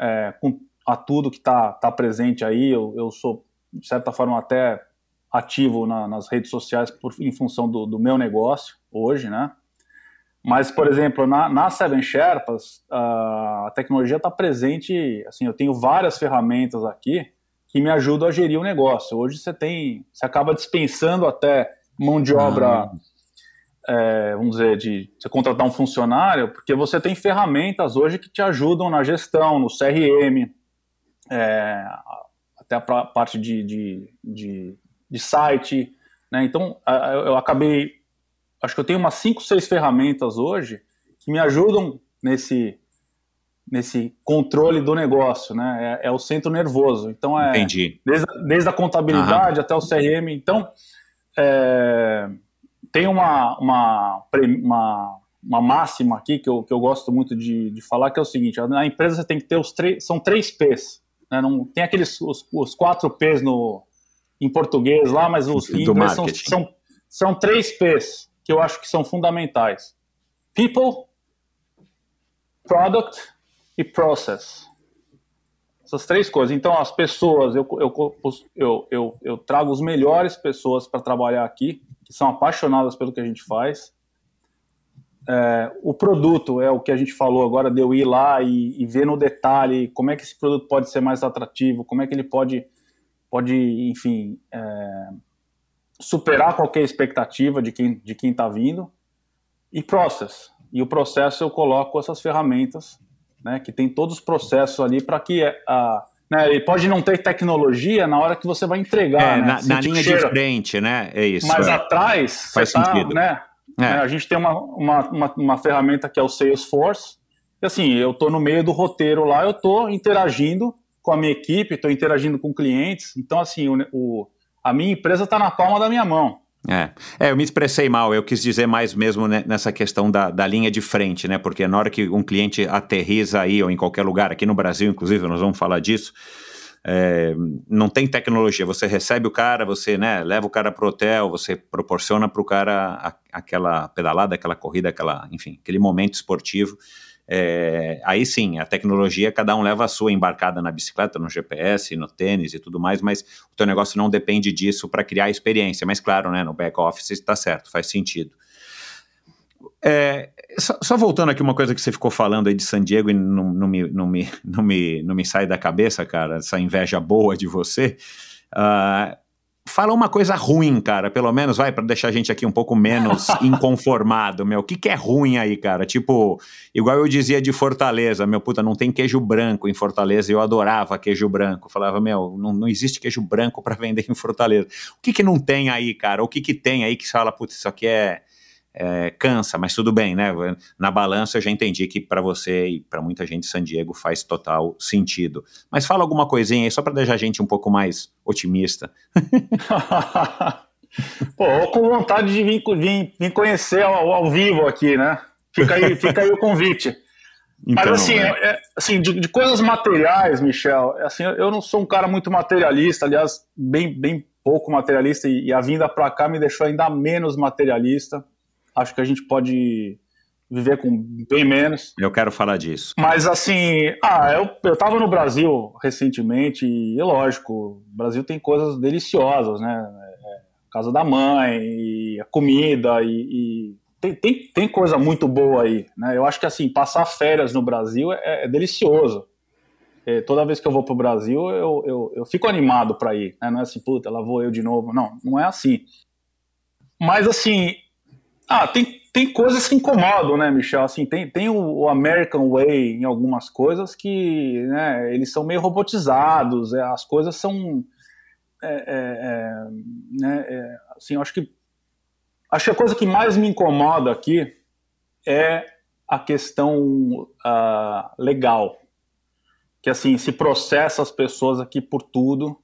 é, com, a tudo que está tá presente aí. Eu, eu sou, de certa forma, até ativo na, nas redes sociais por, em função do, do, meu negócio hoje, né? Mas, por exemplo, na, na Seven Sherpas, a tecnologia está presente, assim, eu tenho várias ferramentas aqui que me ajudam a gerir o negócio. Hoje você tem, você acaba dispensando até mão de obra, é, vamos dizer, de você contratar um funcionário, porque você tem ferramentas hoje que te ajudam na gestão, no CRM, é, até a parte de, de, de de site, né? Então, eu acabei, acho que eu tenho umas 5, 6 ferramentas hoje que me ajudam nesse nesse controle do negócio, né? É, é o centro nervoso. Então é Entendi. Desde, desde a contabilidade até o CRM. Então é, tem uma, uma, uma, uma, máxima aqui que eu, que eu gosto muito de, de falar que é o seguinte: na empresa você tem que ter os três, são três P's. Né? Não tem aqueles os, os quatro P's no em português lá, mas os em inglês são, são, são três P's que eu acho que são fundamentais: People, Product e Process. Essas três coisas. Então, as pessoas, eu, eu, eu, eu, eu trago as melhores pessoas para trabalhar aqui, que são apaixonadas pelo que a gente faz. É, o produto é o que a gente falou agora, de eu ir lá e, e, ver no detalhe como é que esse produto pode ser mais atrativo, como é que ele pode pode, enfim, é, superar qualquer expectativa de quem de quem está vindo. E process. E o processo eu coloco essas ferramentas, né, que tem todos os processos ali para que a né, ele pode não ter tecnologia na hora que você vai entregar. É, né, na, na linha de frente, né? É isso. Mas é. atrás, Faz tá, sentido. Né, é. a gente tem uma, uma, uma, uma, ferramenta que é o Salesforce. E assim, eu estou no meio do roteiro lá, eu estou interagindo com a minha equipe, estou interagindo com clientes. Então, assim, o, o a minha empresa está na palma da minha mão. É. é, eu me expressei mal, eu quis dizer mais mesmo nessa questão da, da linha de frente, né? Porque na hora que um cliente aterriza aí ou em qualquer lugar, aqui no Brasil, inclusive, nós vamos falar disso, é, não tem tecnologia. Você recebe o cara, você né, leva o cara para o hotel, você proporciona para o cara a, aquela pedalada, aquela corrida, aquela, enfim, aquele momento esportivo. É, aí sim, a tecnologia, cada um leva a sua embarcada na bicicleta, no GPS, no tênis e tudo mais, mas o teu negócio não depende disso para criar experiência. Mas claro, né, no back office está certo, faz sentido. É, só, só, voltando aqui uma coisa que você ficou falando aí de San Diego e não, não, me, não, me, não, me, não me sai da cabeça, cara, essa inveja boa de você. Uh, Fala uma coisa ruim, cara, pelo menos, vai, para deixar a gente aqui um pouco menos inconformado, meu. O que, que é ruim aí, cara? Tipo, igual eu dizia de Fortaleza, meu, puta, não tem queijo branco em Fortaleza, eu adorava queijo branco. Falava, meu, não, não existe queijo branco para vender em Fortaleza. O que que não tem aí, cara? O que que tem aí que você fala, puta, isso aqui é é, cansa, mas tudo bem, né? Na balança eu já entendi que para você e para muita gente San Diego faz total sentido. Mas fala alguma coisinha aí só para deixar a gente um pouco mais otimista. Pô, com vontade de vir, vir, vir conhecer ao, ao, vivo aqui, né? Fica aí, fica aí o convite. Então, Mas assim, é. é, assim de, de, coisas materiais, Michel, assim, eu não sou um cara muito materialista, aliás, bem, bem pouco materialista, e, e a vinda para cá me deixou ainda menos materialista. Acho que a gente pode viver com bem menos. Eu quero falar disso. Mas assim, ah, eu, eu tava no Brasil recentemente e, lógico, o Brasil tem coisas deliciosas, né? É, casa da mãe, a comida, e, e tem, tem, tem, coisa muito boa aí, né? Eu acho que assim, passar férias no Brasil é, é delicioso. É, toda vez que eu vou pro Brasil, eu, eu, eu fico animado para ir, né? Não é assim, puta, lá vou eu de novo. Não, não é assim. Mas assim, ah, tem, tem coisas que incomodam, né, Michel? Assim, tem, tem o, American Way em algumas coisas que, né, eles são meio robotizados, é, as coisas são, é, é, é né, é, assim, acho que, acho que a coisa que mais me incomoda aqui é a questão uh, legal, que assim, se processa as pessoas aqui por tudo,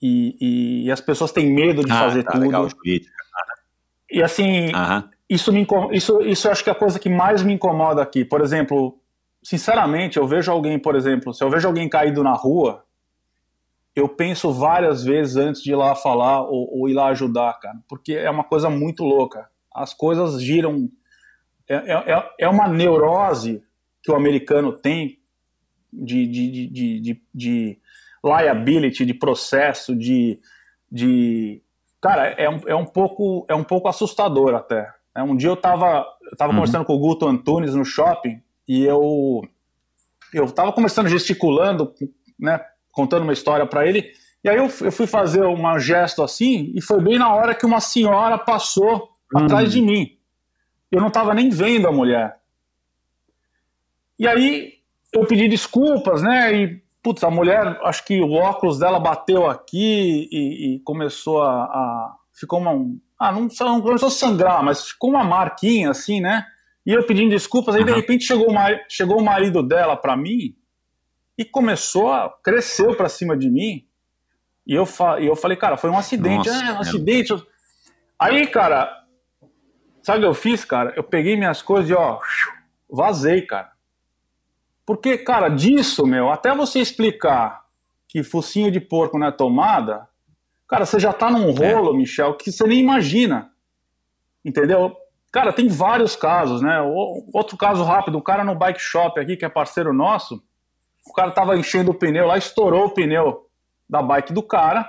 e, e, e as pessoas têm medo de ah, fazer tá, tudo. Legal, e assim, isso me isso isso acho que é a coisa que mais me incomoda aqui. Por exemplo, sinceramente, eu vejo alguém, por exemplo, se eu vejo alguém caído na rua, eu penso várias vezes antes de ir lá falar ou, ou ir lá ajudar, cara, porque é uma coisa muito louca. As coisas giram. É, é, é, é uma neurose que o americano tem de, de, de, de, de liability, de processo, de, de cara, é um, é um, pouco, é um pouco assustador até. É, um dia eu estava eu tava uhum. conversando com o Guto Antunes no shopping e eu eu estava conversando, gesticulando, né, contando uma história para ele. E aí eu, eu fui fazer um gesto assim e foi bem na hora que uma senhora passou uhum. atrás de mim. Eu não estava nem vendo a mulher. E aí eu pedi desculpas, né? E putz, a mulher, acho que o óculos dela bateu aqui e, e começou a, a, ficou uma, ah, não, não começou a sangrar, mas ficou uma marquinha assim, né? E eu pedindo desculpas, aí de repente chegou, uma, chegou o marido dela para mim e começou a cresceu para cima de mim. E eu, fa, e eu falei, cara, foi um acidente, Nossa, é, um acidente. Aí, cara, sabe o que eu fiz, cara? Eu peguei minhas coisas e ó, vazei, cara. Porque, cara, disso, meu, até você explicar que focinho de porco não é tomada, cara, você já tá num é. rolo, é. Michel, que você nem imagina. Entendeu? Cara, tem vários casos, né? Outro caso rápido, um cara no bike shop aqui, que é parceiro nosso, o cara tava enchendo o pneu lá, estourou o pneu da bike do cara,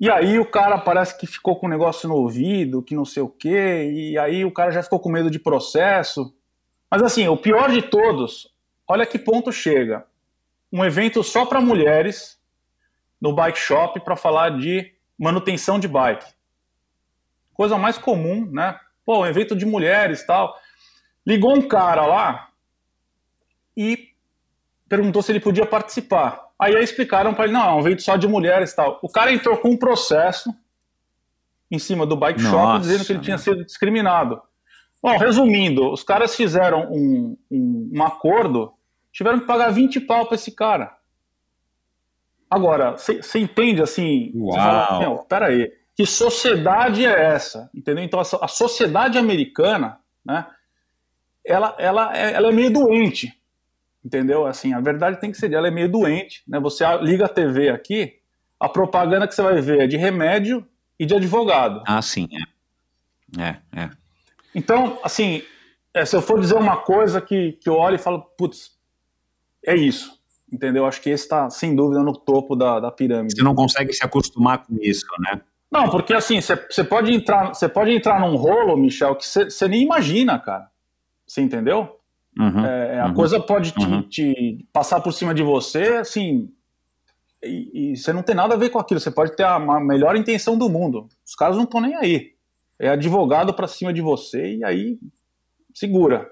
e aí o cara parece que ficou com um negócio no ouvido, que não sei o quê, e aí o cara já ficou com medo de processo. Mas assim, o pior de todos, Olha que ponto chega. Um evento só para mulheres no bike shop para falar de manutenção de bike. Coisa mais comum, né? Pô, um evento de mulheres tal. Ligou um cara lá e perguntou se ele podia participar. Aí explicaram para ele, não, é um evento só de mulheres tal. O cara entrou com um processo em cima do bike Nossa. shop dizendo que ele tinha sido discriminado. Bom, resumindo, os caras fizeram um, um, um acordo tiveram que pagar 20 pau para esse cara. Agora, você entende assim? Você fala, pera aí, que sociedade é essa? Entendeu? Então, a, a sociedade americana, né, ela, ela, é, ela é meio doente, entendeu? Assim, a verdade tem que ser, ela é meio doente, né? Você liga a TV aqui, a propaganda que você vai ver é de remédio e de advogado. Ah, sim, é. É, é. Então, assim, é, se eu for dizer uma coisa que, que eu olho e falo, putz, é isso. Entendeu? Acho que esse está, sem dúvida, no topo da, da pirâmide. Você não consegue se acostumar com isso, né? Não, porque assim, você pode entrar, você pode entrar num rolo, Michel, que você nem imagina, cara. Você entendeu? Uhum, é, a uhum, coisa pode te, uhum. te, passar por cima de você, assim, e você não tem nada a ver com aquilo. Você pode ter a, a melhor intenção do mundo. Os caras não estão nem aí. É advogado para cima de você e aí segura.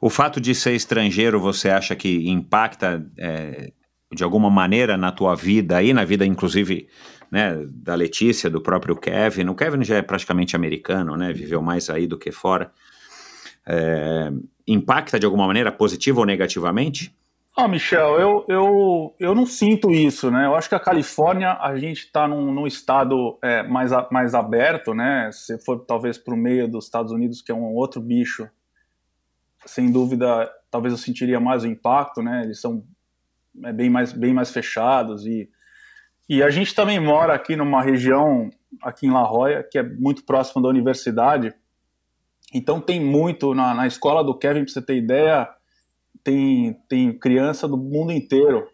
O fato de ser estrangeiro, você acha que impacta é, de alguma maneira na tua vida aí, na vida inclusive né, da Letícia, do próprio Kevin? O Kevin já é praticamente americano, né? Viveu mais aí do que fora. É, impacta de alguma maneira, positiva ou negativamente? Ah, Michel, eu, eu, eu não sinto isso, né? Eu acho que a Califórnia, a gente está num, num, estado é, mais, mais aberto, né? Se for talvez para o meio dos Estados Unidos, que é um outro bicho, sem dúvida, talvez eu sentiria mais o impacto, né? Eles são é, bem, mais, bem mais fechados e, e a gente também mora aqui numa região, aqui em La Jolla, que é muito próximo da universidade, então tem muito, na, na escola do Kevin, para você ter ideia, tem, tem criança do mundo inteiro.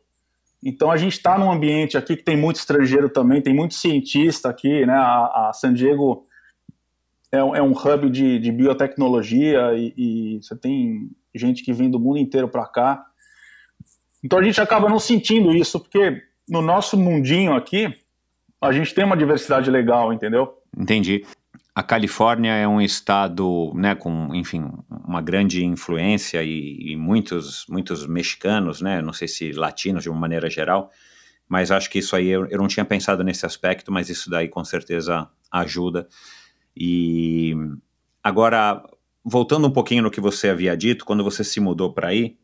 Então a gente está num ambiente aqui que tem muito estrangeiro também, tem muito cientista aqui, né? A, a San Diego é, é, um hub de, de biotecnologia e, e, você tem gente que vem do mundo inteiro para cá. Então a gente acaba não sentindo isso, porque no nosso mundinho aqui, a gente tem uma diversidade legal, entendeu? Entendi. A Califórnia é um estado, né, com, enfim, uma grande influência e, e, muitos, muitos mexicanos, né, não sei se latinos de uma maneira geral, mas acho que isso aí eu, eu não tinha pensado nesse aspecto, mas isso daí com certeza ajuda. E agora, voltando um pouquinho no que você havia dito, quando você se mudou para aí,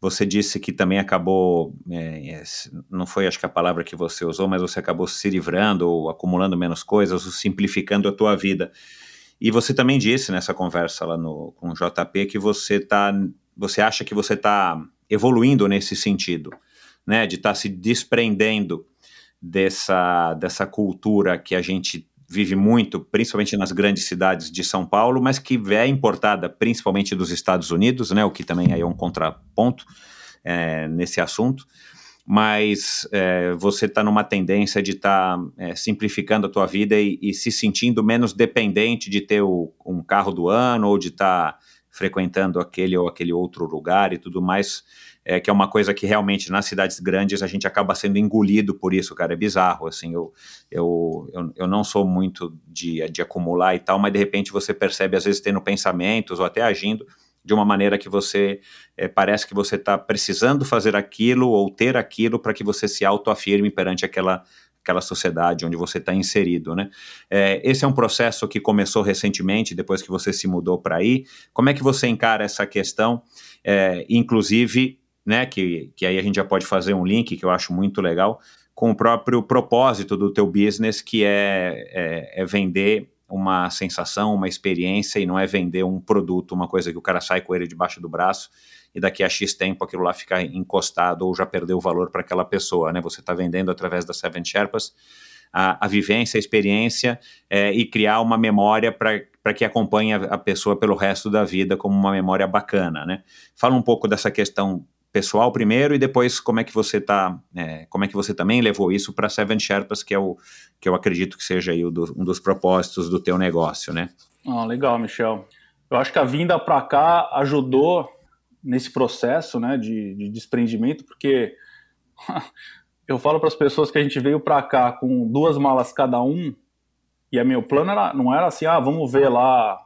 você disse que também acabou, é, não foi acho que a palavra que você usou, mas você acabou se livrando ou acumulando menos coisas, ou simplificando a tua vida. E você também disse nessa conversa lá no, com o JP que você tá, você acha que você está evoluindo nesse sentido, né, de estar tá se desprendendo dessa, dessa cultura que a gente vive muito, principalmente nas grandes cidades de São Paulo, mas que é importada principalmente dos Estados Unidos, né, o que também é um contraponto é, nesse assunto. Mas é, você está numa tendência de estar tá, é, simplificando a tua vida e, e, se sentindo menos dependente de ter o, um carro do ano ou de estar tá frequentando aquele ou aquele outro lugar e tudo mais é, que é uma coisa que realmente nas cidades grandes a gente acaba sendo engolido por isso, cara, é bizarro, assim, eu, eu, eu, eu não sou muito de, de acumular e tal, mas de repente você percebe, às vezes, tendo pensamentos ou até agindo de uma maneira que você é, parece que você está precisando fazer aquilo ou ter aquilo para que você se autoafirme perante aquela aquela sociedade onde você está inserido, né? É, esse é um processo que começou recentemente, depois que você se mudou para aí. Como é que você encara essa questão, é, inclusive né, que, que aí a gente já pode fazer um link que eu acho muito legal, com o próprio propósito do teu business, que é, é, é vender uma sensação, uma experiência e não é vender um produto, uma coisa que o cara sai com ele debaixo do braço e daqui a X tempo aquilo lá fica encostado ou já perdeu o valor para aquela pessoa, né? Você está vendendo através da Seven Sherpas a, a vivência, a experiência é, e criar uma memória para que acompanhe a, pessoa pelo resto da vida como uma memória bacana, né? Fala um pouco dessa questão pessoal primeiro e depois como é que você tá, é, como é que você também levou isso para Seven Sherpas, que é o que eu acredito que seja aí do, um dos propósitos do teu negócio, né? Ah, legal, Michel. Eu acho que a vinda para cá ajudou nesse processo, né, de, de desprendimento, porque eu falo para as pessoas que a gente veio para cá com duas malas cada um e a meu plano era, não era assim, ah, vamos ver lá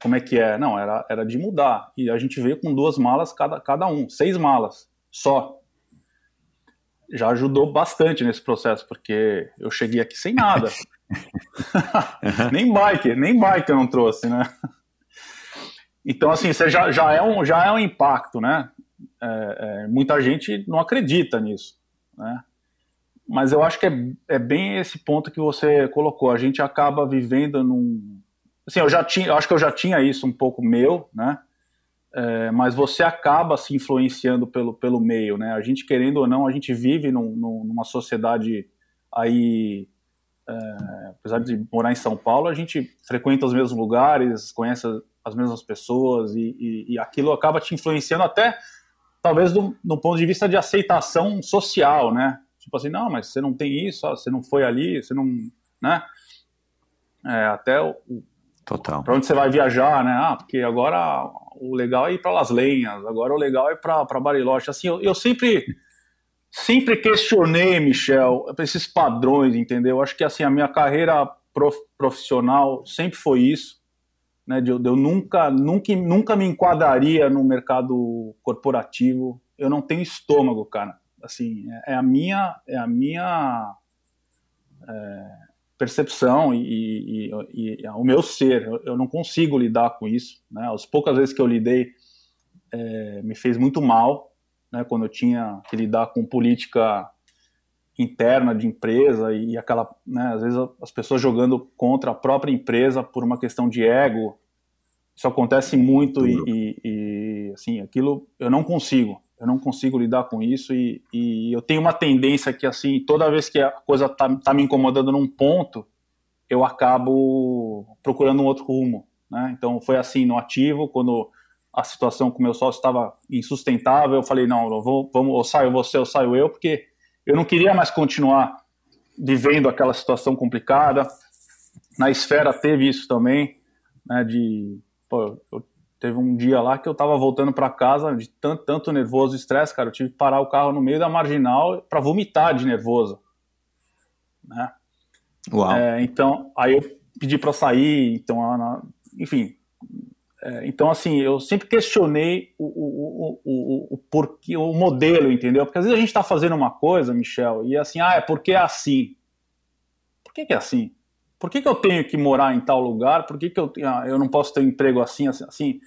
como é que é? Não, era, era de mudar. E a gente veio com duas malas cada, cada um, seis malas só. Já ajudou bastante nesse processo, porque eu cheguei aqui sem nada. nem bike, nem bike eu não trouxe, né? Então, assim, você já, já, é, um, já é um impacto, né? É, é, muita gente não acredita nisso, né? Mas eu acho que é, é bem esse ponto que você colocou. A gente acaba vivendo num, assim, eu já tinha, eu acho que eu já tinha isso um pouco meu, né? É, mas você acaba se influenciando pelo, pelo meio, né? A gente querendo ou não, a gente vive num, numa sociedade aí, é, apesar de morar em São Paulo, a gente frequenta os mesmos lugares, conhece as mesmas pessoas e, e, e aquilo acaba te influenciando até, talvez, do, do ponto de vista de aceitação social, né? Tipo assim, não, mas você não tem isso, ó, você não foi ali, você não, né? É, até o, Total. Para onde você vai viajar, né? Ah, porque agora o legal é ir para Las Lenhas, agora o legal é para Bariloche. Assim, eu, eu, sempre sempre questionei, Michel, esses padrões, entendeu? Acho que assim a minha carreira prof, profissional sempre foi isso, né? De eu nunca nunca nunca me enquadraria no mercado corporativo. Eu não tenho estômago, cara. Assim, é, é a minha é a minha é, percepção e, e, e, o meu ser. Eu, não consigo lidar com isso. Né? As poucas vezes que eu lidei, é, me fez muito mal, né? quando eu tinha que lidar com política interna de empresa e aquela, né, às vezes as pessoas jogando contra a própria empresa por uma questão de ego. Isso acontece muito e, e, assim, aquilo eu não consigo eu não consigo lidar com isso e, e, eu tenho uma tendência que, assim, toda vez que a coisa tá, tá me incomodando num ponto, eu acabo procurando um outro rumo, né? Então, foi assim no ativo, quando a situação com meu sócio estava insustentável, eu falei, não, eu vou, vamos, ou saio você ou saio eu, porque eu não queria mais continuar vivendo aquela situação complicada. Na esfera teve isso também, né, de pô, eu, teve um dia lá que eu tava voltando para casa de tanto, tanto nervoso e estresse, cara, eu tive que parar o carro no meio da marginal para vomitar de nervoso, né? Uau. É, então, aí eu pedi para sair, então, enfim, é, então, assim, eu sempre questionei o, o, o, o, porquê, o modelo, entendeu? Porque às vezes a gente está fazendo uma coisa, Michel, e assim, ah, é porque é assim. Por que, que é assim? Por que, que eu tenho que morar em tal lugar? Por que, que eu, ah, eu não posso ter um emprego assim, assim? assim?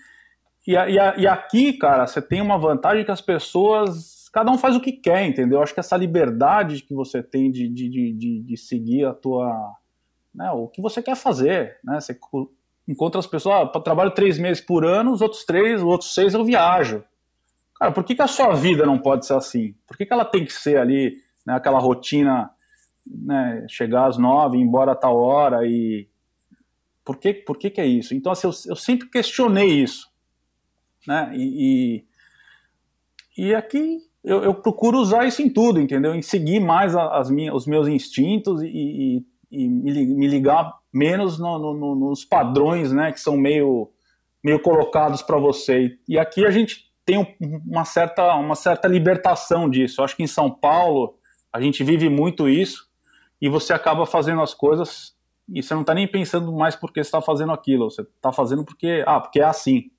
E, e, e aqui, cara, você tem uma vantagem que as pessoas, cada um faz o que quer, entendeu? Eu acho que essa liberdade que você tem de, de, de, de seguir a tua, né, o que você quer fazer, né? Você encontro as pessoas, ah, trabalho três meses por ano, os outros três, os outros seis eu viajo. Cara, por que, que a sua vida não pode ser assim? Por que, que ela tem que ser ali, né, aquela rotina, né, chegar às nove, ir embora a tal hora e... Por que, por que, que é isso? Então, assim, eu, eu sempre questionei isso. Né? E, e, e aqui eu, eu, procuro usar isso em tudo, entendeu? Em seguir mais as minhas, os meus instintos e, e, e me ligar menos no, no, nos padrões, né, que são meio, meio colocados para você. E aqui a gente tem uma certa, uma certa libertação disso. Eu acho que em São Paulo a gente vive muito isso e você acaba fazendo as coisas e você não está nem pensando mais porque está fazendo aquilo. Você está fazendo porque, ah, porque é assim,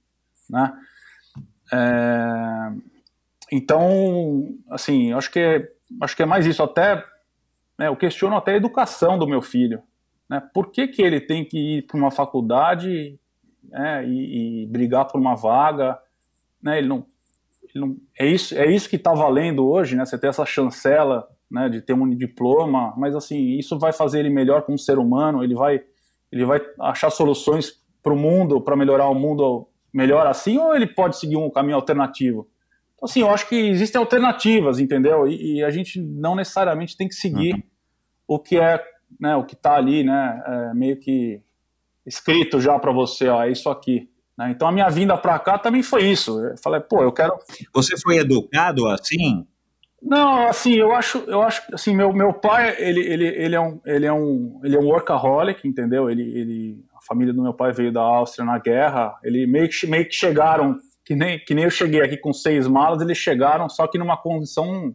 né? É... Então, assim, acho que é, acho que é mais isso. Até né, eu questiono até a educação do meu filho. Né? Por que, que ele tem que ir para uma faculdade né, e, e, brigar por uma vaga? Né? Ele não, ele não, é, isso, é isso que está valendo hoje, né? você ter essa chancela né, de ter um diploma, mas assim, isso vai fazer ele melhor como ser humano, ele vai, ele vai achar soluções para o mundo, para melhorar o mundo melhor assim, ou ele pode seguir um caminho alternativo? Então, assim, eu acho que existem alternativas, entendeu? E, e a gente não necessariamente tem que seguir uhum. o que é né, o que está ali, né, é meio que escrito já para você, ó, é isso aqui. Né? Então a minha vinda para cá também foi isso. Eu falei, pô, eu quero. Você foi educado assim? Não, assim, eu acho, eu acho, assim, meu, meu pai, ele, ele, ele é um, ele é um, ele é um workaholic, entendeu? Ele, ele, a família do meu pai veio da Áustria na guerra. Ele meio que, meio que chegaram, que nem, que nem eu cheguei aqui com seis malas, eles chegaram, só que numa condição,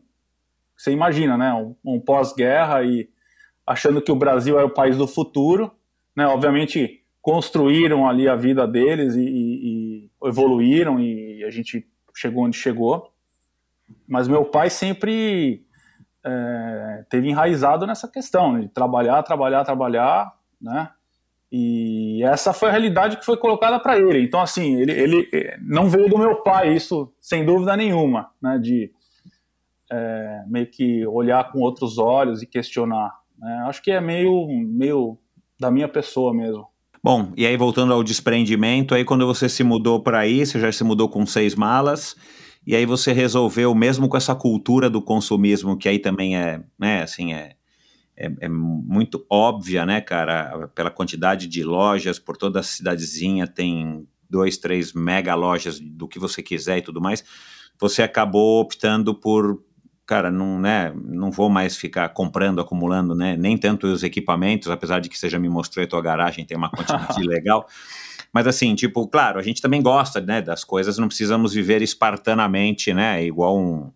você imagina, né? Um, um pós-guerra e achando que o Brasil é o país do futuro, né? Obviamente construíram ali a vida deles e, e, e evoluíram e a gente chegou onde chegou. Mas meu pai sempre é, teve enraizado nessa questão né? de trabalhar, trabalhar, trabalhar, né? E essa foi a realidade que foi colocada para ele. Então, assim, ele, ele não veio do meu pai, isso sem dúvida nenhuma, né? De é, meio que olhar com outros olhos e questionar. Né? Acho que é meio, meio da minha pessoa mesmo. Bom, e aí voltando ao desprendimento, aí quando você se mudou para aí, você já se mudou com seis malas, e aí você resolveu, mesmo com essa cultura do consumismo, que aí também é, né, assim, é, é, é, muito óbvia, né, cara, pela quantidade de lojas, por toda a cidadezinha tem dois, três mega lojas do que você quiser e tudo mais, você acabou optando por cara, não, né, não vou mais ficar comprando, acumulando, né, nem tanto os equipamentos, apesar de que você já me mostrou a tua garagem, tem uma quantidade legal. Mas assim, tipo, claro, a gente também gosta, né, das coisas, não precisamos viver espartanamente, né, igual um,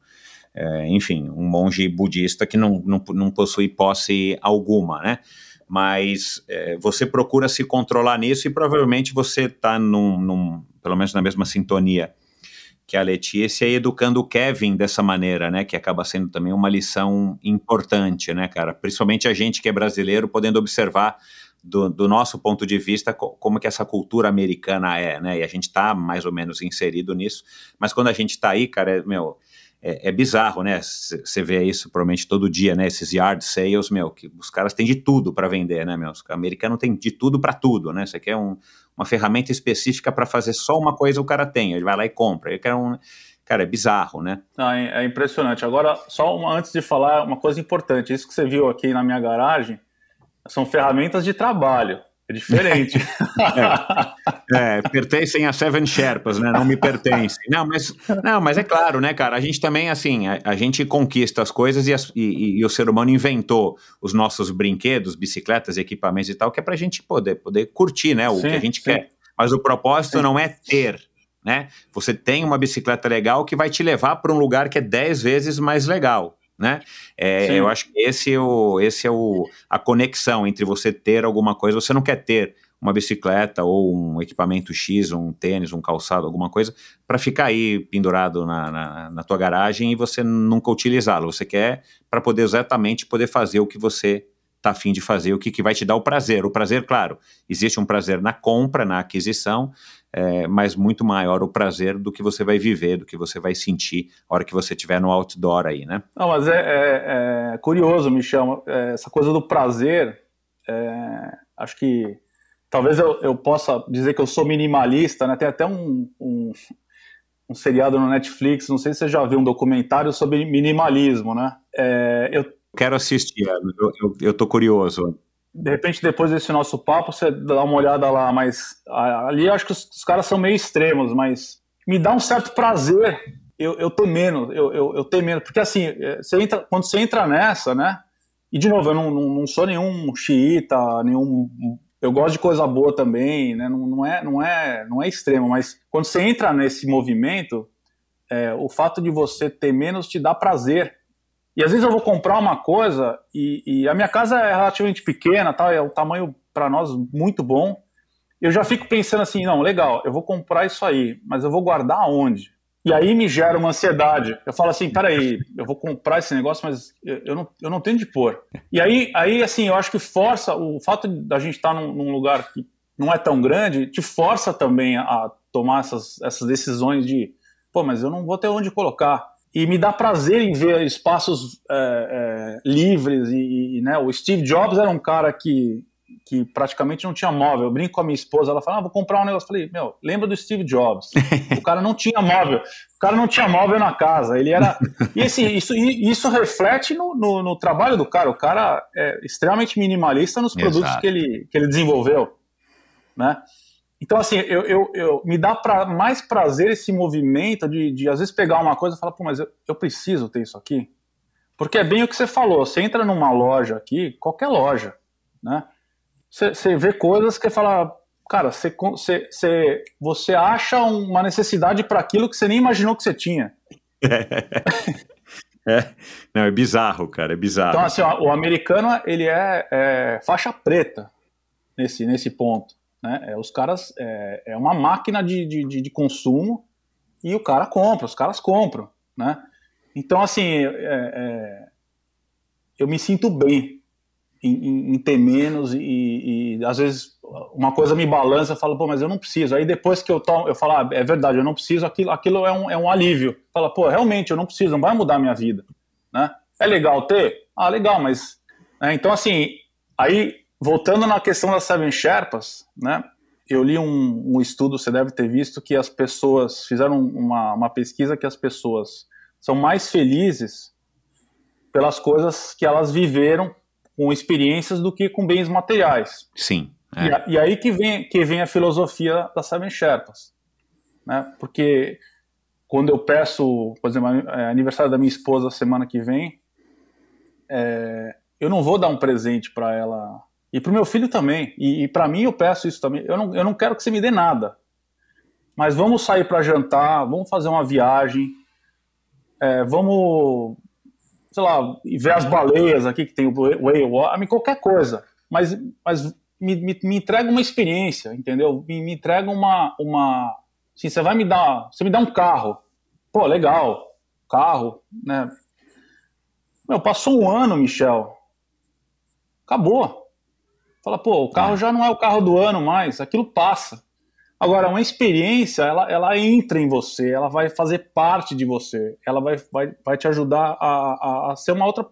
é, enfim, um monge budista que não, não, não possui posse alguma, né, mas é, você procura se controlar nisso e provavelmente você está num, num, pelo menos na mesma sintonia que a Letícia, e educando o Kevin dessa maneira, né? Que acaba sendo também uma lição importante, né, cara? Principalmente a gente que é brasileiro, podendo observar do, do nosso ponto de vista como que essa cultura americana é, né? E a gente está mais ou menos inserido nisso, mas quando a gente está aí, cara, é, meu, é, é, bizarro, né? Você vê isso provavelmente todo dia, né? Esses yard sales, meu, que os caras têm de tudo para vender, né, meu? Os americanos têm de tudo para tudo, né? Você quer um, uma ferramenta específica para fazer só uma coisa, o cara tem, ele vai lá e compra. Ele quer um. Cara, é bizarro, né? Ah, é impressionante. Agora, só uma, antes de falar, uma coisa importante: isso que você viu aqui na minha garagem são ferramentas de trabalho. É diferente. é, é, pertencem a Seven Sherpas, né? Não me pertencem. Não, mas, não, mas é claro, né, cara? A gente também, assim, a, a gente conquista as coisas e, as, e, e, o ser humano inventou os nossos brinquedos, bicicletas, equipamentos e tal, que é pra gente poder, poder curtir, né? O sim, que a gente sim. quer. Mas o propósito sim. não é ter, né? Você tem uma bicicleta legal que vai te levar para um lugar que é 10 vezes mais legal né? É, eu acho que esse é, o, esse é o, a conexão entre você ter alguma coisa, você não quer ter uma bicicleta ou um equipamento X, um tênis, um calçado, alguma coisa, para ficar aí pendurado na, na, na, tua garagem e você nunca utilizá-lo. Você quer para poder exatamente poder fazer o que você está afim de fazer, o que, que vai te dar o prazer. O prazer, claro, existe um prazer na compra, na aquisição, é, mas muito maior o prazer do que você vai viver, do que você vai sentir a hora que você estiver no outdoor aí, né? Não, mas é, é, é curioso, Michel, é, essa coisa do prazer, é, acho que talvez eu, eu, possa dizer que eu sou minimalista, né? Tem até um, um, um, seriado no Netflix, não sei se você já viu um documentário sobre minimalismo, né? É, eu quero assistir, eu, eu, eu tô curioso. De repente, depois desse nosso papo, você dá uma olhada lá, mas ali eu acho que os, os caras são meio extremos, mas me dá um certo prazer. Eu, eu ter menos, eu, eu, eu ter menos, porque assim, é, você entra, quando você entra nessa, né, e de novo, eu não, não, não sou nenhum xiita, nenhum, eu gosto de coisa boa também, né, não, não, é, não, é, não é extremo, mas quando você entra nesse movimento, é, o fato de você ter menos te dá prazer, e às vezes eu vou comprar uma coisa e, e a minha casa é relativamente pequena, tá? é o tamanho para nós muito bom. Eu já fico pensando assim, não, legal, eu vou comprar isso aí, mas eu vou guardar aonde? E aí me gera uma ansiedade. Eu falo assim, peraí, eu vou comprar esse negócio, mas eu não, eu não tenho de pôr. E aí, aí, assim, eu acho que força, o fato da gente estar num, num lugar que não é tão grande, te força também a tomar essas, essas decisões de, pô, mas eu não vou ter onde colocar e me dá prazer em ver espaços é, é, livres e, e, né, o Steve Jobs era um cara que, que praticamente não tinha móvel. Eu brinco com a minha esposa, ela fala, ah, vou comprar um negócio. Eu falei, meu, lembra do Steve Jobs? o cara não tinha móvel, o cara não tinha móvel na casa. Ele era e assim, isso isso reflete no, no, no trabalho do cara. O cara é extremamente minimalista nos produtos que ele que ele desenvolveu, né? Então, assim, eu, eu, eu me dá pra, mais prazer esse movimento de, de, às vezes, pegar uma coisa e falar, pô, mas eu, eu preciso ter isso aqui. Porque é bem o que você falou, você entra numa loja aqui, qualquer loja, né? Você, você vê coisas que fala, cara, você, você, você, acha uma necessidade para aquilo que você nem imaginou que você tinha. É, não, é bizarro, cara, é bizarro. Então, assim, ó, o americano, ele é, é faixa preta nesse, nesse ponto. Né? É, os caras é, é uma máquina de, de, de, consumo e o cara compra, os caras compram, né? Então assim, é, é, eu me sinto bem em, em, em ter menos e, e, às vezes uma coisa me balança, eu falo, pô, mas eu não preciso. Aí depois que eu tomo, eu falo, ah, é verdade, eu não preciso, aquilo, aquilo é, um, é um alívio. Fala, pô, realmente eu não preciso, não vai mudar a minha vida, né? É legal ter? Ah, legal, mas... Né? Então assim, aí Voltando na questão das Seven Sherpas, né? Eu li um, um, estudo, você deve ter visto, que as pessoas fizeram uma, uma pesquisa que as pessoas são mais felizes pelas coisas que elas viveram com experiências do que com bens materiais. Sim. É. E, e, aí que vem, que vem a filosofia das Seven Sherpas. Né? Porque quando eu peço, por exemplo, é aniversário da minha esposa semana que vem, é, eu não vou dar um presente para ela e para o meu filho também. E, e para mim eu peço isso também. Eu não, eu não quero que você me dê nada. Mas vamos sair para jantar, vamos fazer uma viagem, é, vamos, sei lá, ver as baleias aqui que tem o whale qualquer coisa. Mas, mas me, me, me, entrega uma experiência, entendeu? Me, me entrega uma, uma, assim, você vai me dar, você me dá um carro, pô, legal, carro, né? Meu, passou um ano, Michel, acabou. Fala, pô, o carro é. já não é o carro do ano mais, aquilo passa. Agora, uma experiência, ela, ela entra em você, ela vai fazer parte de você, ela vai, vai, vai te ajudar a, a, a ser uma outra.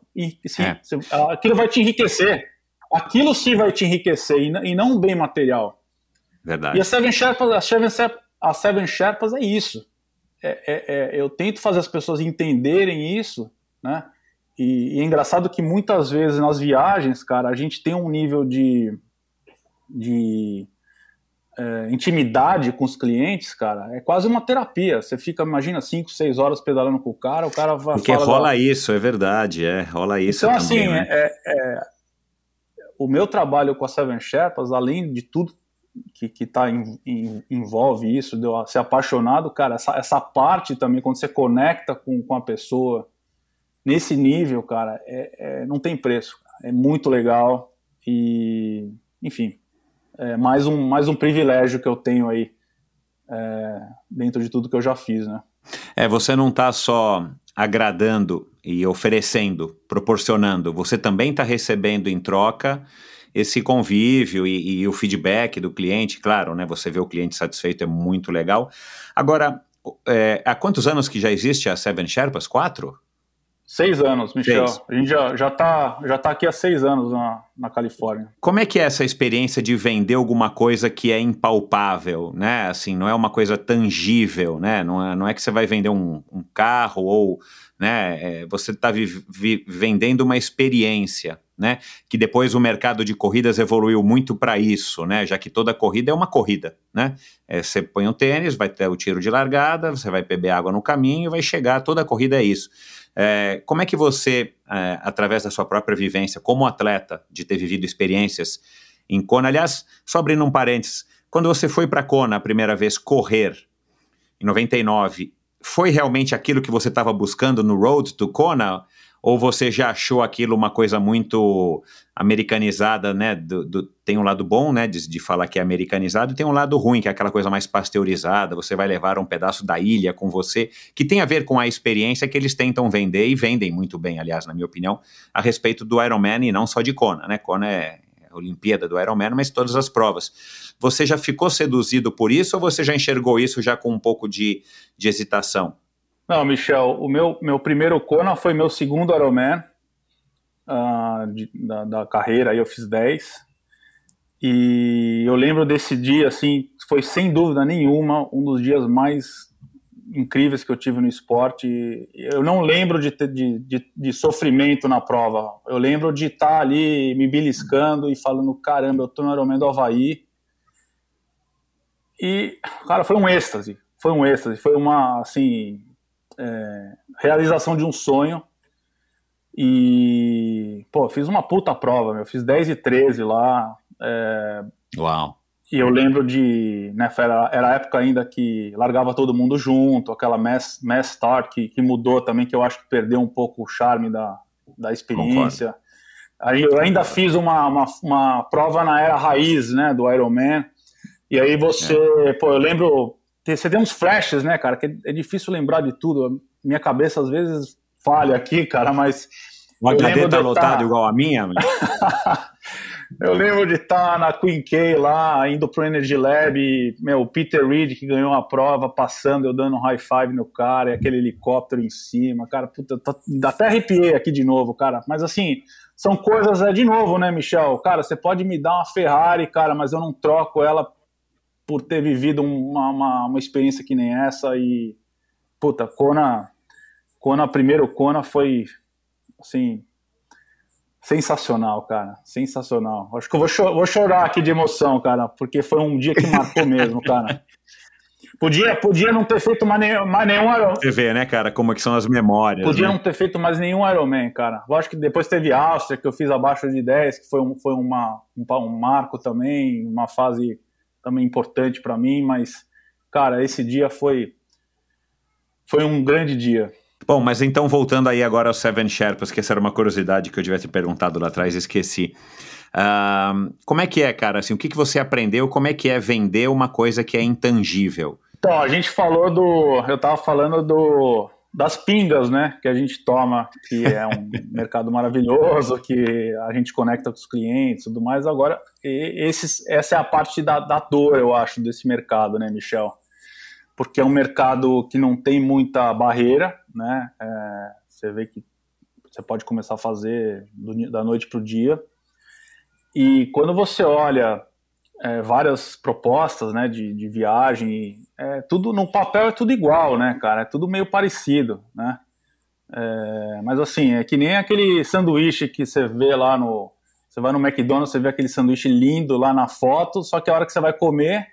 Sim, é. aquilo vai te enriquecer. Aquilo sim vai te enriquecer, e, não um bem material. Verdade. E a Seven Sherpas, a Seven, a Seven Sherpas é isso. É, é, é, eu tento fazer as pessoas entenderem isso, né? E, e, é engraçado que muitas vezes nas viagens, cara, a gente tem um nível de, de é, intimidade com os clientes, cara, é quase uma terapia. Você fica, imagina, 5, 6 horas pedalando com o cara, o cara vai. Porque rola da... isso, é verdade, é, rola isso. Então, também, assim, né? é, é, o meu trabalho com a Seven Sherpas, além de tudo que, que tá em, em, envolve isso, de eu ser apaixonado, cara, essa, essa parte também, quando você conecta com, com a pessoa nesse nível, cara, é, é não tem preço. É muito legal e, enfim, é mais um, mais um privilégio que eu tenho aí é, dentro de tudo que eu já fiz, né? É, você não está só agradando e oferecendo, proporcionando, você também está recebendo em troca esse convívio e, e, o feedback do cliente, claro, né? Você vê o cliente satisfeito é muito legal. Agora, é, há quantos anos que já existe a Seven Sherpas? Quatro? Seis anos, Michel. Seis. A gente já, já, tá, já tá aqui há seis anos na, na Califórnia. Como é que é essa experiência de vender alguma coisa que é impalpável, né? Assim, não é uma coisa tangível, né? Não é, não é que você vai vender um, um carro ou, né? É, você está vendendo uma experiência, né? Que depois o mercado de corridas evoluiu muito para isso, né? Já que toda corrida é uma corrida, né? É, você põe um tênis, vai ter o tiro de largada, você vai beber água no caminho, vai chegar, toda corrida é isso. É, como é que você, é, através da sua própria vivência como atleta, de ter vivido experiências em Kona, aliás, só abrindo um parênteses, quando você foi para Kona a primeira vez correr, em 99, foi realmente aquilo que você estava buscando no Road to Kona? Ou você já achou aquilo uma coisa muito americanizada, né? Do, do, tem um lado bom, né, de, de, falar que é americanizado, e tem um lado ruim, que é aquela coisa mais pasteurizada, você vai levar um pedaço da ilha com você, que tem a ver com a experiência que eles tentam vender, e vendem muito bem, aliás, na minha opinião, a respeito do Ironman e não só de Kona, né? Kona é a Olimpíada do Ironman, mas todas as provas. Você já ficou seduzido por isso ou você já enxergou isso já com um pouco de, de hesitação? Não, Michel, o meu, meu primeiro Kona foi meu segundo Ironman uh, de, da, da, carreira, aí eu fiz 10. E eu lembro desse dia, assim, foi sem dúvida nenhuma um dos dias mais incríveis que eu tive no esporte. Eu não lembro de, de, de, de sofrimento na prova. Eu lembro de estar ali me beliscando e falando, caramba, eu tô no Ironman do Havaí. E, cara, foi um êxtase. Foi um êxtase. Foi uma, assim, é, realização de um sonho. E, pô, fiz uma puta prova, meu. Fiz 10 e 13 lá. É, Uau. E eu lembro de, né, era, era a época ainda que largava todo mundo junto, aquela mass, mass start que, que mudou também, que eu acho que perdeu um pouco o charme da, da experiência. Aí eu ainda fiz uma, uma, uma, prova na era raiz, né, do Ironman. E aí você, é. pô, eu lembro você tem uns flashes, né, cara, que é difícil lembrar de tudo. Minha cabeça às vezes falha aqui, cara, mas. O HD tá lotado tá... igual a minha, Eu lembro de estar na Queen K lá, indo pro Energy Lab, e, meu, o Peter Reed que ganhou a prova, passando, eu dando um high five no cara, e aquele helicóptero em cima, cara, puta, tá, até arrepiei aqui de novo, cara. Mas assim, são coisas, é de novo, né, Michel? Cara, você pode me dar uma Ferrari, cara, mas eu não troco ela por ter vivido uma, uma, uma, experiência que nem essa e puta, Kona, Kona primeiro Kona foi assim sensacional, cara, sensacional. Acho que eu vou, cho vou chorar aqui de emoção, cara, porque foi um dia que marcou mesmo, cara. Podia, podia não ter feito mais, nenhum, mais nenhum Ironman. Você vê, né, cara, como que são as memórias. Podia né? não ter feito mais nenhum Ironman, cara. Lógico que depois teve Áustria, que eu fiz abaixo de 10, que foi um, foi uma, um, um marco também, uma fase também importante para mim, mas, cara, esse dia foi, foi um grande dia. Bom, mas então voltando aí agora aos Seven Sherpas, que essa era uma curiosidade que eu tivesse perguntado lá atrás, esqueci. Uh, como é que é, cara? Assim, o que, que você aprendeu? Como é que é vender uma coisa que é intangível? Então, a gente falou do. Eu estava falando do das pingas, né, que a gente toma, que é um mercado maravilhoso, que a gente conecta com os clientes e tudo mais. Agora, esses, essa é a parte da, da dor, eu acho, desse mercado, né, Michel? Porque é um mercado que não tem muita barreira, né? É, você vê que você pode começar a fazer do, da noite para o dia. E quando você olha é, várias propostas né, de, de viagem. É, tudo no papel é tudo igual, né, cara? É tudo meio parecido, né? É, mas assim, é que nem aquele sanduíche que você vê lá no Você vai no McDonald's, você vê aquele sanduíche lindo lá na foto, só que a hora que você vai comer,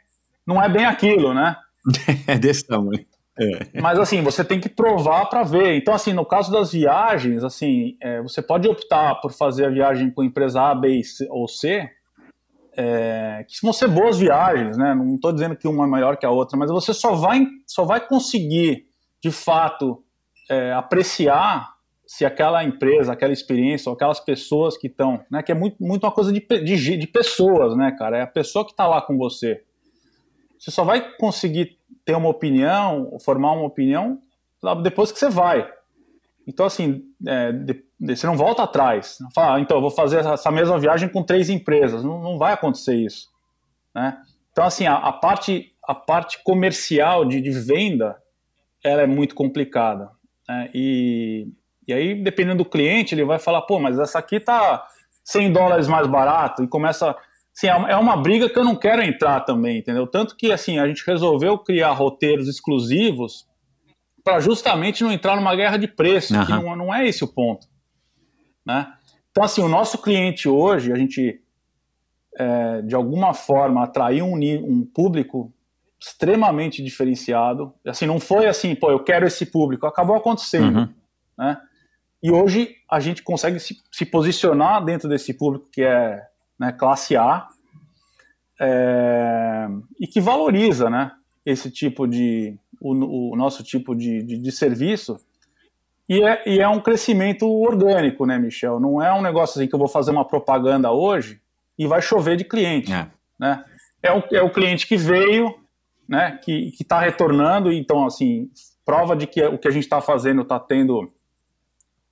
não é bem aquilo, né? é desse tamanho. É. Mas assim, você tem que provar para ver. Então, assim, no caso das viagens, assim, é, você pode optar por fazer a viagem com empresa A, B ou C, é, que vão ser boas viagens, né? Não estou dizendo que uma é melhor que a outra, mas você só vai, só vai conseguir, de fato, é, apreciar se aquela empresa, aquela experiência, ou aquelas pessoas que estão, né? Que é muito, muito uma coisa de, de, de pessoas, né, cara? É a pessoa que está lá com você. Você só vai conseguir ter uma opinião, formar uma opinião depois que você vai. Então, assim, é, de, você não volta atrás. Não fala, ah, então, eu vou fazer essa mesma viagem com três empresas. Não, não vai acontecer isso. Né? Então, assim, a, a, parte, a parte comercial de, de venda, ela é muito complicada. Né? E, e aí, dependendo do cliente, ele vai falar, pô, mas essa aqui tá 100 dólares mais barato, e começa Sim, é uma briga que eu não quero entrar também, entendeu? Tanto que assim a gente resolveu criar roteiros exclusivos para justamente não entrar numa guerra de preço, uhum. que não, não é esse o ponto, né? Então assim, o nosso cliente hoje, a gente é, de alguma forma atraiu um, um público extremamente diferenciado. Assim, não foi assim, pô, eu quero esse público, acabou acontecendo, uhum. né? E hoje a gente consegue se, se posicionar dentro desse público que é né, classe A, é, e que valoriza né, esse tipo de, o, o nosso tipo de, de, de serviço, e é, e é, um crescimento orgânico, né, Michel? Não é um negócio assim que eu vou fazer uma propaganda hoje e vai chover de cliente, é. né? É o, é o cliente que veio, né, que está retornando, então, assim, prova de que o que a gente está fazendo está tendo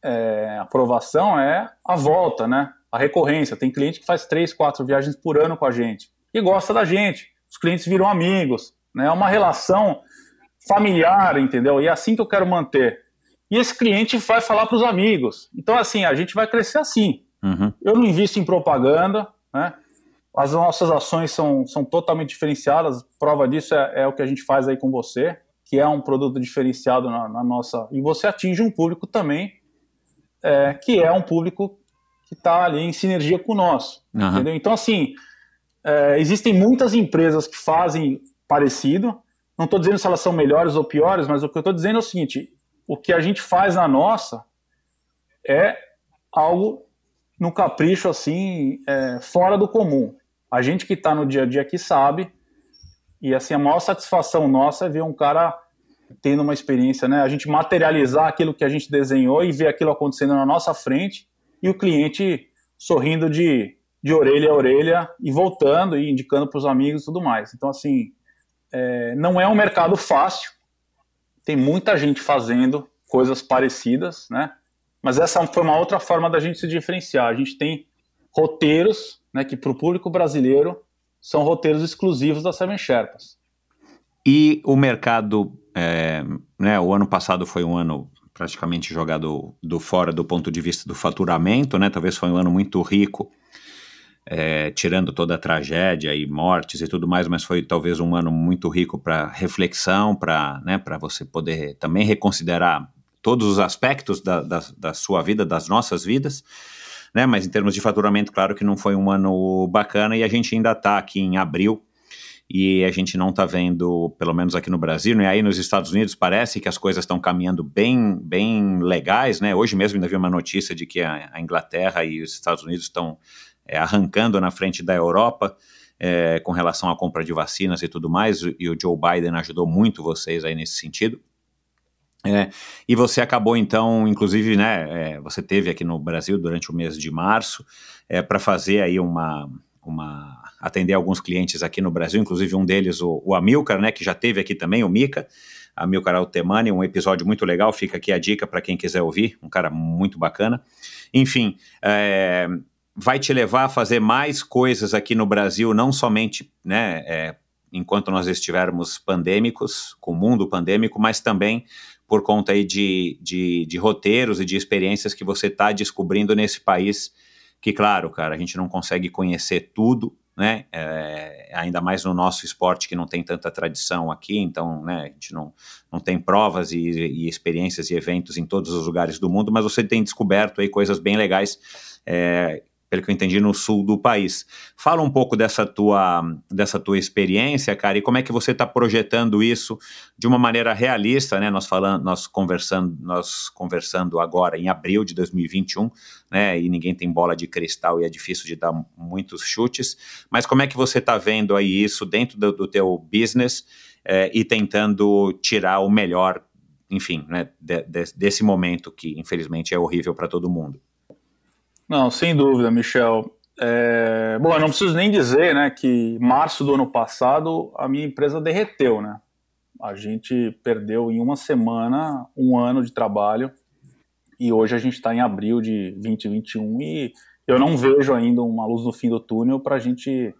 é, aprovação é a volta, né? a recorrência. Tem cliente que faz três, quatro viagens por ano com a gente e gosta da gente. Os clientes viram amigos, né? É uma relação familiar, entendeu? E é assim que eu quero manter. E esse cliente vai falar para os amigos. Então, assim, a gente vai crescer assim. Uhum. Eu não invisto em propaganda, né? As nossas ações são, são totalmente diferenciadas. Prova disso é, é o que a gente faz aí com você, que é um produto diferenciado na, na nossa. E você atinge um público também, é, que é um público que está ali em sinergia com o nosso. Uhum. Entendeu? Então, assim, é, existem muitas empresas que fazem parecido. Não estou dizendo se elas são melhores ou piores, mas o que eu estou dizendo é o seguinte: o que a gente faz na nossa é algo no capricho assim é, fora do comum. A gente que está no dia a dia aqui sabe e assim a maior satisfação nossa é ver um cara tendo uma experiência, né? A gente materializar aquilo que a gente desenhou e ver aquilo acontecendo na nossa frente e o cliente sorrindo de, de orelha a orelha e voltando e indicando para os amigos e tudo mais. Então, assim, é, não é um mercado fácil, tem muita gente fazendo coisas parecidas, né? Mas essa foi uma outra forma da gente se diferenciar. A gente tem roteiros, né, que para o público brasileiro são roteiros exclusivos da Seven Sherpas. E o mercado, é, né, o ano passado foi um ano praticamente jogado do fora do ponto de vista do faturamento, né? Talvez foi um ano muito rico, é, tirando toda a tragédia e mortes e tudo mais, mas foi talvez um ano muito rico para reflexão, para né, você poder também reconsiderar todos os aspectos da, da, da sua vida, das nossas vidas. Né, mas em termos de faturamento, claro que não foi um ano bacana e a gente ainda está aqui em abril e a gente não está vendo, pelo menos aqui no Brasil, né? aí nos Estados Unidos parece que as coisas estão caminhando bem, bem legais, né? Hoje mesmo ainda vi uma notícia de que a, a Inglaterra e os Estados Unidos estão é, arrancando na frente da Europa é, com relação à compra de vacinas e tudo mais, e o Joe Biden ajudou muito vocês aí nesse sentido. É, e você acabou então, inclusive, né? É, você teve aqui no Brasil durante o mês de março é, para fazer aí uma, uma atender alguns clientes aqui no Brasil, inclusive um deles, o, o Amilcar, né, que já teve aqui também, o Mica, Amilcar Altemani, um episódio muito legal, fica aqui a dica para quem quiser ouvir, um cara muito bacana. Enfim, é, vai te levar a fazer mais coisas aqui no Brasil, não somente, né, é, enquanto nós estivermos pandêmicos, com o mundo pandêmico, mas também por conta aí de, de, de roteiros e de experiências que você está descobrindo nesse país, que claro, cara, a gente não consegue conhecer tudo, né? É, ainda mais no nosso esporte que não tem tanta tradição aqui, então né, a gente não, não tem provas e, e, experiências e eventos em todos os lugares do mundo, mas você tem descoberto aí coisas bem legais. É, pelo que eu entendi, no sul do país. Fala um pouco dessa tua, dessa tua experiência, cara, e como é que você está projetando isso de uma maneira realista, né? Nós falando, nós conversando, nós conversando agora em abril de 2021, né? E ninguém tem bola de cristal e é difícil de dar muitos chutes. Mas como é que você está vendo aí isso dentro do, do teu business é, e tentando tirar o melhor, enfim, né? De, de, desse momento que infelizmente é horrível para todo mundo? Não, sem dúvida, Michel. É... Bom, eu não preciso nem dizer, né, que março do ano passado a minha empresa derreteu, né? A gente perdeu em uma semana um ano de trabalho e hoje a gente está em abril de 2021 e eu não vejo ainda uma luz no fim do túnel para a gente,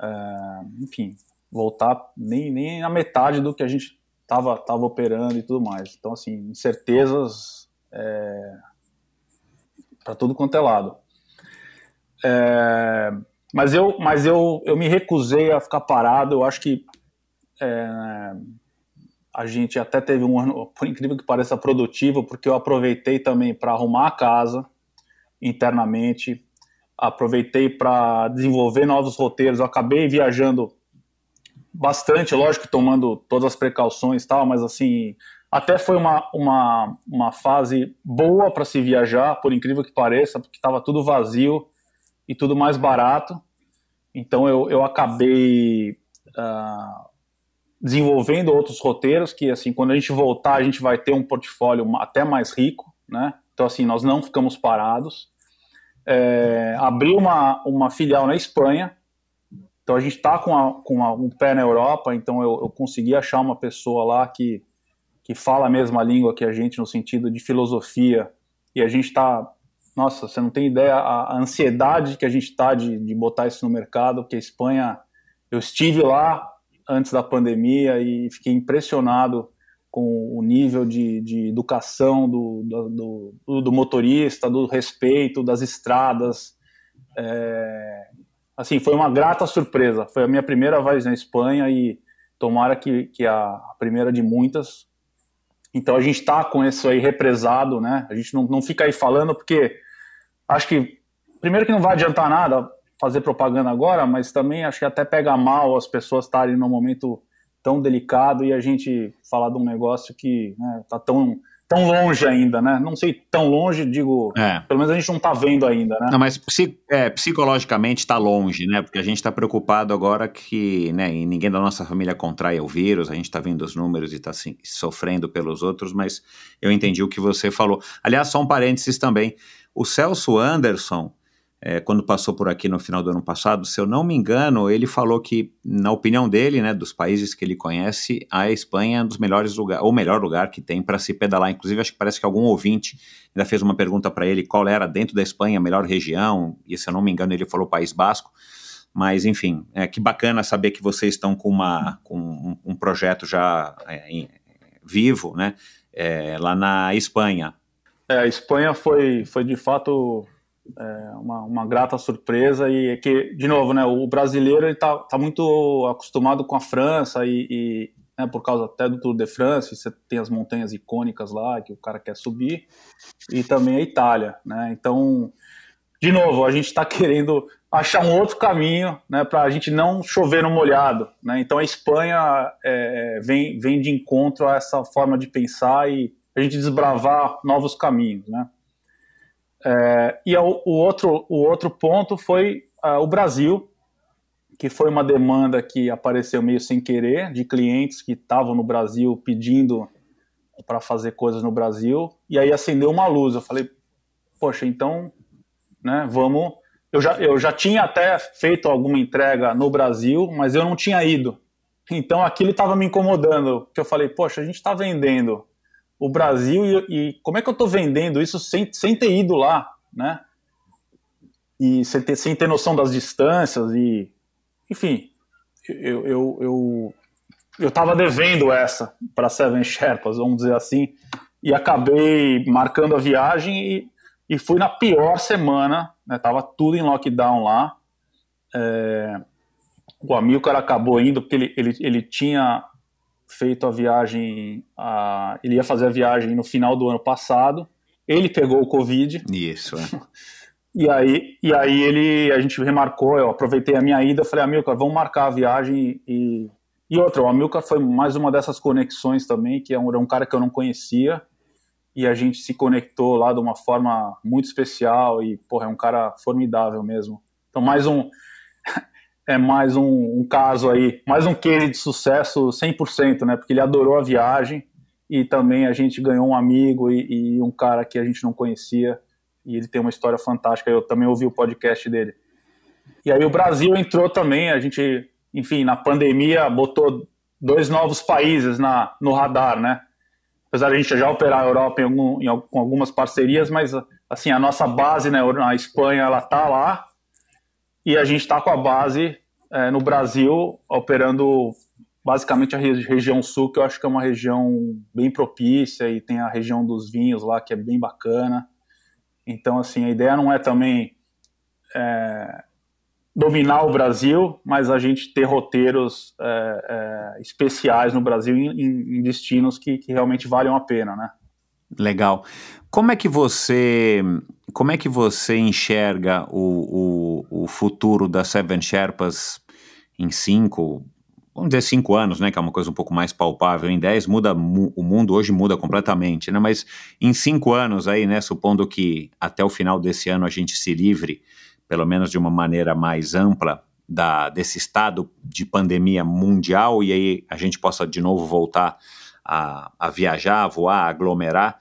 é... enfim, voltar nem, nem a metade do que a gente estava tava operando e tudo mais. Então, assim, incertezas é, para tudo quanto é lado. É, mas eu, mas eu, eu me recusei a ficar parado. Eu acho que é, a gente até teve um ano, por incrível que pareça, produtivo, porque eu aproveitei também para arrumar a casa internamente, aproveitei para desenvolver novos roteiros. Eu acabei viajando bastante, lógico, tomando todas as precauções e tal, mas assim, até foi uma, uma, uma fase boa para se viajar, por incrível que pareça, porque estava tudo vazio e tudo mais barato. Então eu, eu acabei uh, desenvolvendo outros roteiros que, assim, quando a gente voltar, a gente vai ter um portfólio até mais rico, né? Então, assim, nós não ficamos parados. É, abri uma, uma filial na Espanha, então a gente está com, a, com a, um pé na Europa, então eu, eu consegui achar uma pessoa lá que que fala a mesma língua que a gente no sentido de filosofia, e a gente está, nossa, você não tem ideia a, ansiedade que a gente está de, de botar isso no mercado, porque a Espanha, eu estive lá antes da pandemia e fiquei impressionado com o nível de, de educação do, do, do, do, motorista, do respeito, das estradas. É, assim, foi uma grata surpresa. Foi a minha primeira vez na Espanha e tomara que, que a primeira de muitas. Então a gente está com isso aí represado, né? A gente não, não fica aí falando porque acho que primeiro que não vai adiantar nada fazer propaganda agora, mas também acho que até pega mal as pessoas estarem num momento tão delicado e a gente falar de um negócio que né, tá tão tão longe ainda, né? Não sei tão longe, digo, é. pelo menos a gente não está vendo ainda, né? Não, mas é, psicologicamente está longe, né? Porque a gente está preocupado agora que né, ninguém da nossa família contrai o vírus, a gente está vendo os números e está assim, sofrendo pelos outros, mas eu entendi o que você falou. Aliás, só um parênteses também, o Celso Anderson, é, quando passou por aqui no final do ano passado, se eu não me engano, ele falou que, na opinião dele, né, dos países que ele conhece, a Espanha é um dos melhores lugares, ou melhor lugar que tem para se pedalar. Inclusive, acho que parece que algum ouvinte ainda fez uma pergunta para ele qual era dentro da Espanha a melhor região, e se eu não me engano, ele falou País Basco. Mas, enfim, é que bacana saber que vocês estão com, uma, com um, um projeto já é, em, vivo, né, é, lá na Espanha. É, a Espanha foi, foi de fato é uma, uma, grata surpresa e é que, de novo, né, o brasileiro está tá muito acostumado com a França e, e né, por causa até do Tour de France, você tem as montanhas icônicas lá que o cara quer subir e também a Itália, né? Então, de novo, a gente está querendo achar um outro caminho, né, para a gente não chover no molhado, né? Então a Espanha é, vem vem de encontro a essa forma de pensar e a gente desbravar novos caminhos, né? É, e o, o, outro, o outro ponto foi uh, o Brasil, que foi uma demanda que apareceu meio sem querer, de clientes que estavam no Brasil pedindo para fazer coisas no Brasil, e aí acendeu uma luz. Eu falei, poxa, então, né, vamos. Eu já, eu já tinha até feito alguma entrega no Brasil, mas eu não tinha ido. Então aquilo estava me incomodando, porque eu falei, poxa, a gente está vendendo o Brasil e, e como é que eu estou vendendo isso sem, sem ter ido lá, né? E sem ter, sem ter noção das distâncias e, enfim, eu eu, eu, eu tava devendo essa para Seven Sherpas, vamos dizer assim, e acabei marcando a viagem e, e fui na pior semana, né? Tava tudo em lockdown lá. É, o Amilcar acabou indo porque ele, ele, ele tinha feito a viagem, a, ele ia fazer a viagem no final do ano passado. Ele pegou o Covid. Isso, é. E aí, e aí ele, a gente remarcou, eu aproveitei a minha ida, falei, Amilcar, vamos marcar a viagem e, e outra, o Amilcar foi mais uma dessas conexões também, que é um, era um cara que eu não conhecia, e a gente se conectou lá de uma forma muito especial, e, porra, é um cara formidável mesmo. Então, mais um, é mais um, um caso aí, mais um case de sucesso 100%, né, porque ele adorou a viagem, e também a gente ganhou um amigo e, e um cara que a gente não conhecia, e ele tem uma história fantástica, eu também ouvi o podcast dele. E aí o Brasil entrou também, a gente enfim, na pandemia botou dois novos países na, no radar, né? Apesar de a gente já operar a Europa em, algum, em algumas parcerias, mas assim, a nossa base né, na Espanha, ela tá lá e a gente está com a base é, no Brasil, operando basicamente a região sul, que eu acho que é uma região bem propícia e tem a região dos vinhos lá, que é bem bacana. Então, assim, a ideia não é também é, dominar o Brasil, mas a gente ter roteiros é, é, especiais no Brasil em, em destinos que, que, realmente valham a pena, né? Legal. Como é que você como é que você enxerga o, o, o futuro da Seven Sherpas em cinco, vamos dizer cinco anos, né, que é uma coisa um pouco mais palpável. Em dez muda o mundo hoje muda completamente, né? Mas em cinco anos aí, né, supondo que até o final desse ano a gente se livre pelo menos de uma maneira mais ampla, da, desse estado de pandemia mundial e aí a gente possa de novo voltar a, a viajar, a voar, a aglomerar.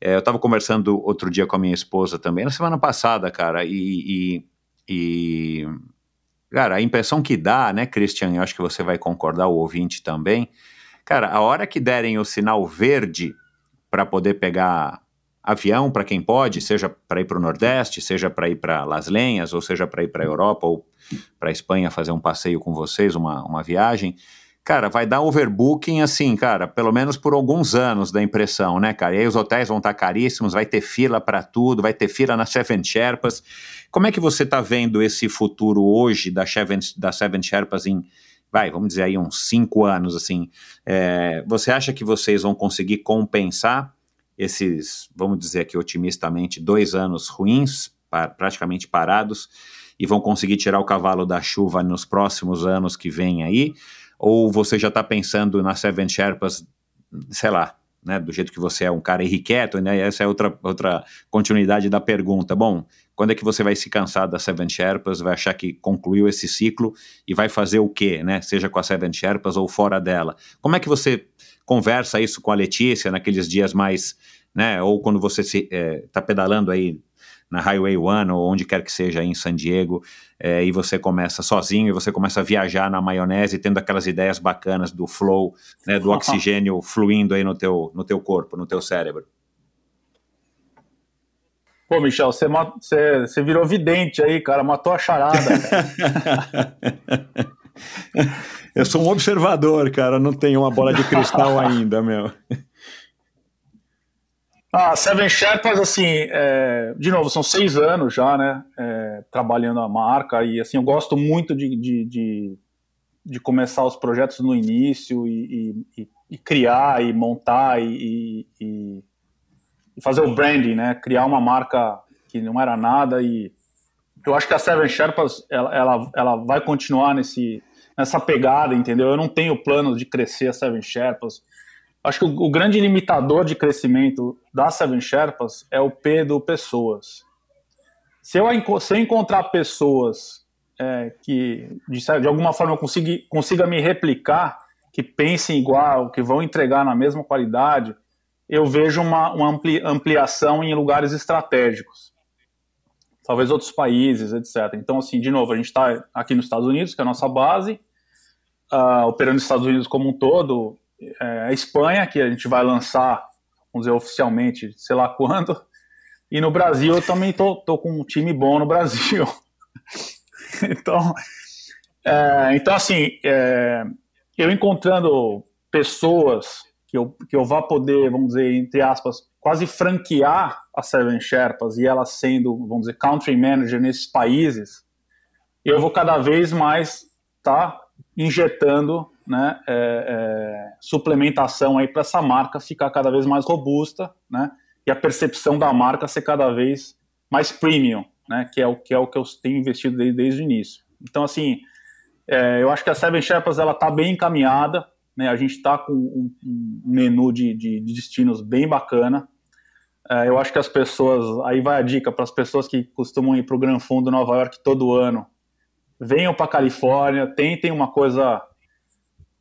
É, eu estava conversando outro dia com a minha esposa também, na semana passada, cara, e, e, e, cara, a impressão que dá, né, Christian, eu acho que você vai concordar, o ouvinte também, cara, a hora que derem o sinal verde para poder pegar avião para quem pode, seja para ir para o Nordeste, seja para ir para Las Lenhas, ou seja para ir para a Europa ou para a Espanha fazer um passeio com vocês, uma, uma viagem. Cara, vai dar overbooking assim, cara, pelo menos por alguns anos da impressão, né, cara? E aí os hotéis vão estar tá caríssimos, vai ter fila para tudo, vai ter fila na Seven Sherpas. Como é que você está vendo esse futuro hoje da Seven, da Seven Sherpas em, vai, vamos dizer aí uns cinco anos, assim? É, você acha que vocês vão conseguir compensar esses, vamos dizer aqui otimistamente, dois anos ruins, praticamente parados, e vão conseguir tirar o cavalo da chuva nos próximos anos que vem aí? Ou você já está pensando na Seven Sherpas, sei lá, né, do jeito que você é um cara irrequieto, né, essa é outra, outra continuidade da pergunta. Bom, quando é que você vai se cansar da Seven Sherpas, vai achar que concluiu esse ciclo e vai fazer o quê, né, seja com a Seven Sherpas ou fora dela? Como é que você conversa isso com a Letícia naqueles dias mais, né, ou quando você está é, tá pedalando aí na Highway One ou onde quer que seja aí em San Diego, é, e você começa sozinho e você começa a viajar na maionese, tendo aquelas ideias bacanas do flow, né, do oxigênio fluindo aí no teu, no teu corpo, no teu cérebro. Pô, Michel, você, você, você virou vidente aí, cara, matou a charada. Eu sou um observador, cara, não tenho uma bola de cristal ainda, meu. Ah, Seven Sherpas, assim, é, de novo, são seis anos já, né, é, trabalhando a marca, e assim, eu gosto muito de, de, de, de começar os projetos no início e, e, e criar e montar e, e, fazer o branding, né, criar uma marca que não era nada e eu acho que a Seven Sherpas, ela, ela, ela vai continuar nesse, nessa pegada, entendeu? Eu não tenho planos de crescer a Seven Sherpas. Acho que o, o grande limitador de crescimento da Seven Sherpas é o P do pessoas. Se eu, se eu encontrar pessoas é, que, de, de, alguma forma, eu consiga, consiga me replicar, que pensem igual, que vão entregar na mesma qualidade, eu vejo uma, uma ampli, ampliação em lugares estratégicos talvez outros países, etc. Então, assim, de novo, a gente está aqui nos Estados Unidos, que é a nossa base, uh, operando nos Estados Unidos como um todo, é, a Espanha, que a gente vai lançar, vamos dizer, oficialmente, sei lá quando, e no Brasil eu também tô, tô com um time bom no Brasil. então, é, então, assim, é, eu encontrando pessoas que eu, que eu vá poder, vamos dizer, entre aspas, quase franquear a Seven Sherpas e ela sendo, vamos dizer, country manager nesses países, eu vou cada vez mais tá injetando né, é, é, suplementação para essa marca ficar cada vez mais robusta, né, e a percepção da marca ser cada vez mais premium. né? Que é o que é o que eu tenho investido desde, desde o início. Então, assim, é, eu acho que a Seven Sherpas está bem encaminhada, né? A gente está com um, um menu de, de, de, destinos bem bacana. É, eu acho que as pessoas, aí vai a dica para as pessoas que costumam ir para o Gran Fundo Nova York todo ano, venham para Califórnia, tentem uma coisa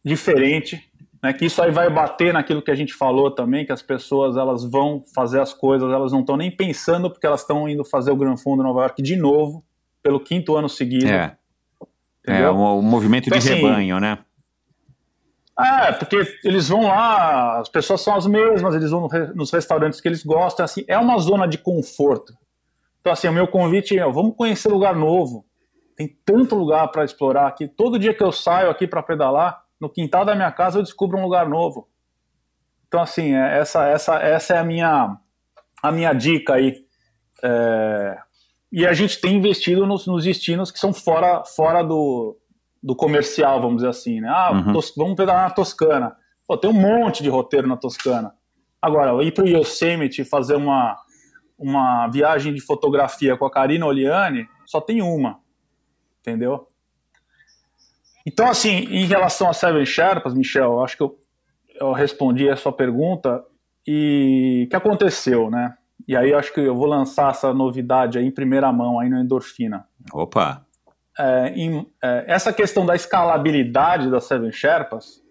diferente, né, que isso aí vai bater naquilo que a gente falou também, que as pessoas elas vão fazer as coisas, elas não estão nem pensando porque elas estão indo fazer o Gran Fundo Nova York de novo, pelo quinto ano seguido. É, é um, um movimento então, de assim, rebanho, né? É, porque eles vão lá, as pessoas são as mesmas, eles vão nos restaurantes que eles gostam, assim, é uma zona de conforto. Então, assim, o meu convite é, vamos conhecer lugar novo. Tem tanto lugar para explorar aqui. Todo dia que eu saio aqui para pedalar, no quintal da minha casa eu descubro um lugar novo. Então, assim, é, essa, essa, essa é a minha, a minha dica aí. É... E a gente tem investido nos, nos destinos que são fora, fora do, do comercial, vamos dizer assim, né? Ah, uhum. tos, vamos pedalar na Toscana. Pô, tem um monte de roteiro na Toscana. Agora, ir para o Yosemite fazer uma, uma viagem de fotografia com a Karina Oliani, só tem uma, entendeu? Então, assim, em relação a Seven Sherpas, Michel, acho que eu, eu respondi a sua pergunta e o que aconteceu, né? E aí acho que eu vou lançar essa novidade aí em primeira mão aí no Endorfina. Opa! É, em, é, essa questão da escalabilidade da Seven Sherpas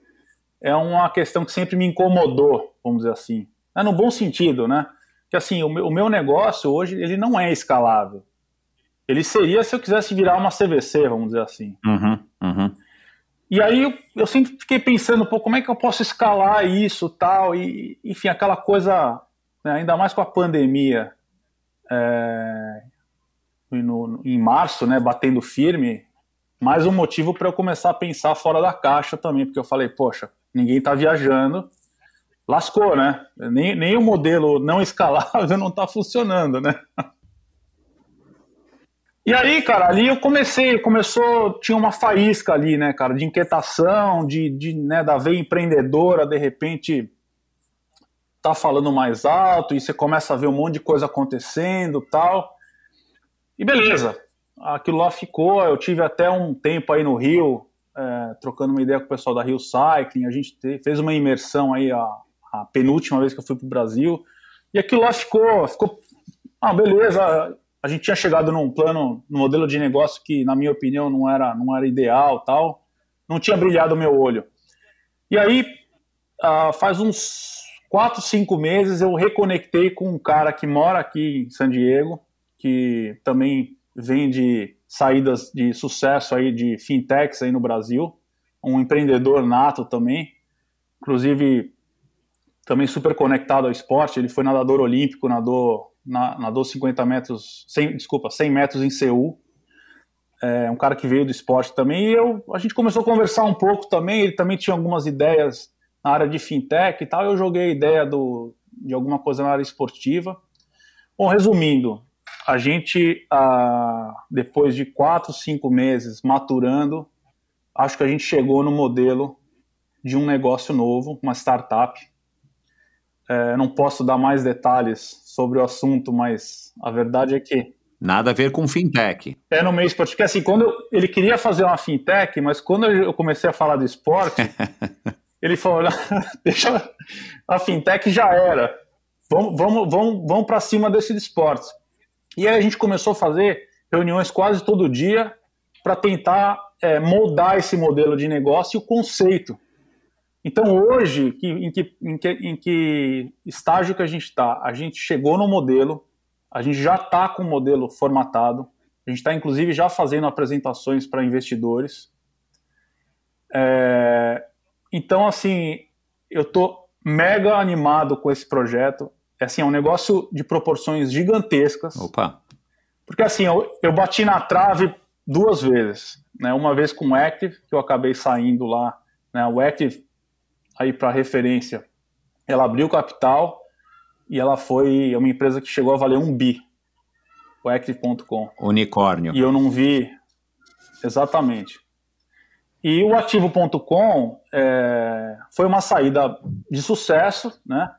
é uma questão que sempre me incomodou, vamos dizer assim. É no bom sentido, né? Que assim, o meu, o meu negócio hoje, ele não é escalável. Ele seria se eu quisesse virar uma CVC, vamos dizer assim. Uhum, uhum. E aí eu, sempre fiquei pensando, pô, como é que eu posso escalar isso tal, e enfim, aquela coisa, né, ainda mais com a pandemia, é, no, em março, né, batendo firme, mais um motivo para eu começar a pensar fora da caixa também, porque eu falei, poxa, ninguém está viajando, lascou, né? Nem, nem o modelo não escalável não está funcionando, né? E aí, cara, ali eu comecei, começou, tinha uma faísca ali, né, cara, de inquietação, de, de né, da veia empreendedora, de repente tá falando mais alto e você começa a ver um monte de coisa acontecendo tal. E beleza, aquilo lá ficou, eu tive até um tempo aí no Rio, é, trocando uma ideia com o pessoal da Rio Cycling, a gente te, fez uma imersão aí a, a penúltima vez que eu fui pro Brasil, e aquilo lá ficou, ficou, ah, beleza, a gente tinha chegado num plano, num modelo de negócio que, na minha opinião, não era, não era ideal, tal. Não tinha brilhado o meu olho. E aí, uh, faz uns quatro, cinco meses, eu reconectei com um cara que mora aqui em San Diego, que também vende saídas de sucesso aí de fintechs aí no Brasil, um empreendedor nato também, inclusive também super conectado ao esporte, ele foi nadador olímpico, nadou na, nadou 50 metros, 100, desculpa, 100 metros em Seul. É um cara que veio do esporte também. E eu, a gente começou a conversar um pouco também. Ele também tinha algumas ideias na área de fintech e tal. Eu joguei a ideia do, de alguma coisa na área esportiva. Bom, resumindo, a gente, ah, depois de quatro, cinco meses maturando, acho que a gente chegou no modelo de um negócio novo, uma startup, é, não posso dar mais detalhes sobre o assunto, mas a verdade é que. Nada a ver com fintech. É no meio esportivo. Porque assim, quando eu, ele queria fazer uma fintech, mas quando eu comecei a falar do esporte, ele falou: deixa a fintech já era. Vamos, vamos, vamos, vamos para cima desse de esportes. E aí a gente começou a fazer reuniões quase todo dia para tentar é, moldar esse modelo de negócio e o conceito. Então, hoje, que, em, que, em, que, em que estágio que a gente está? A gente chegou no modelo, a gente já está com o modelo formatado, a gente está, inclusive, já fazendo apresentações para investidores. É, então, assim, eu estou mega animado com esse projeto. É, assim, é um negócio de proporções gigantescas. Opa! Porque, assim, eu, eu bati na trave duas vezes. Né? Uma vez com o Active, que eu acabei saindo lá. Né? O Active aí para referência, ela abriu capital e ela foi uma empresa que chegou a valer um bi, o Active.com. Unicórnio. E eu não vi exatamente. E o Ativo.com é, foi uma saída de sucesso, né?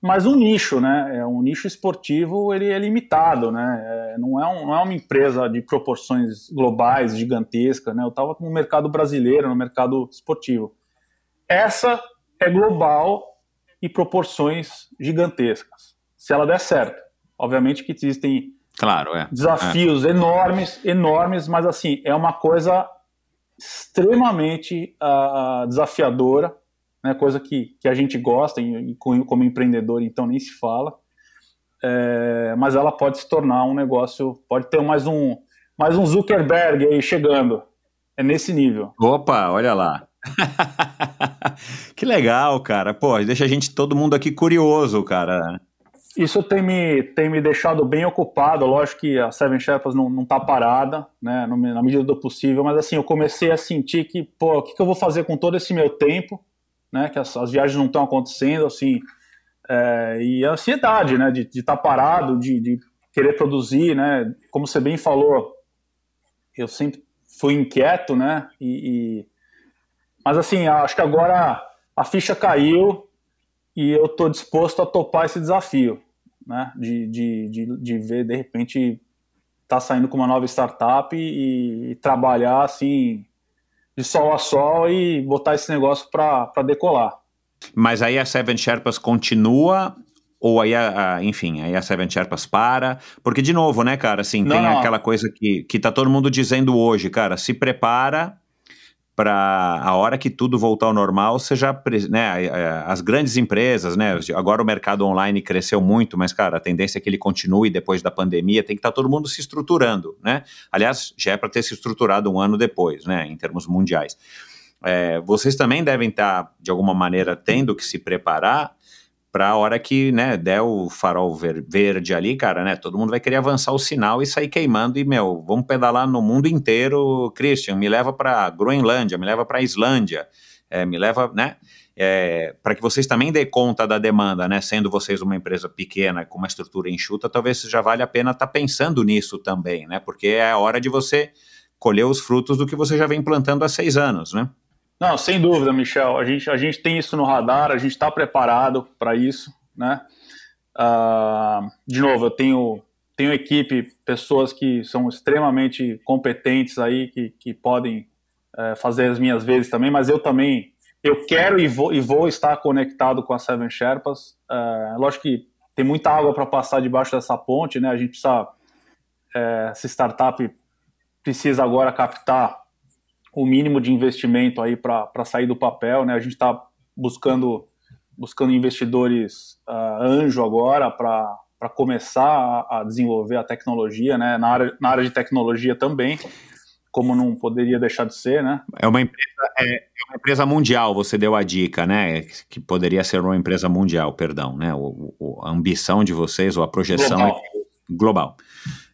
mas um nicho, né? É um nicho esportivo, ele é limitado, né? É, não, é um, não é uma empresa de proporções globais, gigantesca, né? Eu estava no mercado brasileiro, no mercado esportivo. Essa é global e proporções gigantescas. Se ela der certo, obviamente que existem claro, é. desafios é. enormes, enormes, mas assim é uma coisa extremamente uh, desafiadora né, coisa que, que a gente gosta, e, e como empreendedor, então nem se fala. É, mas ela pode se tornar um negócio, pode ter mais um, mais um Zuckerberg aí chegando. É nesse nível. Opa, olha lá. que legal, cara. Pô, deixa a gente, todo mundo aqui curioso, cara. Isso tem me, tem me deixado bem ocupado. Lógico que a Seven Shepherds não, não tá parada, né, na medida do possível, mas assim, eu comecei a sentir que, pô, o que, que eu vou fazer com todo esse meu tempo? né, que as, as viagens não estão acontecendo, assim, é, e a ansiedade, né, de estar tá parado, de, de, querer produzir, né, como você bem falou, eu sempre fui inquieto, né, e, e mas assim, acho que agora a ficha caiu e eu estou disposto a topar esse desafio, né, de, de, de, de ver, de repente, tá saindo com uma nova startup e, e trabalhar, assim, de sol a sol e botar esse negócio para decolar. Mas aí a Seven Sherpas continua ou aí, a, a, enfim, aí a Seven Sherpas para, porque de novo, né, cara, assim, não, tem não. aquela coisa que, que tá todo mundo dizendo hoje, cara, se prepara para a hora que tudo voltar ao normal, já, né, as grandes empresas, né, agora o mercado online cresceu muito, mas, cara, a tendência é que ele continue depois da pandemia, tem que estar tá todo mundo se estruturando, né, aliás, já é para ter se estruturado um ano depois, né, em termos mundiais. É, vocês também devem estar, tá, de alguma maneira, tendo que se preparar para a hora que, né, der o farol ver verde ali, cara, né, todo mundo vai querer avançar o sinal e sair queimando e, meu, vamos pedalar no mundo inteiro, Christian, me leva para Groenlândia, me leva para Islândia, é, me leva, né, é, para que vocês também dêem conta da demanda, né, sendo vocês uma empresa pequena, com uma estrutura enxuta, talvez já vale a pena estar tá pensando nisso também, né, porque é a hora de você colher os frutos do que você já vem plantando há seis anos, né. Não, sem dúvida, Michel. A gente, a gente tem isso no radar, a gente está preparado para isso, né? Uh, de novo, eu tenho, tenho equipe, pessoas que são extremamente competentes aí, que, que podem uh, fazer as minhas vezes também, mas eu também, eu quero e vou, e vou estar conectado com a Seven Sherpas. Uh, lógico que tem muita água para passar debaixo dessa ponte, né? A gente precisa, é, essa startup precisa agora captar o mínimo de investimento aí para sair do papel, né? A gente está buscando buscando investidores uh, anjo agora para começar a, a, desenvolver a tecnologia, né? Na área, na área de tecnologia também, como não poderia deixar de ser, né? É uma empresa, é, é uma empresa mundial, você deu a dica, né? Que poderia ser uma empresa mundial, perdão, né? O, o a ambição de vocês ou a projeção global. É global.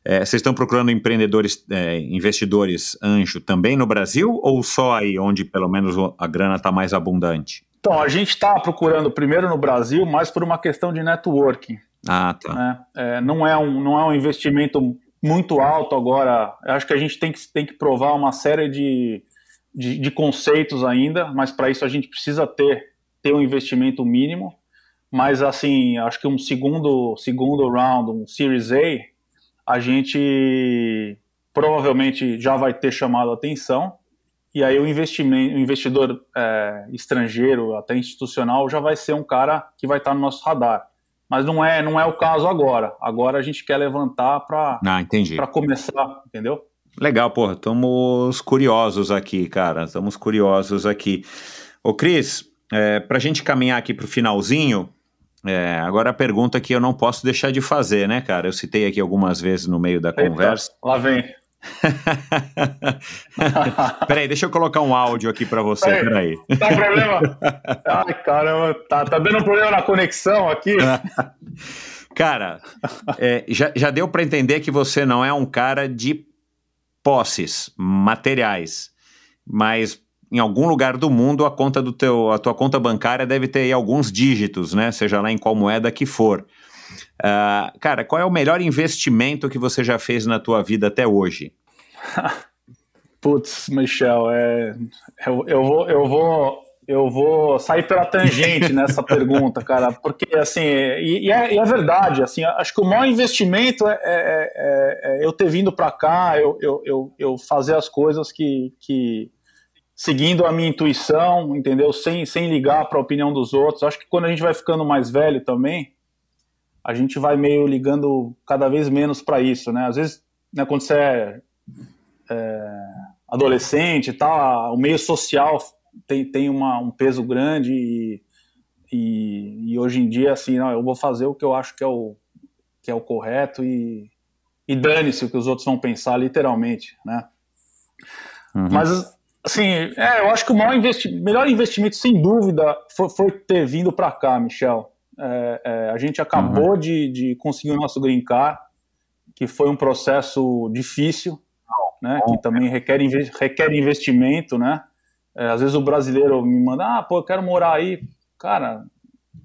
É, vocês estão procurando empreendedores, é, investidores anjo também no Brasil ou só aí onde pelo menos a grana está mais abundante? Então, a gente está procurando primeiro no Brasil, mas por uma questão de networking. Ah, tá. Né? É, não, é um, não é um investimento muito alto agora. Eu acho que a gente tem que, tem que provar uma série de, de, de conceitos ainda, mas para isso a gente precisa ter, ter um investimento mínimo. Mas, assim, acho que um segundo, segundo round, um Series A, a gente provavelmente já vai ter chamado a atenção e aí o, investimento, o investidor é, estrangeiro, até institucional, já vai ser um cara que vai estar no nosso radar. Mas não é, não é o caso agora. Agora a gente quer levantar para ah, começar, entendeu? Legal, porra. Estamos curiosos aqui, cara. Estamos curiosos aqui. Ô, Cris, é, para a gente caminhar aqui para o finalzinho, é, agora a pergunta que eu não posso deixar de fazer, né, cara? Eu citei aqui algumas vezes no meio da Eita, conversa. Lá vem. peraí, deixa eu colocar um áudio aqui para você. Peraí. peraí. Tá problema? Ai, caramba, tá, tá dando um problema na conexão aqui. cara, é, já, já deu para entender que você não é um cara de posses materiais, mas em algum lugar do mundo a conta do teu, a tua conta bancária deve ter alguns dígitos, né? Seja lá em qual moeda que for. Uh, cara, qual é o melhor investimento que você já fez na tua vida até hoje? Putz, Michel, é, eu, eu, vou, eu, vou, eu vou sair pela tangente nessa pergunta, cara, porque assim, e, e, é, e, é, verdade, assim, acho que o maior investimento é, é, é, é eu ter vindo para cá, eu, eu, eu, eu, fazer as coisas que, que seguindo a minha intuição, entendeu? Sem, sem ligar para a opinião dos outros. Acho que quando a gente vai ficando mais velho também, a gente vai meio ligando cada vez menos para isso, né? Às vezes, né, quando você é, é adolescente e tal, o meio social tem, tem uma, um peso grande e, e, e, hoje em dia, assim, não, eu vou fazer o que eu acho que é o, que é o correto e, e dane-se o que os outros vão pensar, literalmente, né? Uhum. Mas, assim, é, eu acho que o maior investi melhor investimento, sem dúvida, foi, foi ter vindo para cá, Michel. É, é, a gente acabou uhum. de, de conseguir o nosso green card, que foi um processo difícil, né, que também requer, requer investimento, né? É, às vezes o brasileiro me manda, ah, pô, eu quero morar aí. Cara,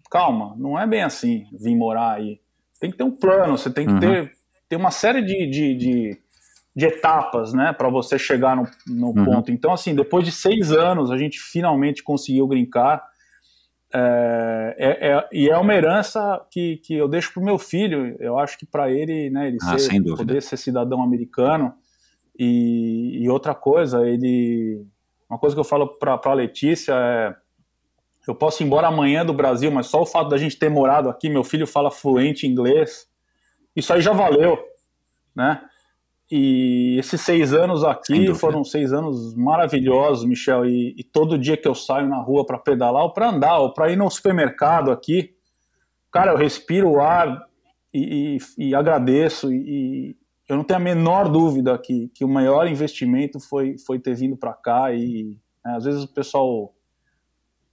calma, não é bem assim vir morar aí. Tem que ter um plano, você tem que uhum. ter, ter uma série de, de, de, de etapas, né, para você chegar no, no uhum. ponto. Então, assim, depois de seis anos, a gente finalmente conseguiu brincar. É, é, é, e é uma herança que, que eu deixo para o meu filho. Eu acho que para ele, né, ele ah, ser, poder ser cidadão americano. E, e outra coisa, ele uma coisa que eu falo para a Letícia é: eu posso ir embora amanhã do Brasil, mas só o fato da gente ter morado aqui, meu filho fala fluente inglês, isso aí já valeu, né? E esses seis anos aqui foram seis anos maravilhosos, Michel. E, e todo dia que eu saio na rua para pedalar ou para andar ou para ir no supermercado aqui, cara, eu respiro o ar e, e, e agradeço. E, eu não tenho a menor dúvida que, que o maior investimento foi, foi ter vindo para cá e né, às vezes o pessoal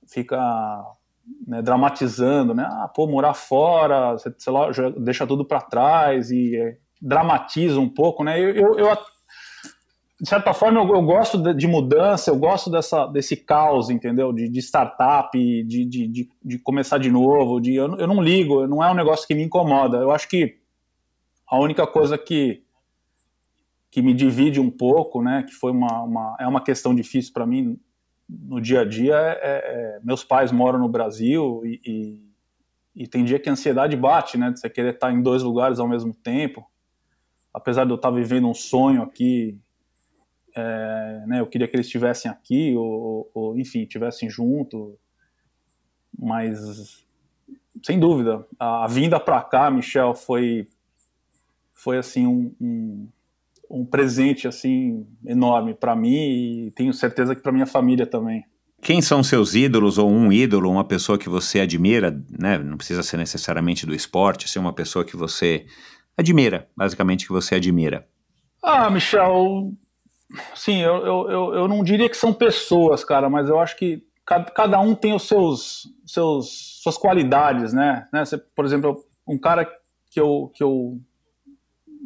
fica né, dramatizando, né? Ah, pô, morar fora, sei lá, deixa tudo para trás e é, dramatiza um pouco, né? Eu, eu, eu de certa forma, eu, eu gosto de, de, mudança, eu gosto dessa, desse caos, entendeu? De, de startup, de, de, de, começar de novo. De, eu, eu não ligo, não é um negócio que me incomoda. Eu acho que a única coisa que que me divide um pouco, né, que foi uma, uma é uma questão difícil para mim no dia a dia. É, é, meus pais moram no Brasil e, e, e, tem dia que a ansiedade bate, né, de você querer estar em dois lugares ao mesmo tempo. Apesar de eu estar vivendo um sonho aqui, é, né, eu queria que eles estivessem aqui ou, ou enfim, estivessem junto, mas sem dúvida a, a vinda para cá, Michel, foi foi assim um, um um presente assim enorme para mim e tenho certeza que para minha família também. Quem são seus ídolos ou um ídolo, uma pessoa que você admira, né? Não precisa ser necessariamente do esporte, ser uma pessoa que você admira, basicamente que você admira. Ah, Michel, sim, eu, eu, eu, eu não diria que são pessoas, cara, mas eu acho que cada, cada um tem os seus, seus suas qualidades, né? né? Você, por exemplo, um cara que eu, que eu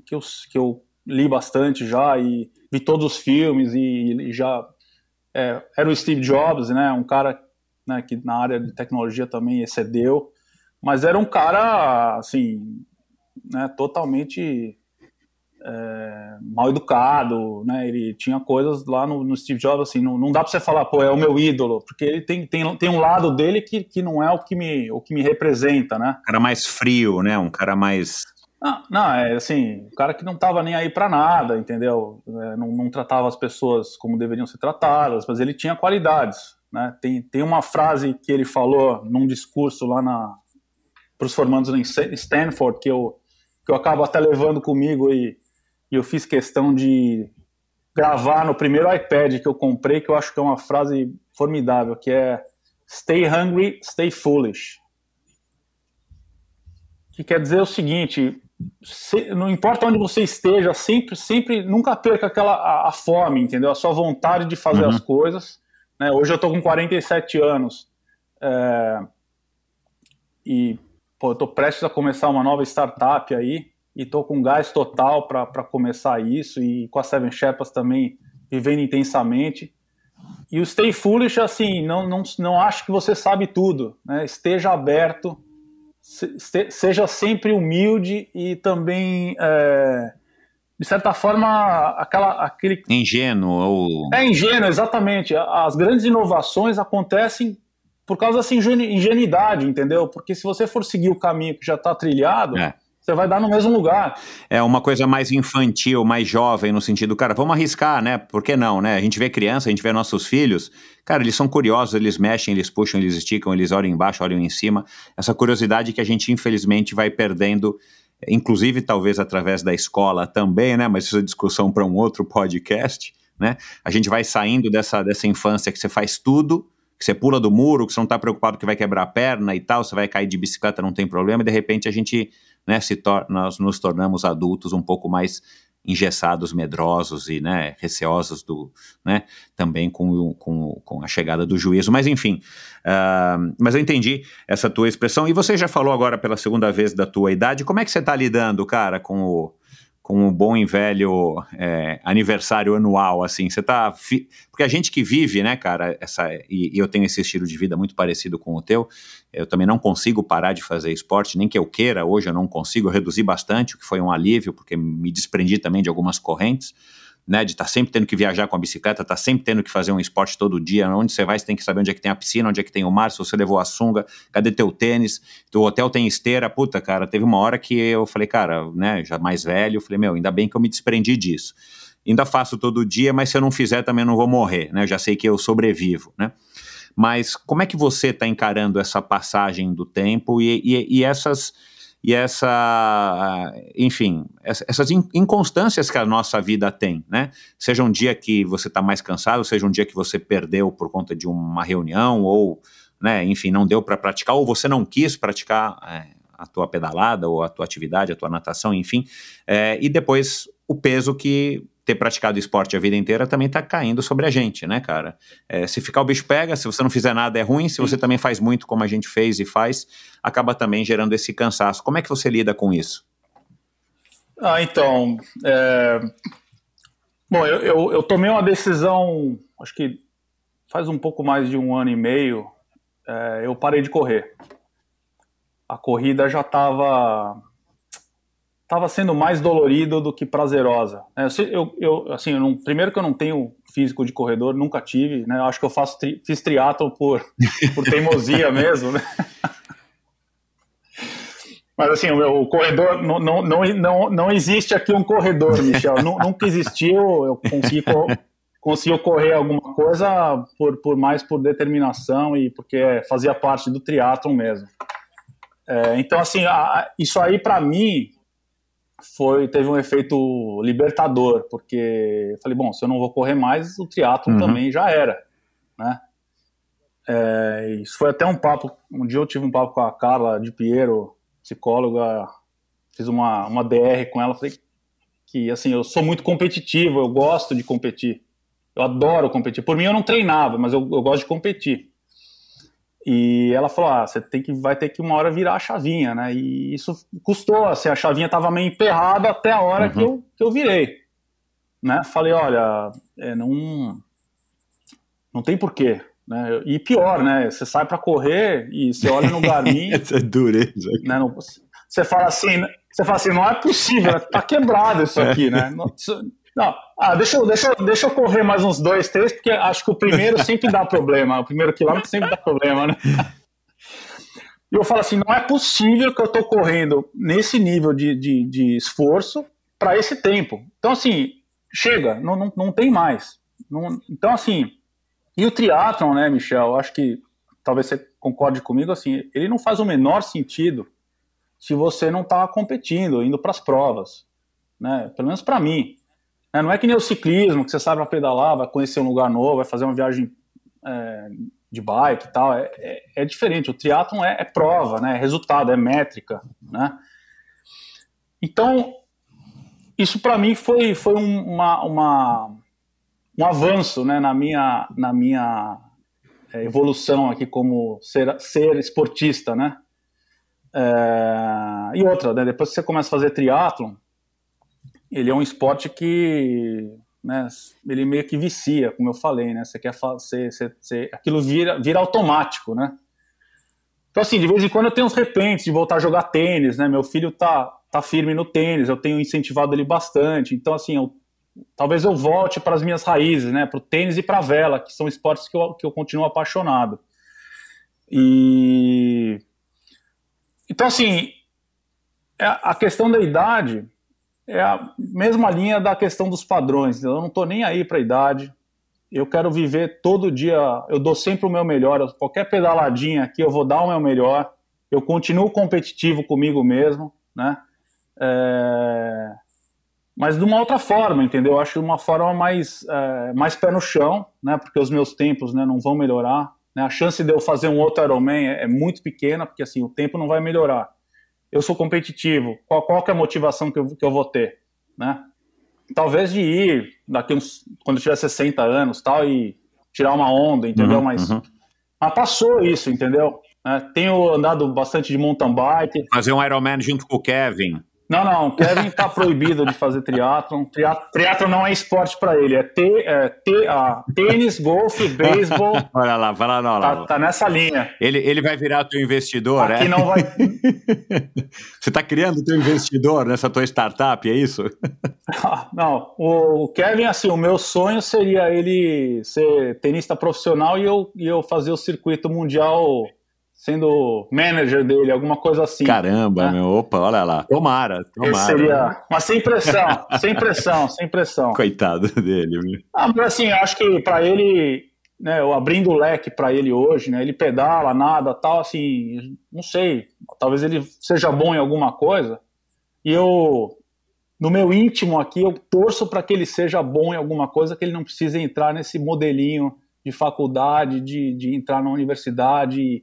que eu, que eu li bastante já e vi todos os filmes e, e já é, era o Steve Jobs, né? Um cara né, que na área de tecnologia também excedeu, mas era um cara assim, né? Totalmente é, mal educado, né? Ele tinha coisas lá no, no Steve Jobs assim, não, não dá para você falar, pô, é o meu ídolo, porque ele tem, tem, tem um lado dele que, que não é o que me o que me representa, né? Um cara mais frio, né? Um cara mais não, não, é assim, o cara que não tava nem aí para nada, entendeu? É, não, não, tratava as pessoas como deveriam ser tratadas, mas ele tinha qualidades, né? Tem, tem uma frase que ele falou num discurso lá na para os formandos em Stanford que eu que eu acabo até levando comigo e, e eu fiz questão de gravar no primeiro iPad que eu comprei, que eu acho que é uma frase formidável, que é Stay hungry, stay foolish. Que quer dizer o seguinte: se, não importa onde você esteja, sempre, sempre, nunca perca aquela a, a fome, entendeu? A sua vontade de fazer uhum. as coisas. Né? Hoje eu estou com 47 anos é, e pô, eu estou prestes a começar uma nova startup aí e estou com gás total para começar isso e com a Seven Shepherds também vivendo intensamente. E o Stay Foolish, assim, não, não, não acho que você sabe tudo, né? Esteja aberto seja sempre humilde e também é, de certa forma, aquela, aquele. Ingênuo ou. É ingênuo, exatamente. As grandes inovações acontecem por causa dessa ingenuidade, entendeu? Porque se você for seguir o caminho que já está trilhado. É você vai dar no mesmo lugar. É uma coisa mais infantil, mais jovem, no sentido, cara, vamos arriscar, né? Por que não, né? A gente vê criança, a gente vê nossos filhos, cara, eles são curiosos, eles mexem, eles puxam, eles esticam, eles olham embaixo, olham em cima. Essa curiosidade que a gente, infelizmente, vai perdendo, inclusive talvez através da escola também, né? Mas isso é discussão para um outro podcast, né? A gente vai saindo dessa, dessa infância que você faz tudo que você pula do muro, que você não está preocupado que vai quebrar a perna e tal, você vai cair de bicicleta, não tem problema, e de repente a gente né, se nós nos tornamos adultos um pouco mais engessados, medrosos e né, receosos do, né, também com, com, com a chegada do juízo. Mas enfim, uh, mas eu entendi essa tua expressão. E você já falou agora pela segunda vez da tua idade. Como é que você está lidando, cara, com o, com um bom e velho é, aniversário anual, assim, você tá... Fi... Porque a gente que vive, né, cara, essa, e, e, eu tenho esse estilo de vida muito parecido com o teu, eu também não consigo parar de fazer esporte, nem que eu queira, hoje eu não consigo, eu reduzi bastante, o que foi um alívio, porque me desprendi também de algumas correntes, né, de estar tá sempre tendo que viajar com a bicicleta, estar tá sempre tendo que fazer um esporte todo dia, onde você vai, você tem que saber onde é que tem a piscina, onde é que tem o mar, se você levou a sunga, cadê teu tênis, o hotel tem esteira, puta, cara, teve uma hora que eu falei, cara, né, já mais velho, eu falei, meu, ainda bem que eu me desprendi disso. Ainda faço todo dia, mas se eu não fizer também não vou morrer, né, eu já sei que eu sobrevivo, né. Mas como é que você está encarando essa passagem do tempo e, e, e essas e essa, enfim, essas inconstâncias que a nossa vida tem, né? Seja um dia que você está mais cansado, seja um dia que você perdeu por conta de uma reunião ou, né, enfim, não deu para praticar ou você não quis praticar é, a tua pedalada ou a tua atividade, a tua natação, enfim, é, e depois o peso que ter praticado esporte a vida inteira também está caindo sobre a gente, né, cara? É, se ficar o bicho pega, se você não fizer nada é ruim, se você também faz muito como a gente fez e faz, acaba também gerando esse cansaço. Como é que você lida com isso? Ah, então, é... bom, eu, eu, eu, tomei uma decisão, acho que faz um pouco mais de um ano e meio, é, eu parei de correr. A corrida já estava estava sendo mais dolorido do que prazerosa. É, eu, eu, assim, eu não, primeiro que eu não tenho físico de corredor, nunca tive, né? Acho que eu faço tri, fiz triatlo por, por teimosia mesmo, né? Mas assim, o, o corredor não, não, não, não, não existe aqui um corredor, Michel. Nunca existiu. Eu consegui, consegui correr alguma coisa por, por mais por determinação e porque fazia parte do triatlon mesmo. É, então, assim, a, isso aí para mim foi teve um efeito libertador, porque eu falei, bom, se eu não vou correr mais, o triatlo uhum. também já era, né? É, isso foi até um papo, um dia eu tive um papo com a Carla de Piero, psicóloga, fiz uma, uma DR com ela, falei que, assim, eu sou muito competitivo, eu gosto de competir, eu adoro competir, por mim eu não treinava, mas eu, eu gosto de competir, e ela falou: ah, você tem que, vai ter que uma hora virar a chavinha, né? E isso custou, assim, a chavinha estava meio emperrada até a hora uhum. que, eu, que eu virei. Né? Falei: olha, é, não, não tem porquê. Né? E pior, né? Você sai para correr e você olha no Garmin. Essa é dureza. Né? você fala assim, você fala assim, não é possível, tá quebrado isso aqui, né? Não, ah, deixa, eu, deixa, deixa eu correr mais uns dois, três, porque acho que o primeiro sempre dá problema. O primeiro quilômetro sempre dá problema, né? E eu falo assim: não é possível que eu estou correndo nesse nível de, de, de esforço para esse tempo. Então, assim, chega, não, não, não tem mais. Não, então, assim, e o triatlon, né, Michel? Acho que talvez você concorde comigo, assim, ele não faz o menor sentido se você não está competindo, indo para as provas, né? Pelo menos para mim. É, não é que nem o ciclismo, que você sabe para pedalar, vai conhecer um lugar novo, vai fazer uma viagem é, de bike e tal. É, é, é diferente. O triatlon é, é, prova, né? é resultado, é métrica. Né? Então, isso para mim foi, foi um, uma, uma, um avanço né? na minha, na minha é, evolução aqui como ser, ser esportista. Né? É, e outra, né? depois que você começa a fazer triatlon, ele é um esporte que né, ele meio que vicia, como eu falei, né? Você quer fazer, você, você, aquilo vira, vira automático, né? Então, assim, de vez em quando eu tenho uns repentes de voltar a jogar tênis, né? Meu filho tá, tá firme no tênis, eu tenho incentivado ele bastante. Então, assim, eu, talvez eu volte para as minhas raízes, né? Para o tênis e para a vela, que são esportes que eu, que eu continuo apaixonado. E. Então, assim, é a questão da idade é a mesma linha da questão dos padrões. Eu não estou nem aí para a idade. Eu quero viver todo dia. Eu dou sempre o meu melhor. Qualquer pedaladinha aqui, eu vou dar o meu melhor. Eu continuo competitivo comigo mesmo, né? É... Mas de uma outra forma, entendeu? Eu acho de uma forma mais, é, mais pé no chão, né? Porque os meus tempos né, não vão melhorar. Né? A chance de eu fazer um outro Ironman é, é muito pequena, porque assim, o tempo não vai melhorar eu sou competitivo, qual, qual é a motivação que eu, que eu vou ter, né? Talvez de ir daqui uns, quando eu tiver 60 anos, tal, e tirar uma onda, entendeu? Uhum, mas, uhum. mas passou isso, entendeu? É, tenho andado bastante de mountain bike. Fazer um Ironman junto com o Kevin. Não, não, o Kevin está proibido de fazer triatlon. Triatlon não é esporte para ele, é, te, é te, ah, tênis, golfe, beisebol. Olha lá, vai lá, não, lá. Tá, tá, nessa linha. Ele, ele vai virar teu investidor, Aqui é? não vai. Você está criando teu investidor nessa tua startup, é isso? não, o Kevin, assim, o meu sonho seria ele ser tenista profissional e eu, e eu fazer o circuito mundial sendo manager dele, alguma coisa assim. Caramba, né? meu, opa, olha lá. Tomara, tomara. Esse seria, mas sem pressão, sem pressão, sem pressão. Coitado dele. Meu. Ah, mas assim, acho que para ele, né, eu abrindo o leque para ele hoje, né, ele pedala, nada, tal, assim, não sei, talvez ele seja bom em alguma coisa, e eu, no meu íntimo aqui, eu torço para que ele seja bom em alguma coisa, que ele não precise entrar nesse modelinho de faculdade, de, de entrar na universidade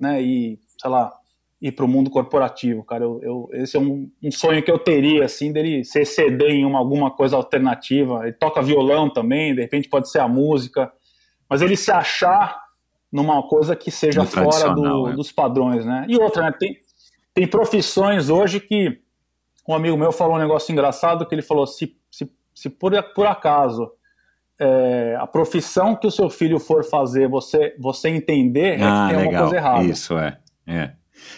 né, e, sei lá, ir para o mundo corporativo, cara. Eu, eu esse é um, um, sonho que eu teria, assim, dele se exceder em uma, alguma coisa alternativa. Ele toca violão também, de repente pode ser a música, mas ele se achar numa coisa que seja fora do, é. dos padrões, né? E outra, né, tem, tem profissões hoje que um amigo meu falou um negócio engraçado que ele falou se, se, se por, por acaso é, a profissão que o seu filho for fazer, você, você entender ah, é que tem legal. coisa errada. Isso, é. é.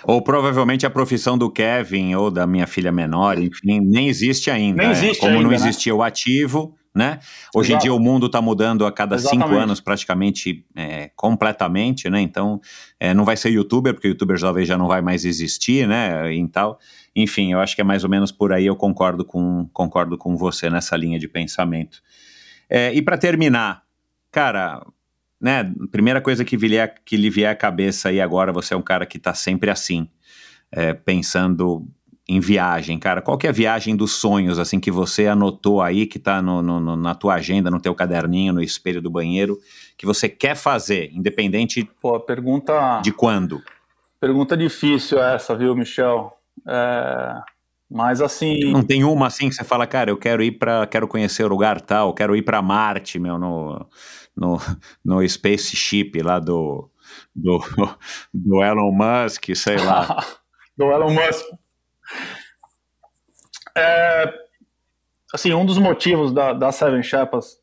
Ou provavelmente a profissão do Kevin ou da minha filha menor, enfim, nem existe ainda. Nem é. existe Como ainda, não existia né? o ativo, né? Hoje Exato. em dia o mundo está mudando a cada Exatamente. cinco anos praticamente é, completamente, né? Então é, não vai ser youtuber, porque youtuber talvez já não vai mais existir, né? E tal. Enfim, eu acho que é mais ou menos por aí eu concordo com, concordo com você nessa linha de pensamento. É, e para terminar, cara, né, primeira coisa que, vier, que lhe vier à cabeça aí agora, você é um cara que está sempre assim, é, pensando em viagem, cara. Qual que é a viagem dos sonhos, assim, que você anotou aí, que está na tua agenda, no teu caderninho, no espelho do banheiro, que você quer fazer, independente Pô, pergunta... de quando? Pergunta difícil essa, viu, Michel? É... Mas assim. Não tem uma assim que você fala, cara, eu quero ir para, quero conhecer o lugar tal, quero ir para Marte, meu, no, no, no spaceship lá do, do, do Elon Musk, sei lá. do Elon Musk. É, assim, um dos motivos da, da Seven Chapas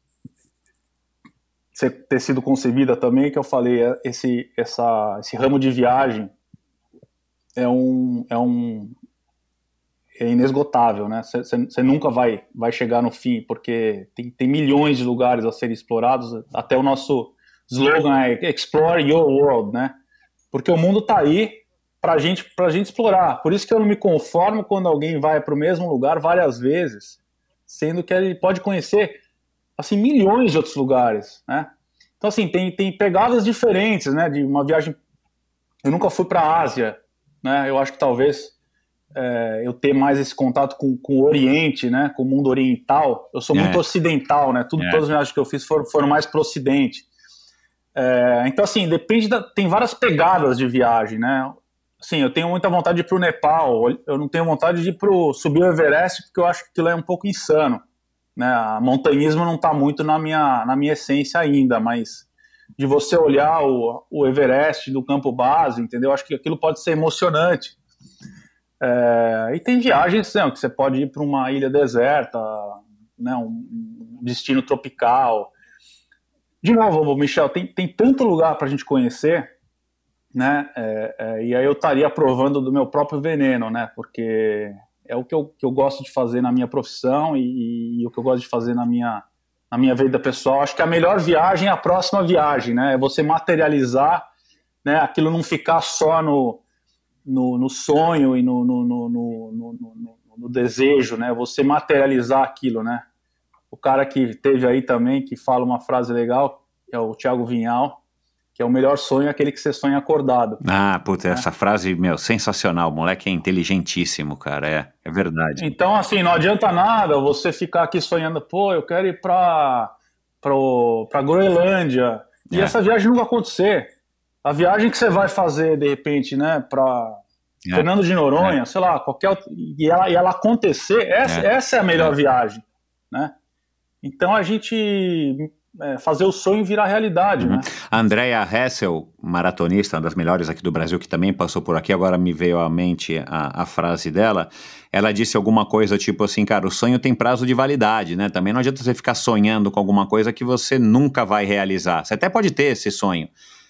ter sido concebida também, que eu falei, é esse, essa, esse ramo de viagem é um, é um, é inesgotável, né? Você nunca vai, vai chegar no fim, porque tem, tem milhões de lugares a serem explorados. Até o nosso slogan é Explore Your World, né? Porque o mundo está aí para gente, a gente explorar. Por isso que eu não me conformo quando alguém vai para o mesmo lugar várias vezes, sendo que ele pode conhecer assim milhões de outros lugares, né? Então assim tem, tem pegadas diferentes, né? De uma viagem. Eu nunca fui para a Ásia, né? Eu acho que talvez é, eu ter mais esse contato com, com o Oriente, né, com o mundo oriental. Eu sou é. muito ocidental, né? Tudo, é. Todas as viagens que eu fiz foram, foram mais para o Ocidente. É, então, assim, depende da, tem várias pegadas de viagem, né? Assim, eu tenho muita vontade de ir para o Nepal. Eu não tenho vontade de ir pro, subir o Everest porque eu acho que aquilo é um pouco insano. Né? A montanhismo não está muito na minha, na minha essência ainda, mas de você olhar o, o Everest do campo base, entendeu? Acho que aquilo pode ser emocionante. É, e tem viagens né, que você pode ir para uma ilha deserta, né, um destino tropical. De novo, Michel, tem, tem tanto lugar para a gente conhecer né? É, é, e aí eu estaria provando do meu próprio veneno, né? Porque é o que eu, que eu gosto de fazer na minha profissão e, e, o que eu gosto de fazer na minha, na minha vida pessoal. Acho que a melhor viagem é a próxima viagem, né? É você materializar, né? Aquilo não ficar só no, no, no sonho e no, no, no, desejo, né? Você materializar aquilo, né? O cara que teve aí também, que fala uma frase legal, é o Thiago Vinhal, que é o melhor sonho é aquele que você sonha acordado. Ah, puta, né? essa frase, meu, sensacional. O moleque é inteligentíssimo, cara, é, é verdade. Então, assim, não adianta nada você ficar aqui sonhando, pô, eu quero ir pra, pro, pra Groenlândia, e é. essa viagem não vai acontecer. A viagem que você vai fazer, de repente, né, pra é. Fernando de Noronha, é. sei lá, qualquer e ela, e ela acontecer, essa é, essa é a melhor é. viagem, né? Então a gente é, fazer o sonho virar realidade, uhum. né? A Andrea Hessel, maratonista, uma das melhores aqui do Brasil, que também passou por aqui, agora me veio à mente a, a, frase dela. Ela disse alguma coisa tipo assim, cara, o sonho tem prazo de validade, né? Também não adianta você ficar sonhando com alguma coisa que você nunca vai realizar. Você até pode ter esse sonho,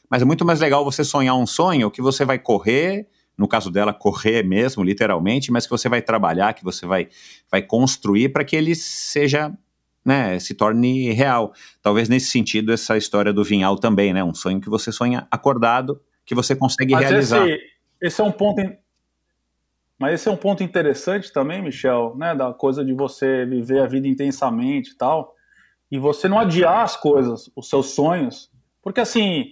mas é muito mais legal você sonhar um sonho que você vai correr no caso dela, correr mesmo, literalmente, mas que você vai trabalhar, que você vai, vai construir para que ele seja né, se torne real. Talvez nesse sentido essa história do Vinhal também, né, um sonho que você sonha acordado, que você consegue Mas realizar. Esse, esse é um ponto mas esse é um ponto interessante também, Michel, né, da coisa de você viver a vida intensamente e tal, e você não adiar as coisas, os seus sonhos, porque assim,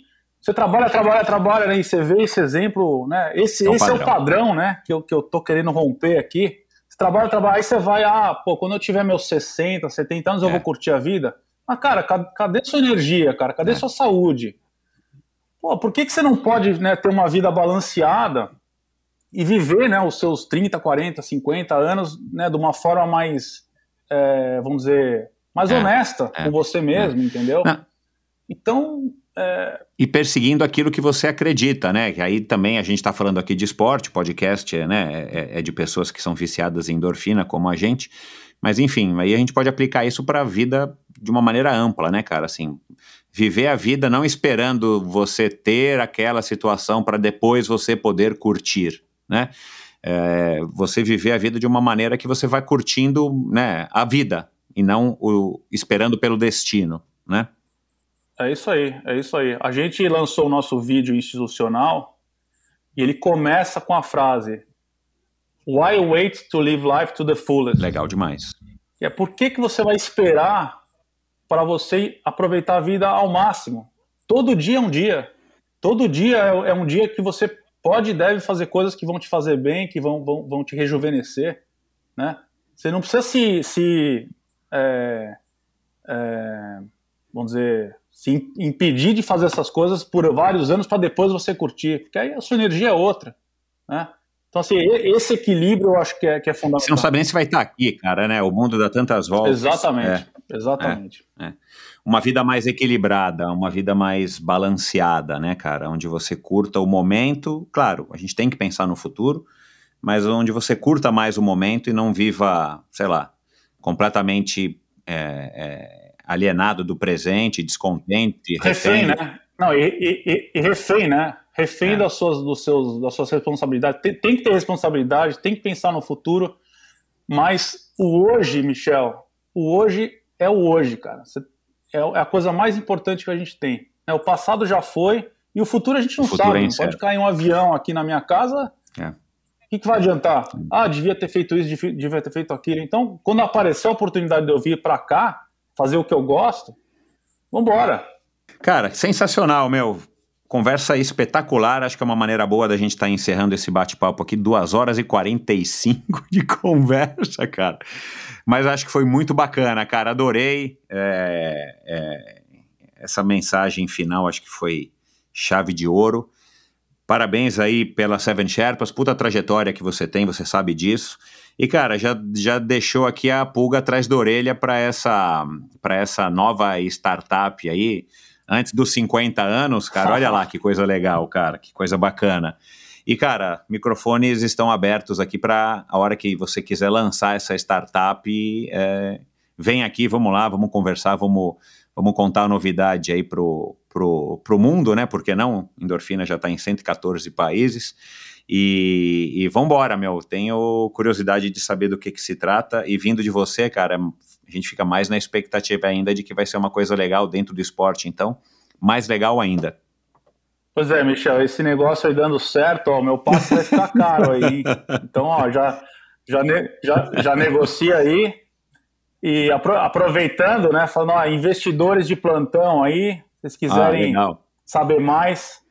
você trabalha, trabalha, trabalha, né, e você vê esse exemplo, né, esse, é, esse é o padrão, né, que eu, que eu tô querendo romper aqui, trabalha, trabalha, aí você vai, ah, pô, quando eu tiver meus 60, 70 anos, eu vou é. curtir a vida. Mas, cara, cadê sua energia, cara? Cadê é. sua saúde? Pô, por que, que você não pode né, ter uma vida balanceada e viver né, os seus 30, 40, 50 anos né, de uma forma mais, é, vamos dizer, mais é. honesta é. com você mesmo, entendeu? Não. Então, E perseguindo aquilo que você acredita, né? Que aí também a gente está falando aqui de esporte, podcast né? É, é, de pessoas que são viciadas em endorfina, como a gente. Mas enfim, aí a gente pode aplicar isso para a vida de uma maneira ampla, né, cara? Assim, viver a vida não esperando você ter aquela situação para depois você poder curtir, né? É, você viver a vida de uma maneira que você vai curtindo, né, a vida e não o, esperando pelo destino, né? É isso aí, é isso aí. A gente lançou o nosso vídeo institucional e ele começa com a frase Why wait to live life to the fullest? Legal demais. E é por que, que você vai esperar para você aproveitar a vida ao máximo? Todo dia é um dia. Todo dia é, é um dia que você pode e deve fazer coisas que vão te fazer bem, que vão, vão, vão te rejuvenescer, né? Você não precisa se, se é, é, vamos dizer, se impedir de fazer essas coisas por vários anos para depois você curtir, porque aí a sua energia é outra, né? Então, assim, esse equilíbrio eu acho que é, que é fundamental. Você não sabe nem se vai estar aqui, cara, né? O mundo dá tantas voltas. Exatamente, é, exatamente. É, é. Uma vida mais equilibrada, uma vida mais balanceada, né, cara? Onde você curta o momento, claro, a gente tem que pensar no futuro, mas onde você curta mais o momento e não viva, sei lá, completamente é, é alienado do presente, descontente, refém, refém né? Não, e, e, e, refém, né? Refém é. das, suas, dos seus, das suas responsabilidades. Tem, tem, que ter responsabilidade, tem que pensar no futuro, mas o hoje, Michel, o hoje é o hoje, cara. É, é a coisa mais importante que a gente tem. É, o passado já foi e o futuro a gente não sabe. É pode cair um avião aqui na minha casa. É. O que, que, vai adiantar? Ah, devia ter feito isso, devia ter feito aquilo. Então, quando aparecer a oportunidade de eu vir para cá, fazer o que eu gosto, vambora. Cara, sensacional, meu. Conversa espetacular, acho que é uma maneira boa da gente estar tá encerrando esse bate-papo aqui, 2 horas e 45 de conversa, cara. Mas acho que foi muito bacana, cara, adorei é, é, essa mensagem final, acho que foi chave de ouro. Parabéns aí pela Seven Sherpas, puta trajetória que você tem, você sabe disso. E, cara, já, já deixou aqui a pulga atrás da orelha para essa, essa nova startup aí, antes dos 50 anos, cara. Olha lá que coisa legal, cara, que coisa bacana. E, cara, microfones estão abertos aqui para a hora que você quiser lançar essa startup, é, vem aqui, vamos lá, vamos conversar, vamos, Vamos contar a novidade aí pro, pro, pro mundo, né? Porque não? Endorfina já está em 114 países. E, e vambora, meu. Tenho curiosidade de saber do que, que se trata. E vindo de você, cara, a gente fica mais na expectativa ainda de que vai ser uma coisa legal dentro do esporte. Então, mais legal ainda. Pois é, Michel, esse negócio aí dando certo, ó, meu passe vai ficar caro aí. Então, ó, já, já, já, já negocia aí. E aproveitando, né, falando, ó, investidores de plantão aí, se vocês quiserem ah, saber mais,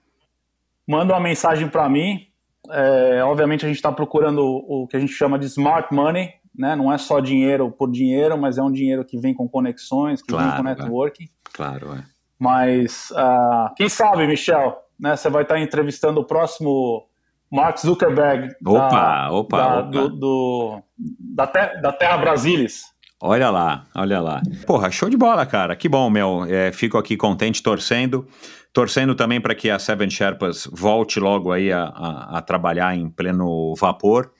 manda uma mensagem para mim. É, obviamente a gente está procurando o que a gente chama de smart money, né? Não é só dinheiro por dinheiro, mas é um dinheiro que vem com conexões, que claro, vem com networking. Claro, é. Mas uh, quem sabe, Michel, né? Você vai estar entrevistando o próximo Mark Zuckerberg. Opa, da, opa, da, opa. Do, do, da, te, da Terra Brasilis. Olha lá, olha lá. Porra, show de bola, cara. Que bom, meu. É, fico aqui contente, torcendo. Torcendo também para que a Seven Sherpas volte logo aí a, a, a trabalhar em pleno vapor.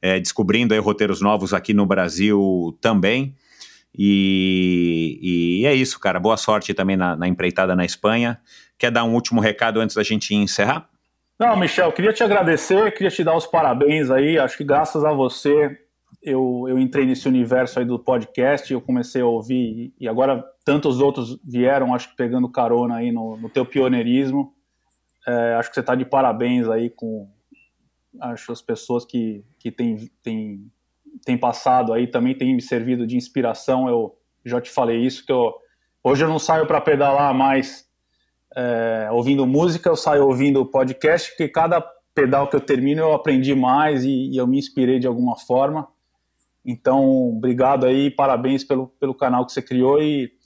É, descobrindo aí roteiros novos aqui no Brasil também. E, e é isso, cara. Boa sorte também na, na empreitada na Espanha. Quer dar um último recado antes da gente encerrar? Não, Michel, queria te agradecer, queria te dar os parabéns aí. Acho que graças a você eu, eu entrei nesse universo aí do podcast, eu comecei a ouvir, e agora tantos outros vieram, acho que pegando carona aí no, no teu pioneirismo. É, acho que você está de parabéns aí com acho as pessoas que, que têm tem, tem passado aí também têm me servido de inspiração. Eu já te falei isso, que eu, hoje eu não saio para pedalar mais é, ouvindo música, eu saio ouvindo podcast, porque cada pedal que eu termino eu aprendi mais e, e eu me inspirei de alguma forma. Então, obrigado aí, parabéns pelo, pelo canal que você criou e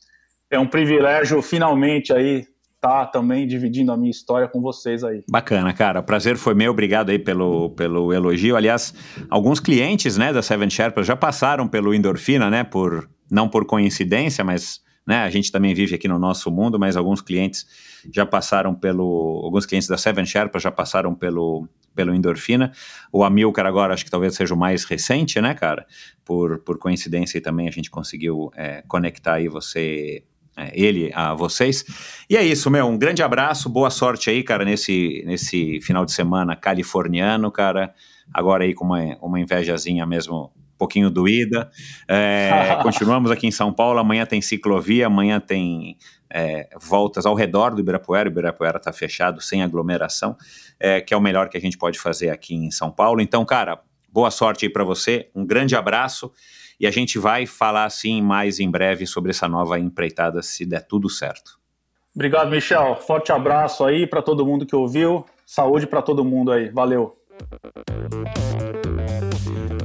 é um privilégio finalmente aí tá também dividindo a minha história com vocês aí. Bacana, cara. O prazer foi meu. Obrigado aí pelo, pelo elogio. Aliás, alguns clientes, né, da Seven Sherpas já passaram pelo Endorfina, né, por não por coincidência, mas né, a gente também vive aqui no nosso mundo, mas alguns clientes já passaram pelo, alguns clientes da Seven Sherpas já passaram pelo pelo endorfina. O Amilcar agora acho que talvez seja o mais recente, né, cara? Por, por coincidência e também a gente conseguiu é, conectar aí você ele a vocês. E é isso, meu. Um grande abraço, boa sorte aí, cara, nesse, nesse final de semana californiano, cara. Agora aí com uma, uma invejazinha mesmo, um pouquinho doída. É, continuamos aqui em São Paulo. Amanhã tem ciclovia, amanhã tem é, voltas ao redor do Ibirapuera. O Ibirapuera está fechado, sem aglomeração, é, que é o melhor que a gente pode fazer aqui em São Paulo. Então, cara, boa sorte aí para você, um grande abraço e a gente vai falar assim mais em breve sobre essa nova empreitada, se der tudo certo. Obrigado, Michel. Forte abraço aí para todo mundo que ouviu. Saúde para todo mundo aí. Valeu.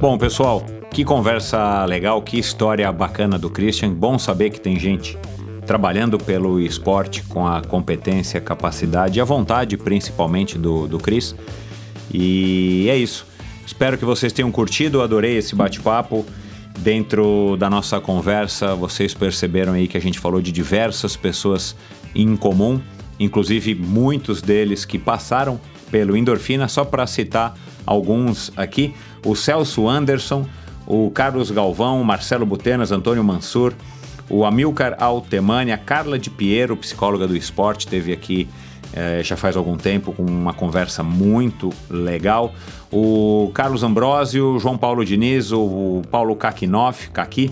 Bom, pessoal, que conversa legal, que história bacana do Christian. Bom saber que tem gente trabalhando pelo esporte com a competência, capacidade e a vontade, principalmente, do, do Cris. E é isso. Espero que vocês tenham curtido, adorei esse bate-papo. Dentro da nossa conversa, vocês perceberam aí que a gente falou de diversas pessoas em comum, inclusive muitos deles que passaram pelo Endorfina, só para citar alguns aqui: o Celso Anderson, o Carlos Galvão, Marcelo Butenas, Antônio Mansur, o Amilcar Altemani, a Carla de Piero, psicóloga do esporte, teve aqui é, já faz algum tempo com uma conversa muito legal. O Carlos Ambrosio, João Paulo Diniz, o Paulo Kakinoff, Kaki,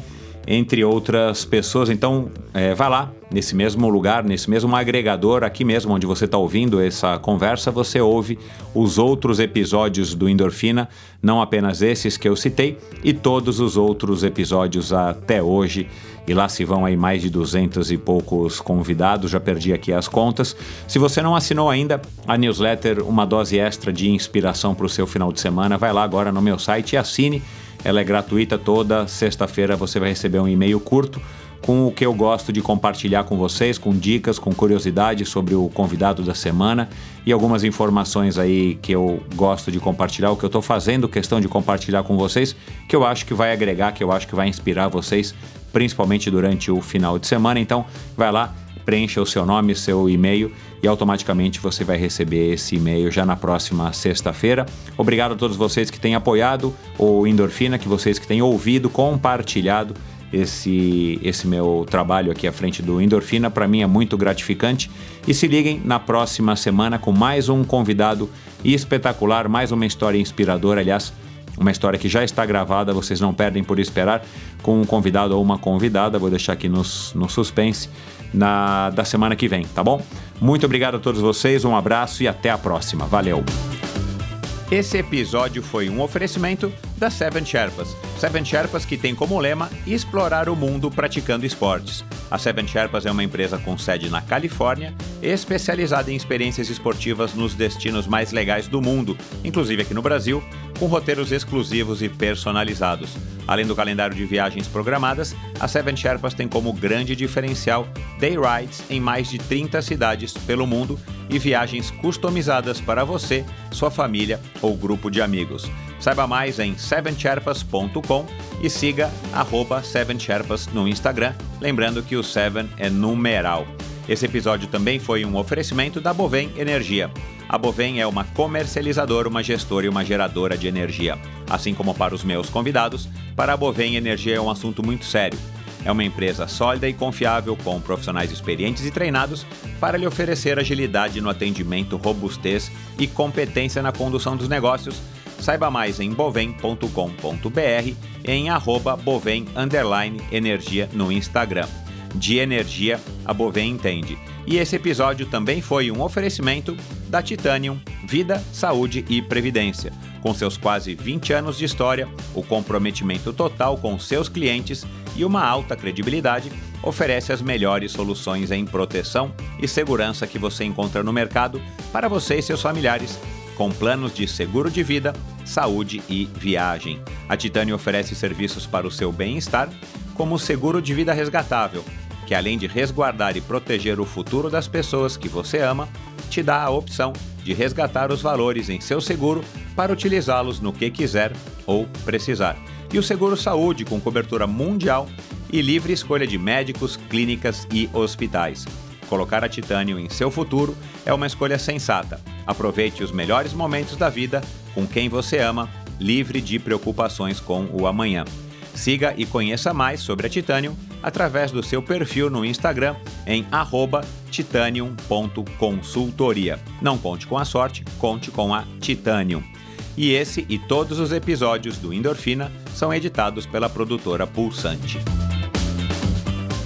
entre outras pessoas. Então, é, vai lá, nesse mesmo lugar, nesse mesmo agregador, aqui mesmo onde você está ouvindo essa conversa, você ouve os outros episódios do Endorfina, não apenas esses que eu citei, e todos os outros episódios até hoje. E lá se vão aí mais de 200 e poucos convidados, já perdi aqui as contas. Se você não assinou ainda a newsletter, uma dose extra de inspiração para o seu final de semana, vai lá agora no meu site e assine ela é gratuita toda sexta-feira você vai receber um e-mail curto com o que eu gosto de compartilhar com vocês, com dicas, com curiosidades sobre o convidado da semana e algumas informações aí que eu gosto de compartilhar, o que eu estou fazendo questão de compartilhar com vocês, que eu acho que vai agregar, que eu acho que vai inspirar vocês, principalmente durante o final de semana. Então, vai lá, preencha o seu nome, seu e-mail e automaticamente você vai receber esse e-mail já na próxima sexta-feira. Obrigado a todos vocês que têm apoiado o Endorfina, que vocês que têm ouvido, compartilhado esse, esse meu trabalho aqui à frente do Endorfina. Para mim é muito gratificante. E se liguem na próxima semana com mais um convidado espetacular, mais uma história inspiradora. Aliás, uma história que já está gravada, vocês não perdem por esperar, com um convidado ou uma convidada. Vou deixar aqui nos, no suspense na, da semana que vem, tá bom? Muito obrigado a todos vocês, um abraço e até a próxima. Valeu! Esse episódio foi um oferecimento da Seven Sherpas. Seven Sherpas que tem como lema explorar o mundo praticando esportes. A Seven Sherpas é uma empresa com sede na Califórnia, especializada em experiências esportivas nos destinos mais legais do mundo, inclusive aqui no Brasil, com roteiros exclusivos e personalizados. Além do calendário de viagens programadas, a Seven Sherpas tem como grande diferencial day rides em mais de 30 cidades pelo mundo e viagens customizadas para você, sua família ou grupo de amigos. Saiba mais em sevencherpas.com e siga arroba sevencherpas no Instagram, lembrando que o Seven é numeral. Esse episódio também foi um oferecimento da Bovem Energia. A Bovem é uma comercializadora, uma gestora e uma geradora de energia. Assim como para os meus convidados, para a Bovem Energia é um assunto muito sério. É uma empresa sólida e confiável com profissionais experientes e treinados para lhe oferecer agilidade no atendimento, robustez e competência na condução dos negócios Saiba mais em bovem.com.br e em arroba bovem energia no Instagram. De energia, a Bovem entende. E esse episódio também foi um oferecimento da Titanium Vida, Saúde e Previdência. Com seus quase 20 anos de história, o comprometimento total com seus clientes e uma alta credibilidade, oferece as melhores soluções em proteção e segurança que você encontra no mercado para você e seus familiares com planos de seguro de vida, saúde e viagem. A Titânio oferece serviços para o seu bem-estar, como o seguro de vida resgatável, que além de resguardar e proteger o futuro das pessoas que você ama, te dá a opção de resgatar os valores em seu seguro para utilizá-los no que quiser ou precisar. E o seguro saúde com cobertura mundial e livre escolha de médicos, clínicas e hospitais. Colocar a Titânio em seu futuro é uma escolha sensata. Aproveite os melhores momentos da vida com quem você ama, livre de preocupações com o amanhã. Siga e conheça mais sobre a Titanium através do seu perfil no Instagram em titanium.consultoria. Não conte com a sorte, conte com a Titanium. E esse e todos os episódios do Endorfina são editados pela produtora Pulsante.